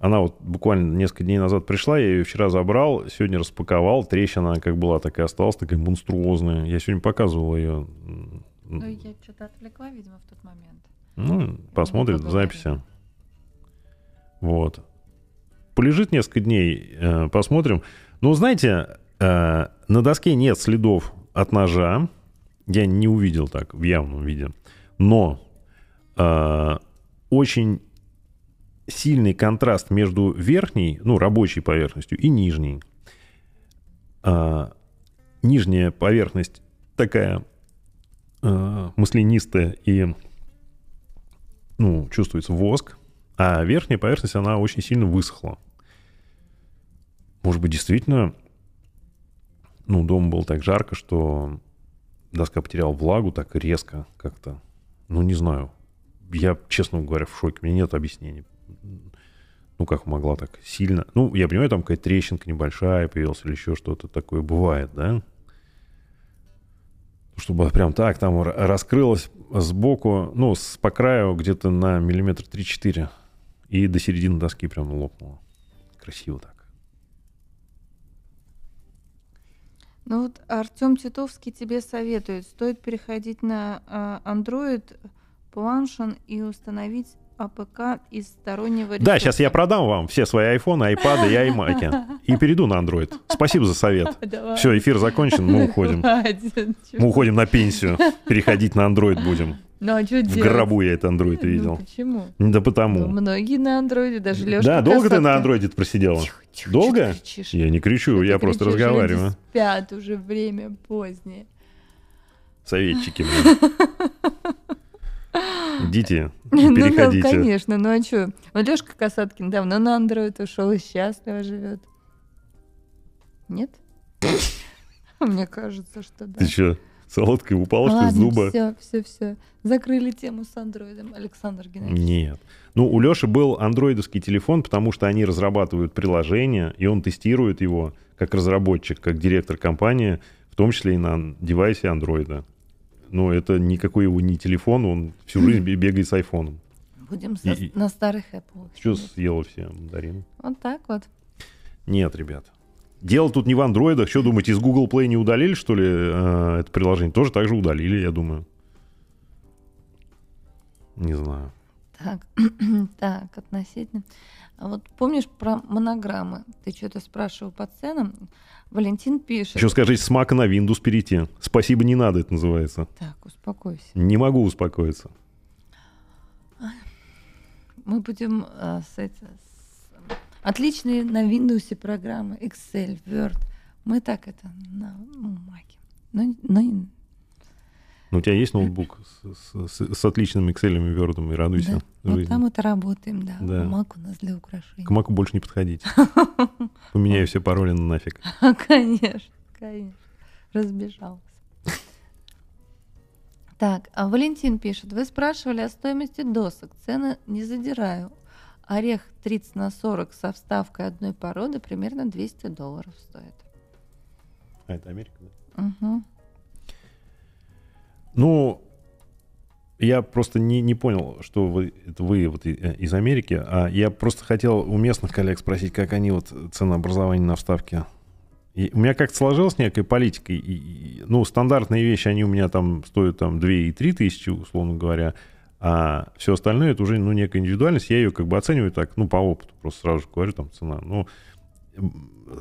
она вот буквально несколько дней назад пришла, я ее вчера забрал, сегодня распаковал. Трещина как была, так и осталась, такая монструозная. Я сегодня показывал ее. Ну, я что-то отвлекла, видимо, в тот момент. Ну, посмотрит в записи. Вот полежит несколько дней, э, посмотрим. Ну, знаете, э, на доске нет следов от ножа. Я не увидел так в явном виде. Но э, очень сильный контраст между верхней, ну, рабочей поверхностью и нижней. Нижняя поверхность такая маслянистая и ну, чувствуется воск, а верхняя поверхность, она очень сильно высохла. Может быть, действительно, ну, дома было так жарко, что доска потеряла влагу так резко как-то. Ну, не знаю. Я, честно говоря, в шоке. У меня нет объяснений. Ну, как могла так сильно... Ну, я понимаю, там какая-то трещинка небольшая появилась или еще что-то такое бывает, да? Чтобы прям так там раскрылось сбоку, ну, с, по краю где-то на миллиметр 3-4. И до середины доски прям лопнуло. Красиво так. Ну вот Артем Титовский тебе советует, стоит переходить на э, Android Plantion и установить АПК из стороннего ресурса. Да, сейчас я продам вам все свои айфоны, айпады и аймаки. И перейду на Android. Спасибо за совет. Давай. Все, эфир закончен, мы уходим. Мы уходим на пенсию. Переходить на Android будем. Ну а что В делать? гробу я этот андроид Ну, видел. почему? Да Ну, потому. многие на андроиде, даже Лёшка Да, долго ты Касатка. на андроиде просидела? Тихо, тихо, Долго? ты? Я не кричу, Что ты я просто кричишь? разговариваю. Люди спят, уже время позднее. Советчики, блин. Идите, Ну да, переходите. конечно, ну а что? Вот Лёшка Касаткин давно на андроид ушел и счастливо живет. Нет? Мне кажется, что да. Ты что, солодкой упала, что ли, с Ладно, зуба? все, все, все. Закрыли тему с андроидом, Александр Геннадьевич. Нет. Ну, у Леши был андроидовский телефон, потому что они разрабатывают приложение, и он тестирует его как разработчик, как директор компании, в том числе и на девайсе андроида. Но это никакой его не телефон, он всю жизнь бе- бегает с айфоном. Будем со- И- на старых Apple. Что съела все мандарины? Вот так вот. Нет, ребят. Дело тут не в андроидах. Что думаете, из Google Play не удалили, что ли, э, это приложение? Тоже так же удалили, я думаю. Не знаю. Так, так, относительно. А вот помнишь про монограммы? Ты что-то спрашивал по ценам? Валентин пишет. Еще скажите, с Mac на Windows перейти. Спасибо, не надо, это называется. Так, успокойся. Не могу успокоиться. Мы будем э, с с- отличные на Windows программы Excel, Word. Мы так это на ну, Mac. Но, но не- Ну, у тебя есть ноутбук с, с- с отличным Excel и Word, и радуйся да, вот там это работаем, да. Да. Mac у нас для украшений. К Маку больше не подходить. Поменяю все пароли на нафиг. Конечно, конечно. Разбежался. Так, а Валентин пишет, вы спрашивали о стоимости досок. Цены не задираю. Орех 30 на 40 со вставкой одной породы примерно 200 долларов стоит. А, это Америка, да? Мгм. Ну, я просто не, не понял, что вы, это вы вот э, из Америки, а я просто хотел у местных коллег спросить, как они вот ценообразование на вставке. И у меня как-то сложилась некая политика. И, и- ну, стандартные вещи, они у меня там стоят там 2 и 3 тысячи, условно говоря, а все остальное это уже, ну, некая индивидуальность. Я ее как бы оцениваю так, ну, по опыту, просто сразу же говорю, там, цена. Ну,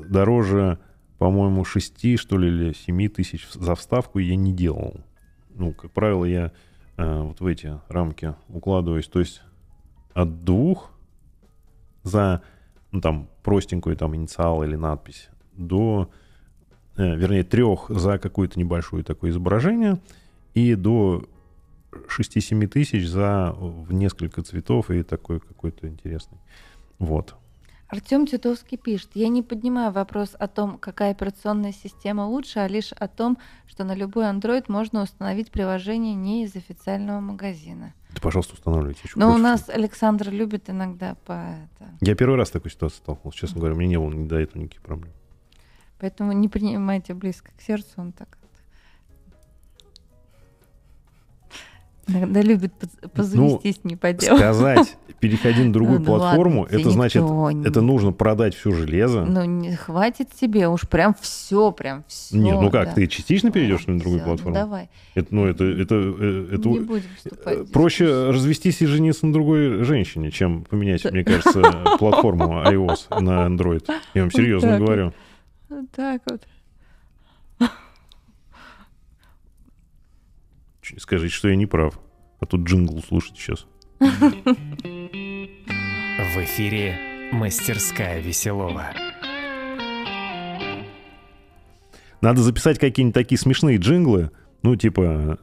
дороже, по-моему, 6, что ли, или 7 тысяч за вставку я не делал. Ну, как правило, я э, вот в эти рамки укладываюсь. То есть от двух за, ну, там, простенькую там инициал или надпись до, э, вернее, трех за какое-то небольшое такое изображение и до 6-7 тысяч за в несколько цветов и такой какой-то интересный. Вот. Артем Тютовский пишет, я не поднимаю вопрос о том, какая операционная система лучше, а лишь о том, что на любой Android можно установить приложение не из официального магазина. Да, пожалуйста, устанавливайте. Чё, Но у нас? Александр любит иногда по это. Я первый раз в такой ситуации столкнулся, честно говоря. Мне не было до этого никаких проблем. Поэтому не принимайте близко к сердцу, он так иногда любит поз- позвестись не по делу. Сказать, переходи на другую Ну да платформу, ладно, это значит, не- это нужно продать все железо. Ну, не хватит тебе, уж прям все, прям все. Нет, ну как, ты частично перейдешь на другую ну платформу? давай, Это, ну, это, это, э, это не будем э, вступать. проще развестись и жениться на другой женщине, чем поменять, Да. мне кажется, платформу iOS на Android. Я вам серьезно вот. говорю. Вот так вот. Скажите, что я не прав. А тут джингл слушать сейчас. В эфире «Мастерская Веселова». Надо записать какие-нибудь такие смешные джинглы, ну, типа,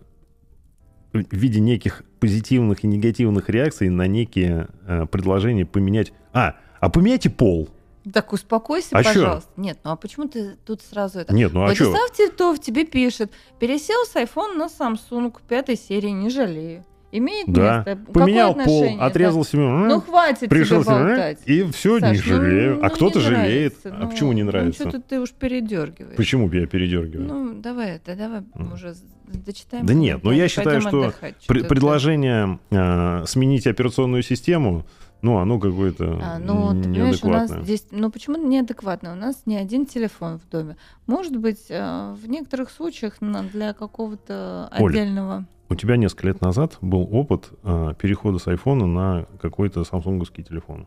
в виде неких позитивных и негативных реакций на некие э, предложения поменять... А, а поменяйте пол. Так успокойся, А чё? пожалуйста. Нет, ну а почему ты тут сразу это? Нет, ну а что? Владислав Титов тебе пишет, пересел с iPhone на Samsung пятой серии, не жалею. Имеет Да. место. Поменял Какое пол, отрезал Да. себе... Ну хватит пришел тебе болтать. и все, не Саш, ну, жалею. ну, а кто-то не жалеет. а ну, почему не Ну нравится? что-то ты уж передергиваешь. Почему я передергиваю? Ну, давай, да, давай уже дочитаем. Да нет, ну я считаю, что. Пр- ты- предложение э, сменить операционную систему, ну, оно какое-то А, ну, ты понимаешь, у нас здесь, ну почему неадекватно? У нас не один телефон в доме. Может быть, э, в некоторых случаях на- для какого-то отдельного. У тебя несколько лет назад был опыт э, перехода с айфона на какой-то самсунговский телефон.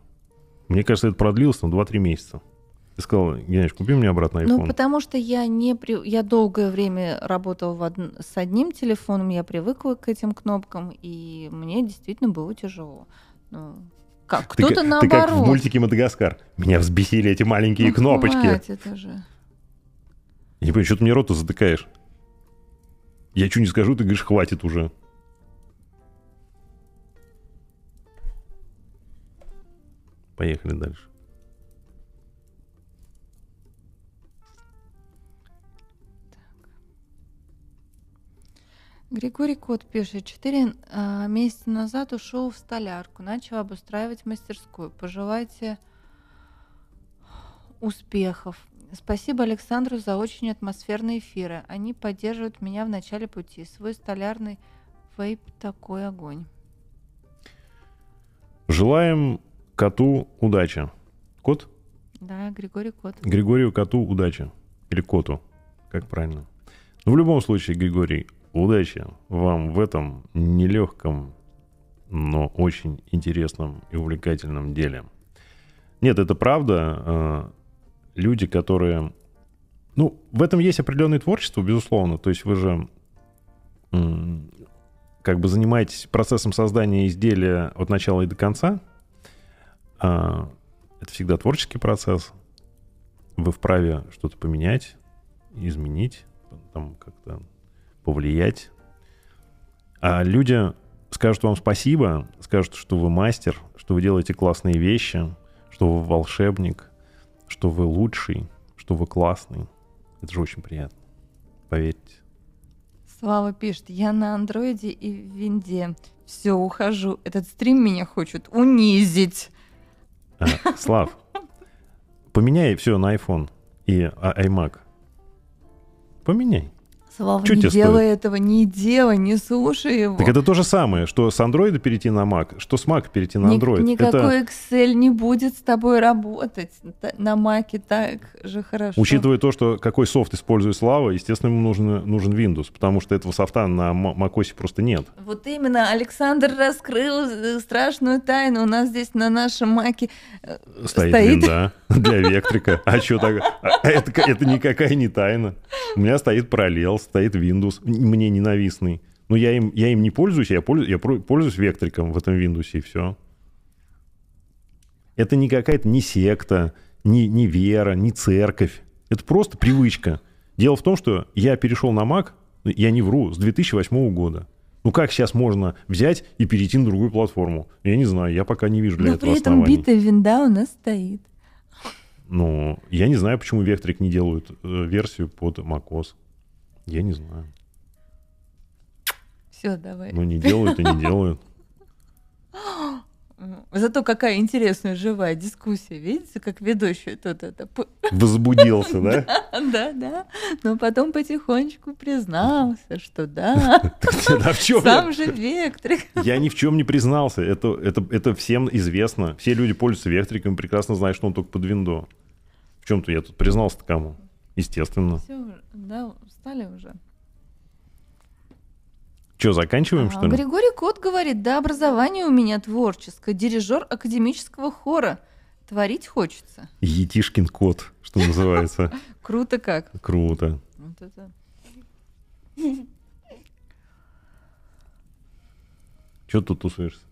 Мне кажется, это продлилось там 2-3 месяца. Ты сказал, Геннадий, купи мне обратно iPhone. Ну, потому что я не при... я долгое время работала в од- с одним телефоном, я привыкла к этим кнопкам, и мне действительно было тяжело. Ну, как? Кто-то наоборот. ты как в мультике «Мадагаскар». Меня взбесили эти маленькие Ну, кнопочки. хватит уже. Я не понимаю, что ты мне рот затыкаешь? Я что не скажу, ты говоришь, хватит уже. Поехали дальше. Григорий Кот пишет, четыре а, месяца назад ушел в столярку, начал обустраивать мастерскую. Пожелайте успехов. Спасибо Александру за очень атмосферные эфиры. Они поддерживают меня в начале пути. Свой столярный вейп такой огонь. Желаем коту удачи. Кот? Да, Григорий Кот. Григорию коту удачи. Или коту. Как правильно? Ну, в любом случае, Григорий, удачи вам в этом нелегком, но очень интересном и увлекательном деле. Нет, это правда. э, Люди, которые... Ну, в этом есть определенное творчество, безусловно. То есть вы же как бы занимаетесь процессом создания изделия от начала и до конца. А, Это всегда творческий процесс. Вы вправе что-то поменять, изменить, там как-то повлиять. А люди скажут вам спасибо, скажут, что вы мастер, что вы делаете классные вещи, что вы волшебник, что вы лучший, что вы классный. Это же очень приятно. Поверьте. Слава пишет, я на андроиде и в винде. Все, ухожу. Этот стрим меня хочет унизить. А, Слав, поменяй все на iPhone и а, iMac. Поменяй. Слава, Чё не тебе делай этого, не делай, не слушай его. Так это то же самое, что с Android перейти на Mac, что с Mac перейти на Ник- Android. никакой Это, Excel не будет с тобой работать. На Маке так же хорошо. учитывая то, что какой софт использует Слава, естественно, ему нужен, нужен Windows, потому что этого софта на macOS просто нет. Вот именно, Александр раскрыл э, страшную тайну. У нас здесь на нашем Маке э, Стоит, Стоит. винда для вектрика. А что так? а Это, это никакая не тайна. У меня стоит параллел, стоит Windows, мне ненавистный. Но я им, я им не пользуюсь, я пользуюсь, я пользуюсь вектриком в этом Windows, и все. Это не какая-то ни секта, ни, ни вера, ни церковь. Это просто привычка. Дело в том, что я перешел на Mac, я не вру, с 2008 года. Ну как сейчас можно взять и перейти на другую платформу? Я не знаю, я пока не вижу для но этого при этом оснований. битая винда у нас стоит. Ну, я не знаю, почему Вектрик не делают э, версию под macOS. Я не знаю. Все, давай. Ну, не делают и не делают. Зато какая интересная живая дискуссия. Видите, как ведущий тут это... Возбудился, да? Да, да. Но потом потихонечку признался, что да. Сам же Вектрик. Я ни в чем не признался. Это, всем известно. Все люди пользуются Вектриком, прекрасно знают, что он только под виндо. В чем-то я тут признался кому? Естественно. Все, да, устали уже. Что, заканчиваем, А, что ли? Григорий Кот говорит, да, образование у меня творческое, дирижер академического хора. Творить хочется. Етишкин кот, что называется. Круто как. Круто. Вот это. Что тут тусуешься?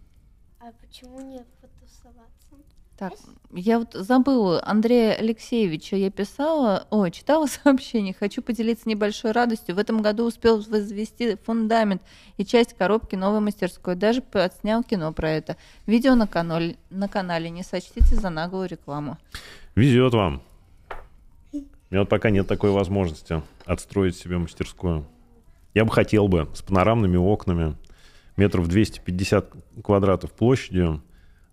А почему не потусоваться? Так, я вот забыла Андрея Алексеевича, я писала, ой, читала сообщение, хочу поделиться небольшой радостью. В этом году успел возвести фундамент и часть коробки новой мастерской. Даже отснял кино про это. Видео на канале, на канале, не сочтите за наглую рекламу. Везет вам. У меня вот пока нет такой возможности отстроить себе мастерскую. Я бы хотел бы с панорамными окнами, метров 250 квадратов площадью,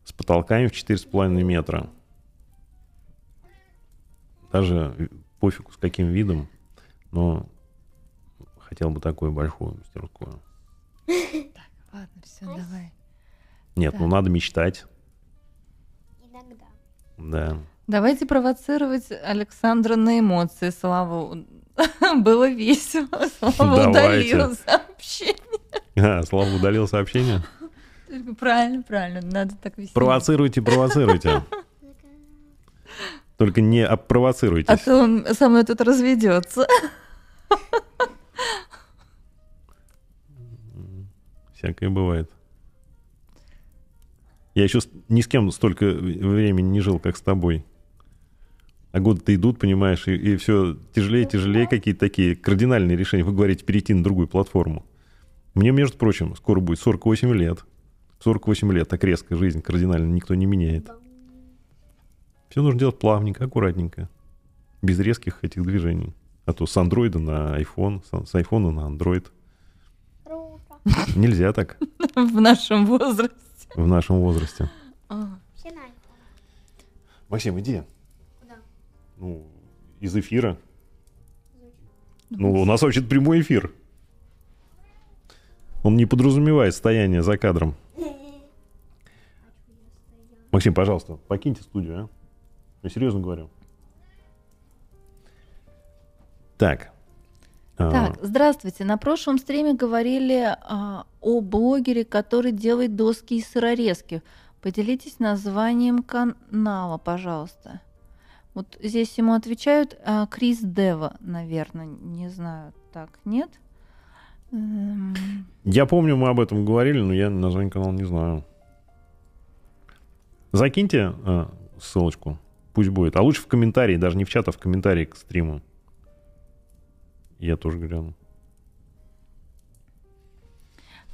с потолками в 4,5 метра. Даже пофигу с каким видом, но хотел бы такую большую мастерскую. Ладно, все, давай. Нет, ну надо мечтать. Иногда. Да. Давайте провоцировать Александра на эмоции. Славу было весело. Слава Давайте. удалил сообщение. А, Слава удалил сообщение. Правильно, правильно. Надо так весело. Провоцируйте, провоцируйте. Только не провоцируйтесь. А то он со мной тут разведется. Всякое бывает. Я еще ни с кем столько времени не жил, как с тобой. А годы-то идут, понимаешь, и, все тяжелее, тяжелее какие-то такие кардинальные решения. Вы говорите перейти на другую платформу. Мне, между прочим, скоро будет 48 лет. 48 лет, так резко жизнь кардинально никто не меняет. Все нужно делать плавненько, аккуратненько. Без резких этих движений. А то с андроида на iPhone, с, айфона на Android. Круто. Нельзя так В нашем возрасте. в нашем возрасте. А. Максим, иди. Куда? Ну, из эфира. Ну, у нас вообще прямой эфир. Он не подразумевает стояние за кадром. Максим, пожалуйста, покиньте студию, а? Я серьезно говорю. Так. А, Так, здравствуйте. На прошлом стриме говорили а, о блогере, который делает доски из сырорезки. Поделитесь названием канала, пожалуйста. Вот здесь ему отвечают а, Крис Дева, наверное. Не знаю, так, нет? Эм, Я помню, мы об этом говорили, но я название канала не знаю. Закиньте а, ссылочку, пусть будет. А лучше в комментарии, даже не в чат, а в комментарии к стриму. Я тоже гляну.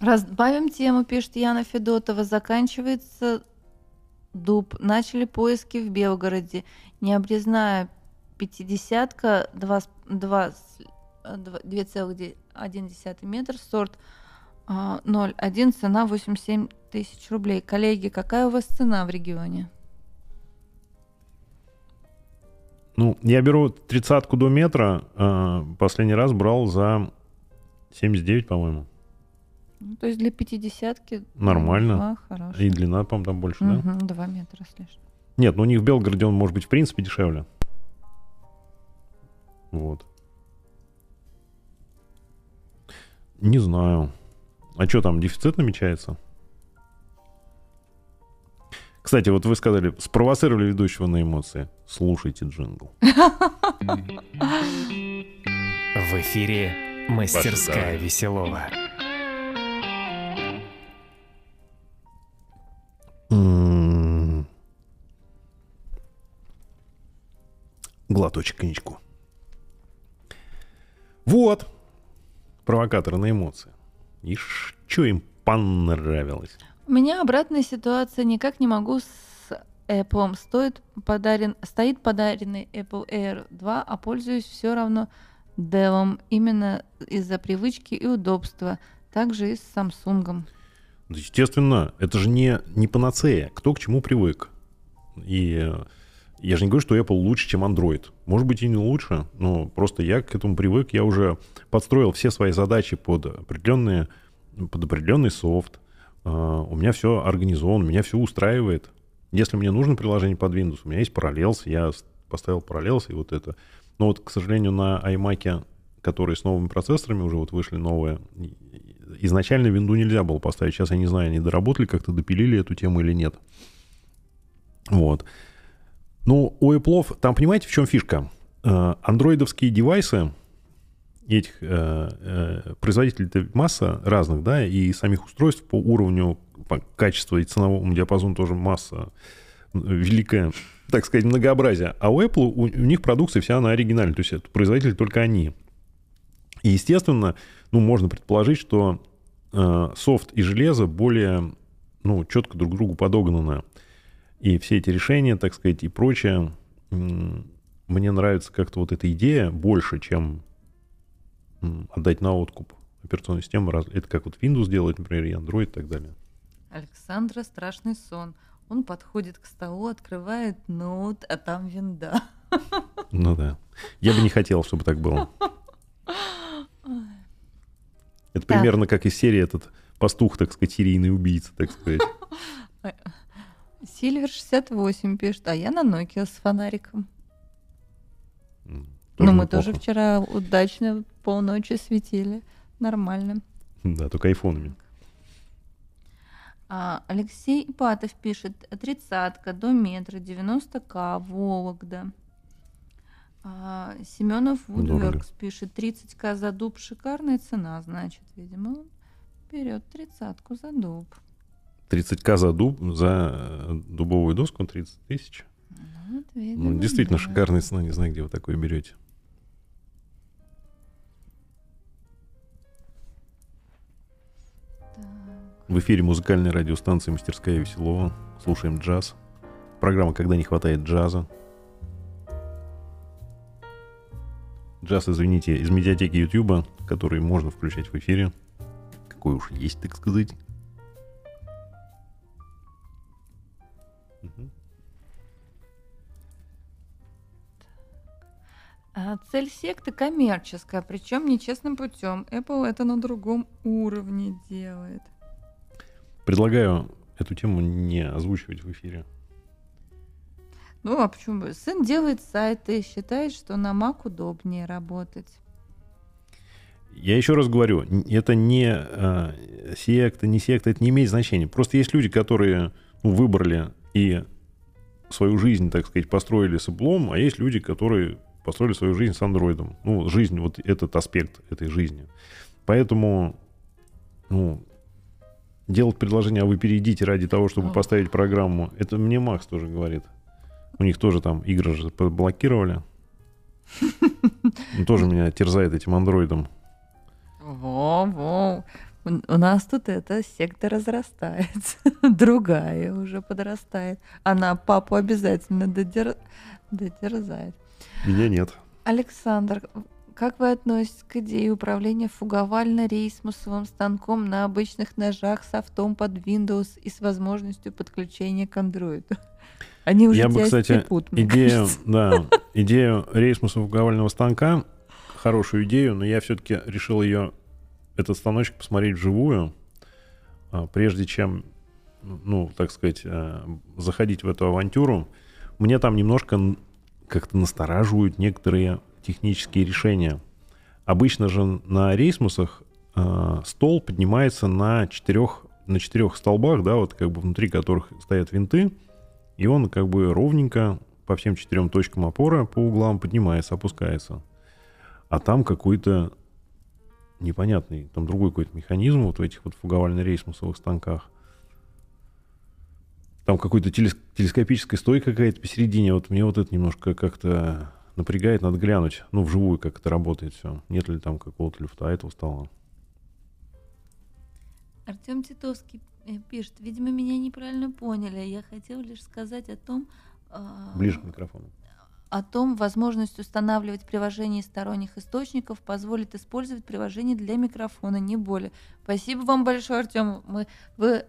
Разбавим тему, пишет Яна Федотова. Заканчивается дуб. Начали поиски в Белгороде. Необрезная пятидесятка, два с- два с- э, два- 2,1 метр, сорт 0,1, цена 87 тысяч рублей. Коллеги, какая у вас цена в регионе? Ну, я беру тридцатку до метра. а, последний раз брал за 79, по-моему. Ну, то есть для пятидесятки Нормально. два. И длина, по-моему, там больше, да? Мгм, два метра с лишним. Нет, ну у них в Белгороде он может быть в принципе дешевле. Вот. Не знаю. А что там, дефицит намечается? Кстати, вот вы сказали, спровоцировали ведущего на эмоции. Слушайте джингл. В эфире «Мастерская Веселова». М. Глоточек коньячку. Вот. Провокаторы на эмоции. И что им понравилось? У меня обратная ситуация, никак не могу с Apple. Стоит подарен, стоит подаренный Apple Air 2, а пользуюсь все равно Dell, именно из-за привычки и удобства. Также и с Samsung. Да, естественно, это же не, не панацея. Кто к чему привык. И э, я же не говорю, что Apple лучше, чем Android. Может быть, и не лучше, но просто я к этому привык. Я уже подстроил все свои задачи под определенные, под определенный софт. А, У меня все организовано, меня все устраивает. Если мне нужно приложение под Windows, у меня есть Parallels, я поставил Parallels и вот это. Но вот, к сожалению, на iMac, которые с новыми процессорами уже вот вышли новые, изначально винду нельзя было поставить. Сейчас я не знаю, они доработали, как-то допилили эту тему или нет. Вот. Ну, у Apple, там понимаете, в чем фишка? Э, Андроидовские девайсы, этих э, э, производителей масса разных, да, и самих устройств по уровню по качества и ценовому диапазону тоже масса великая, так сказать, многообразие. А у Apple, у, у них продукция вся она оригинальная, то есть это производители только они. И, естественно, ну, можно предположить, что э, софт и железо более, ну, четко друг к другу подогнаны. И все эти решения, так сказать, и прочее, мне нравится как-то вот эта идея больше, чем отдать на откуп операционную систему. Это как вот Windows делает, например, и Android и так далее. Александра страшный сон. Он подходит к столу, открывает ноут, а там винда. Ну да. Я бы не хотел, чтобы так было. Это Так. примерно как из серии этот пастух, так сказать, серийный убийца, так сказать. Сильвер 68 пишет, а я на Nokia с фонариком. Ну, мы неплохо. тоже вчера удачно полночи светили. Нормально. Да, только айфонами. А, Алексей Ипатов пишет, тридцатка до метра, 90к, Вологда. А, Семенов Вудверкс пишет, 30к за дуб, шикарная цена, значит, видимо, берет тридцатку за дуб. 30к за дуб, за э, дубовую доску 30 тысяч. Ну, вот, видимо, Ну, действительно да. шикарная цена, не знаю, где вы такое берете. Так. В эфире музыкальной радиостанции «Мастерская Веселова». Слушаем джаз. Программа «Когда не хватает джаза». Джаз, извините, из медиатеки Ютуба, который можно включать в эфире. Какой уж есть, так сказать. А цель секты коммерческая, причем нечестным путем. Apple это на другом уровне делает. Предлагаю эту тему не озвучивать в эфире. Ну, а почему бы? Сын делает сайты, считает, что на Mac удобнее работать. Я еще раз говорю, это не э, секта, не секта, это не имеет значения. Просто есть люди, которые ну, выбрали и свою жизнь, так сказать, построили с Apple, а есть люди, которые построили свою жизнь с андроидом. Ну, жизнь, вот этот аспект этой жизни. Поэтому, ну, делать предложение, а вы перейдите ради того, чтобы поставить программу, это мне Макс тоже говорит. У них тоже там игры же блокировали. Тоже меня терзает этим андроидом. Во-во. У нас тут эта секта разрастается. Другая уже подрастает. Она папу обязательно додер- дотерзает. Меня нет. Александр, как вы относитесь к идее управления фуговально-рейсмусовым станком на обычных ножах с автом под Windows и с возможностью подключения к Android? Они уже Я бы, кстати, степут, идею, кажется. да, идею рейсмусового станка, хорошую идею, но я все-таки решил ее, этот станочек, посмотреть вживую, а, прежде чем, ну, так сказать, э, заходить в эту авантюру. Мне там немножко как-то настораживают некоторые технические решения. Обычно же на рейсмусах э, стол поднимается на четырех, на четырех столбах, да, вот как бы внутри которых стоят винты, и он как бы ровненько по всем четырем точкам опоры по углам поднимается, опускается. А там какой-то непонятный, там другой какой-то механизм вот в этих вот фуговально-рейсмусовых станках. Там какой-то телес- телескопическая стойка какая-то посередине. Вот мне вот это немножко как-то напрягает, надо глянуть, ну, вживую, как это работает все. Нет ли там какого-то люфта этого стола. Артем Титовский э, пишет, видимо, меня неправильно поняли. Я хотел лишь сказать о том, а, Ближе к микрофону. О том, возможность устанавливать приложение из сторонних источников позволит использовать приложение для микрофона, не более. Спасибо вам большое, Артем. Мы, вы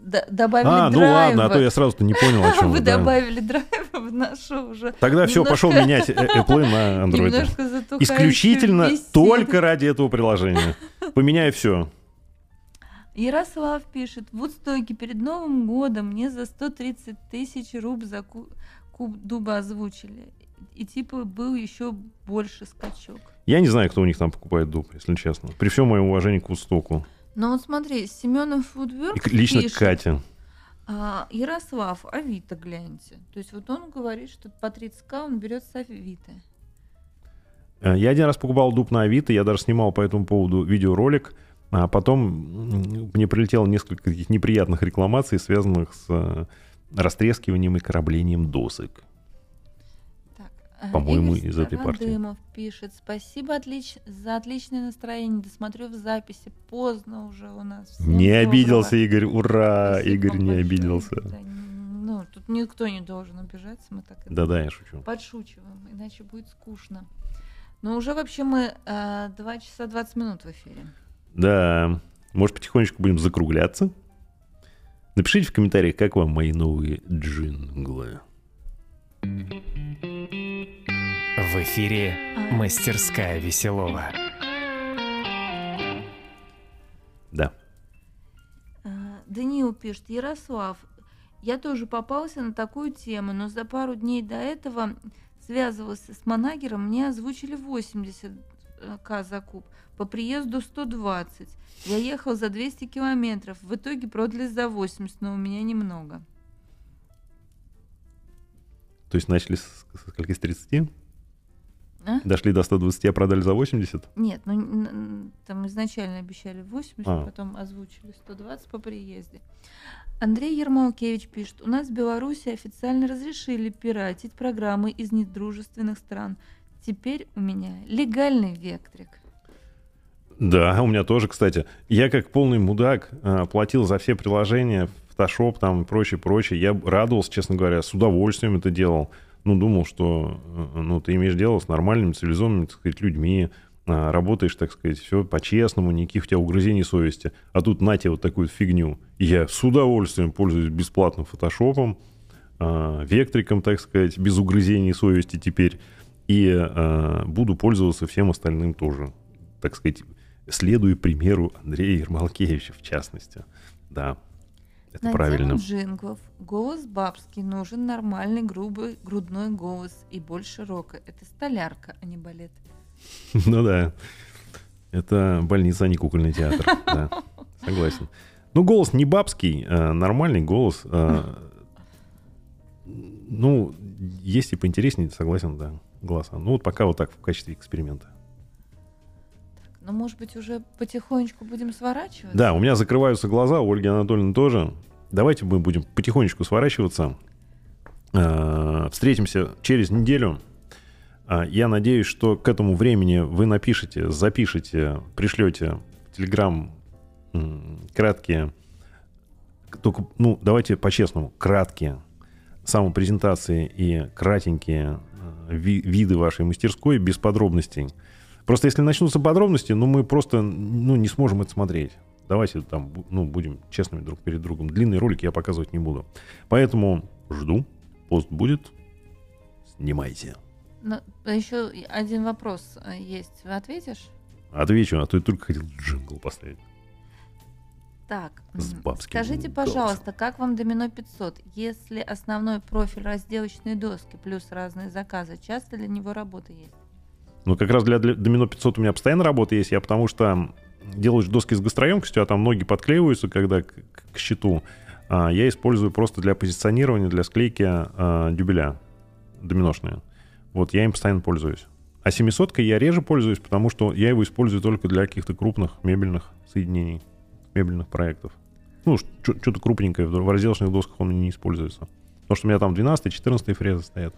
д- добавили А, ну драйва. ладно, а то я сразу-то не понял, о чем Вы вы. да. добавили драйва в нашу уже Тогда все, пошел менять э, Apple на Android. Исключительно беседу. только ради этого приложения. Поменяю все. Ярослав пишет, в Вудстоке перед Новым годом мне за 130 тысяч руб за ку- куб дуба озвучили. И типа был еще больше скачок. Я не знаю, кто у них там покупает дуб, если честно. При всем моем уважении к Вудстоку. Но вот смотри, Семенов И Фудверк к- лично пишет, Кате. а, Ярослав, Авито гляньте. То есть вот он говорит, что по 30к он берет с Авито. Э, Я один раз покупал дуб на Авито, я даже снимал по этому поводу видеоролик, а потом мне прилетело несколько таких неприятных рекламаций, связанных с э, растрескиванием и кораблением досок. А, По-моему, из этой партии. Стародымов пишет, спасибо отлич... за отличное настроение, досмотрю в записи, поздно уже у нас. Всем Не доброго. обиделся, Игорь, ура! Спасибо Игорь не большое. обиделся. Да, ну, тут никто не должен обижаться, мы так Да-да, я шучу. подшучиваем, иначе будет скучно. Но уже вообще мы э, 2 часа 20 минут в эфире. Да, может, потихонечку будем закругляться? Напишите в комментариях, как вам мои новые джинглы. В эфире А, «Мастерская Веселова». Да. э, Даниил пишет, Ярослав, я тоже попался на такую тему, но за пару дней до этого связывался с Манагером, мне озвучили 80 к за куб. По приезду 120. Я ехал за 200 километров. В итоге продали за 80, но у меня немного. То есть начали с, с скольки, с 30? А? Дошли до 120, а продали за 80? Нет, ну там изначально обещали 80, А. потом озвучили 120 по приезде. Андрей Ермолкевич пишет, у нас в Беларуси официально разрешили пиратить программы из недружественных стран. Теперь у меня легальный вектрик. Да, у меня тоже, кстати. Я как полный мудак а, платил за все приложения, Photoshop там и прочее, прочее. Я радовался, честно говоря, с удовольствием это делал. Ну, думал, что э, ну, ты имеешь дело с нормальными, цивилизованными, так сказать, людьми, а, работаешь, так сказать, все по-честному, никаких у тебя угрызений совести. А тут на тебе вот такую фигню. И я с удовольствием пользуюсь бесплатным фотошопом, вектриком, так сказать, без угрызений совести теперь. И буду пользоваться всем остальным тоже, так сказать, следуя примеру Андрея Ермолкевича, в частности. Да, это На правильно. джинглов. Голос бабский, нужен нормальный грубый грудной голос и больше рока. Это столярка, а не балет. Ну да. Это больница, а не кукольный театр. Да, согласен. Ну, голос не бабский, а нормальный голос. а, Ну, есть и поинтереснее, согласен, да, голоса. Ну, вот пока вот так в качестве эксперимента. Но, может быть, уже потихонечку будем сворачивать? Да, у меня закрываются глаза, у Ольги Анатольевны тоже. Давайте мы будем потихонечку сворачиваться. А, Встретимся через неделю. А, Я надеюсь, что к этому времени вы напишите, запишите, пришлете в Телеграм краткие, только, ну, давайте по-честному, краткие самопрезентации и кратенькие э, ви- виды вашей мастерской без подробностей. Просто если начнутся подробности, ну, мы просто ну, не сможем это смотреть. Давайте там, ну, будем честными друг перед другом. Длинные ролики я показывать не буду. Поэтому жду. Пост будет. Снимайте. Но еще один вопрос э, есть. Вы ответишь? Отвечу, а то я только хотел джингл поставить. Так, С бабским скажите, голосом. пожалуйста, как вам домино 500? Если основной профиль разделочные доски плюс разные заказы, часто для него работа есть? Ну, как раз для, Домино 500 у меня постоянно работа есть, я потому что делаешь доски с гастроемкостью, а там ноги подклеиваются, когда к, к щиту. А, я использую просто для позиционирования, для склейки а, дюбеля доминошные. Вот, я им постоянно пользуюсь. А 700 я реже пользуюсь, потому что я его использую только для каких-то крупных мебельных соединений, мебельных проектов. Ну, что-то крупненькое, в разделочных досках он не используется. Потому что у меня там 12 14 фрезы стоят.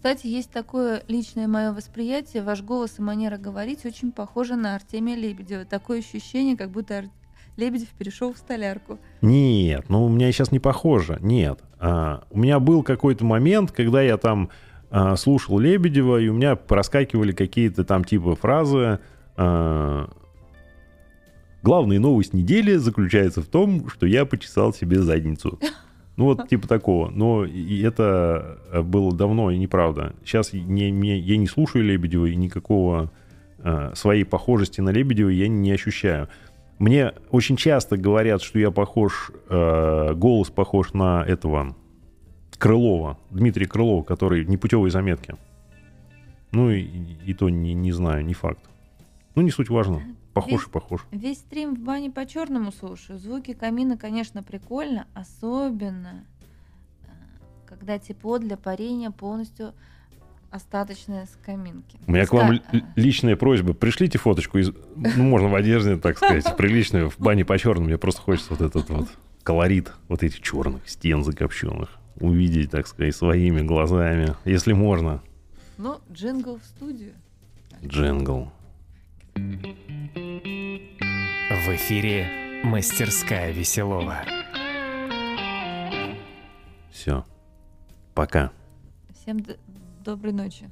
Кстати, есть такое личное мое восприятие. Ваш голос и манера говорить очень похожи на Артемия Лебедева. Такое ощущение, как будто Ар- Лебедев перешел в столярку. Нет, ну у меня сейчас не похоже. Нет. А, у меня был какой-то момент, когда я там а, слушал Лебедева, и у меня проскакивали какие-то там типа фразы. а, Главная новость недели заключается в том, что я почесал себе задницу. Ну вот типа такого. Но и это э, было давно и неправда. Сейчас не, не- я не слушаю Лебедева и никакого э, своей похожести на Лебедева я не ощущаю. Мне очень часто говорят, что я похож, э, голос похож на этого Крылова, Дмитрия Крылова, который непутевые заметки. Ну и, и то не, не знаю, не факт. Ну не суть важно. Похож и похож. Весь стрим в бане по черному слушаю. Звуки камина, конечно, прикольно, особенно э, когда тепло для парения полностью остаточное с каминки. У меня к вам Ска- л- личная просьба. Пришлите фоточку из, ну, можно в одежде, так сказать, приличную, в бане по черному. Мне просто хочется вот этот вот колорит вот этих черных стен закопченных увидеть, так сказать, своими глазами, если можно. Ну, джингл в студию. Джингл. В эфире «Мастерская Веселова». Все. Пока. Всем д- доброй ночи.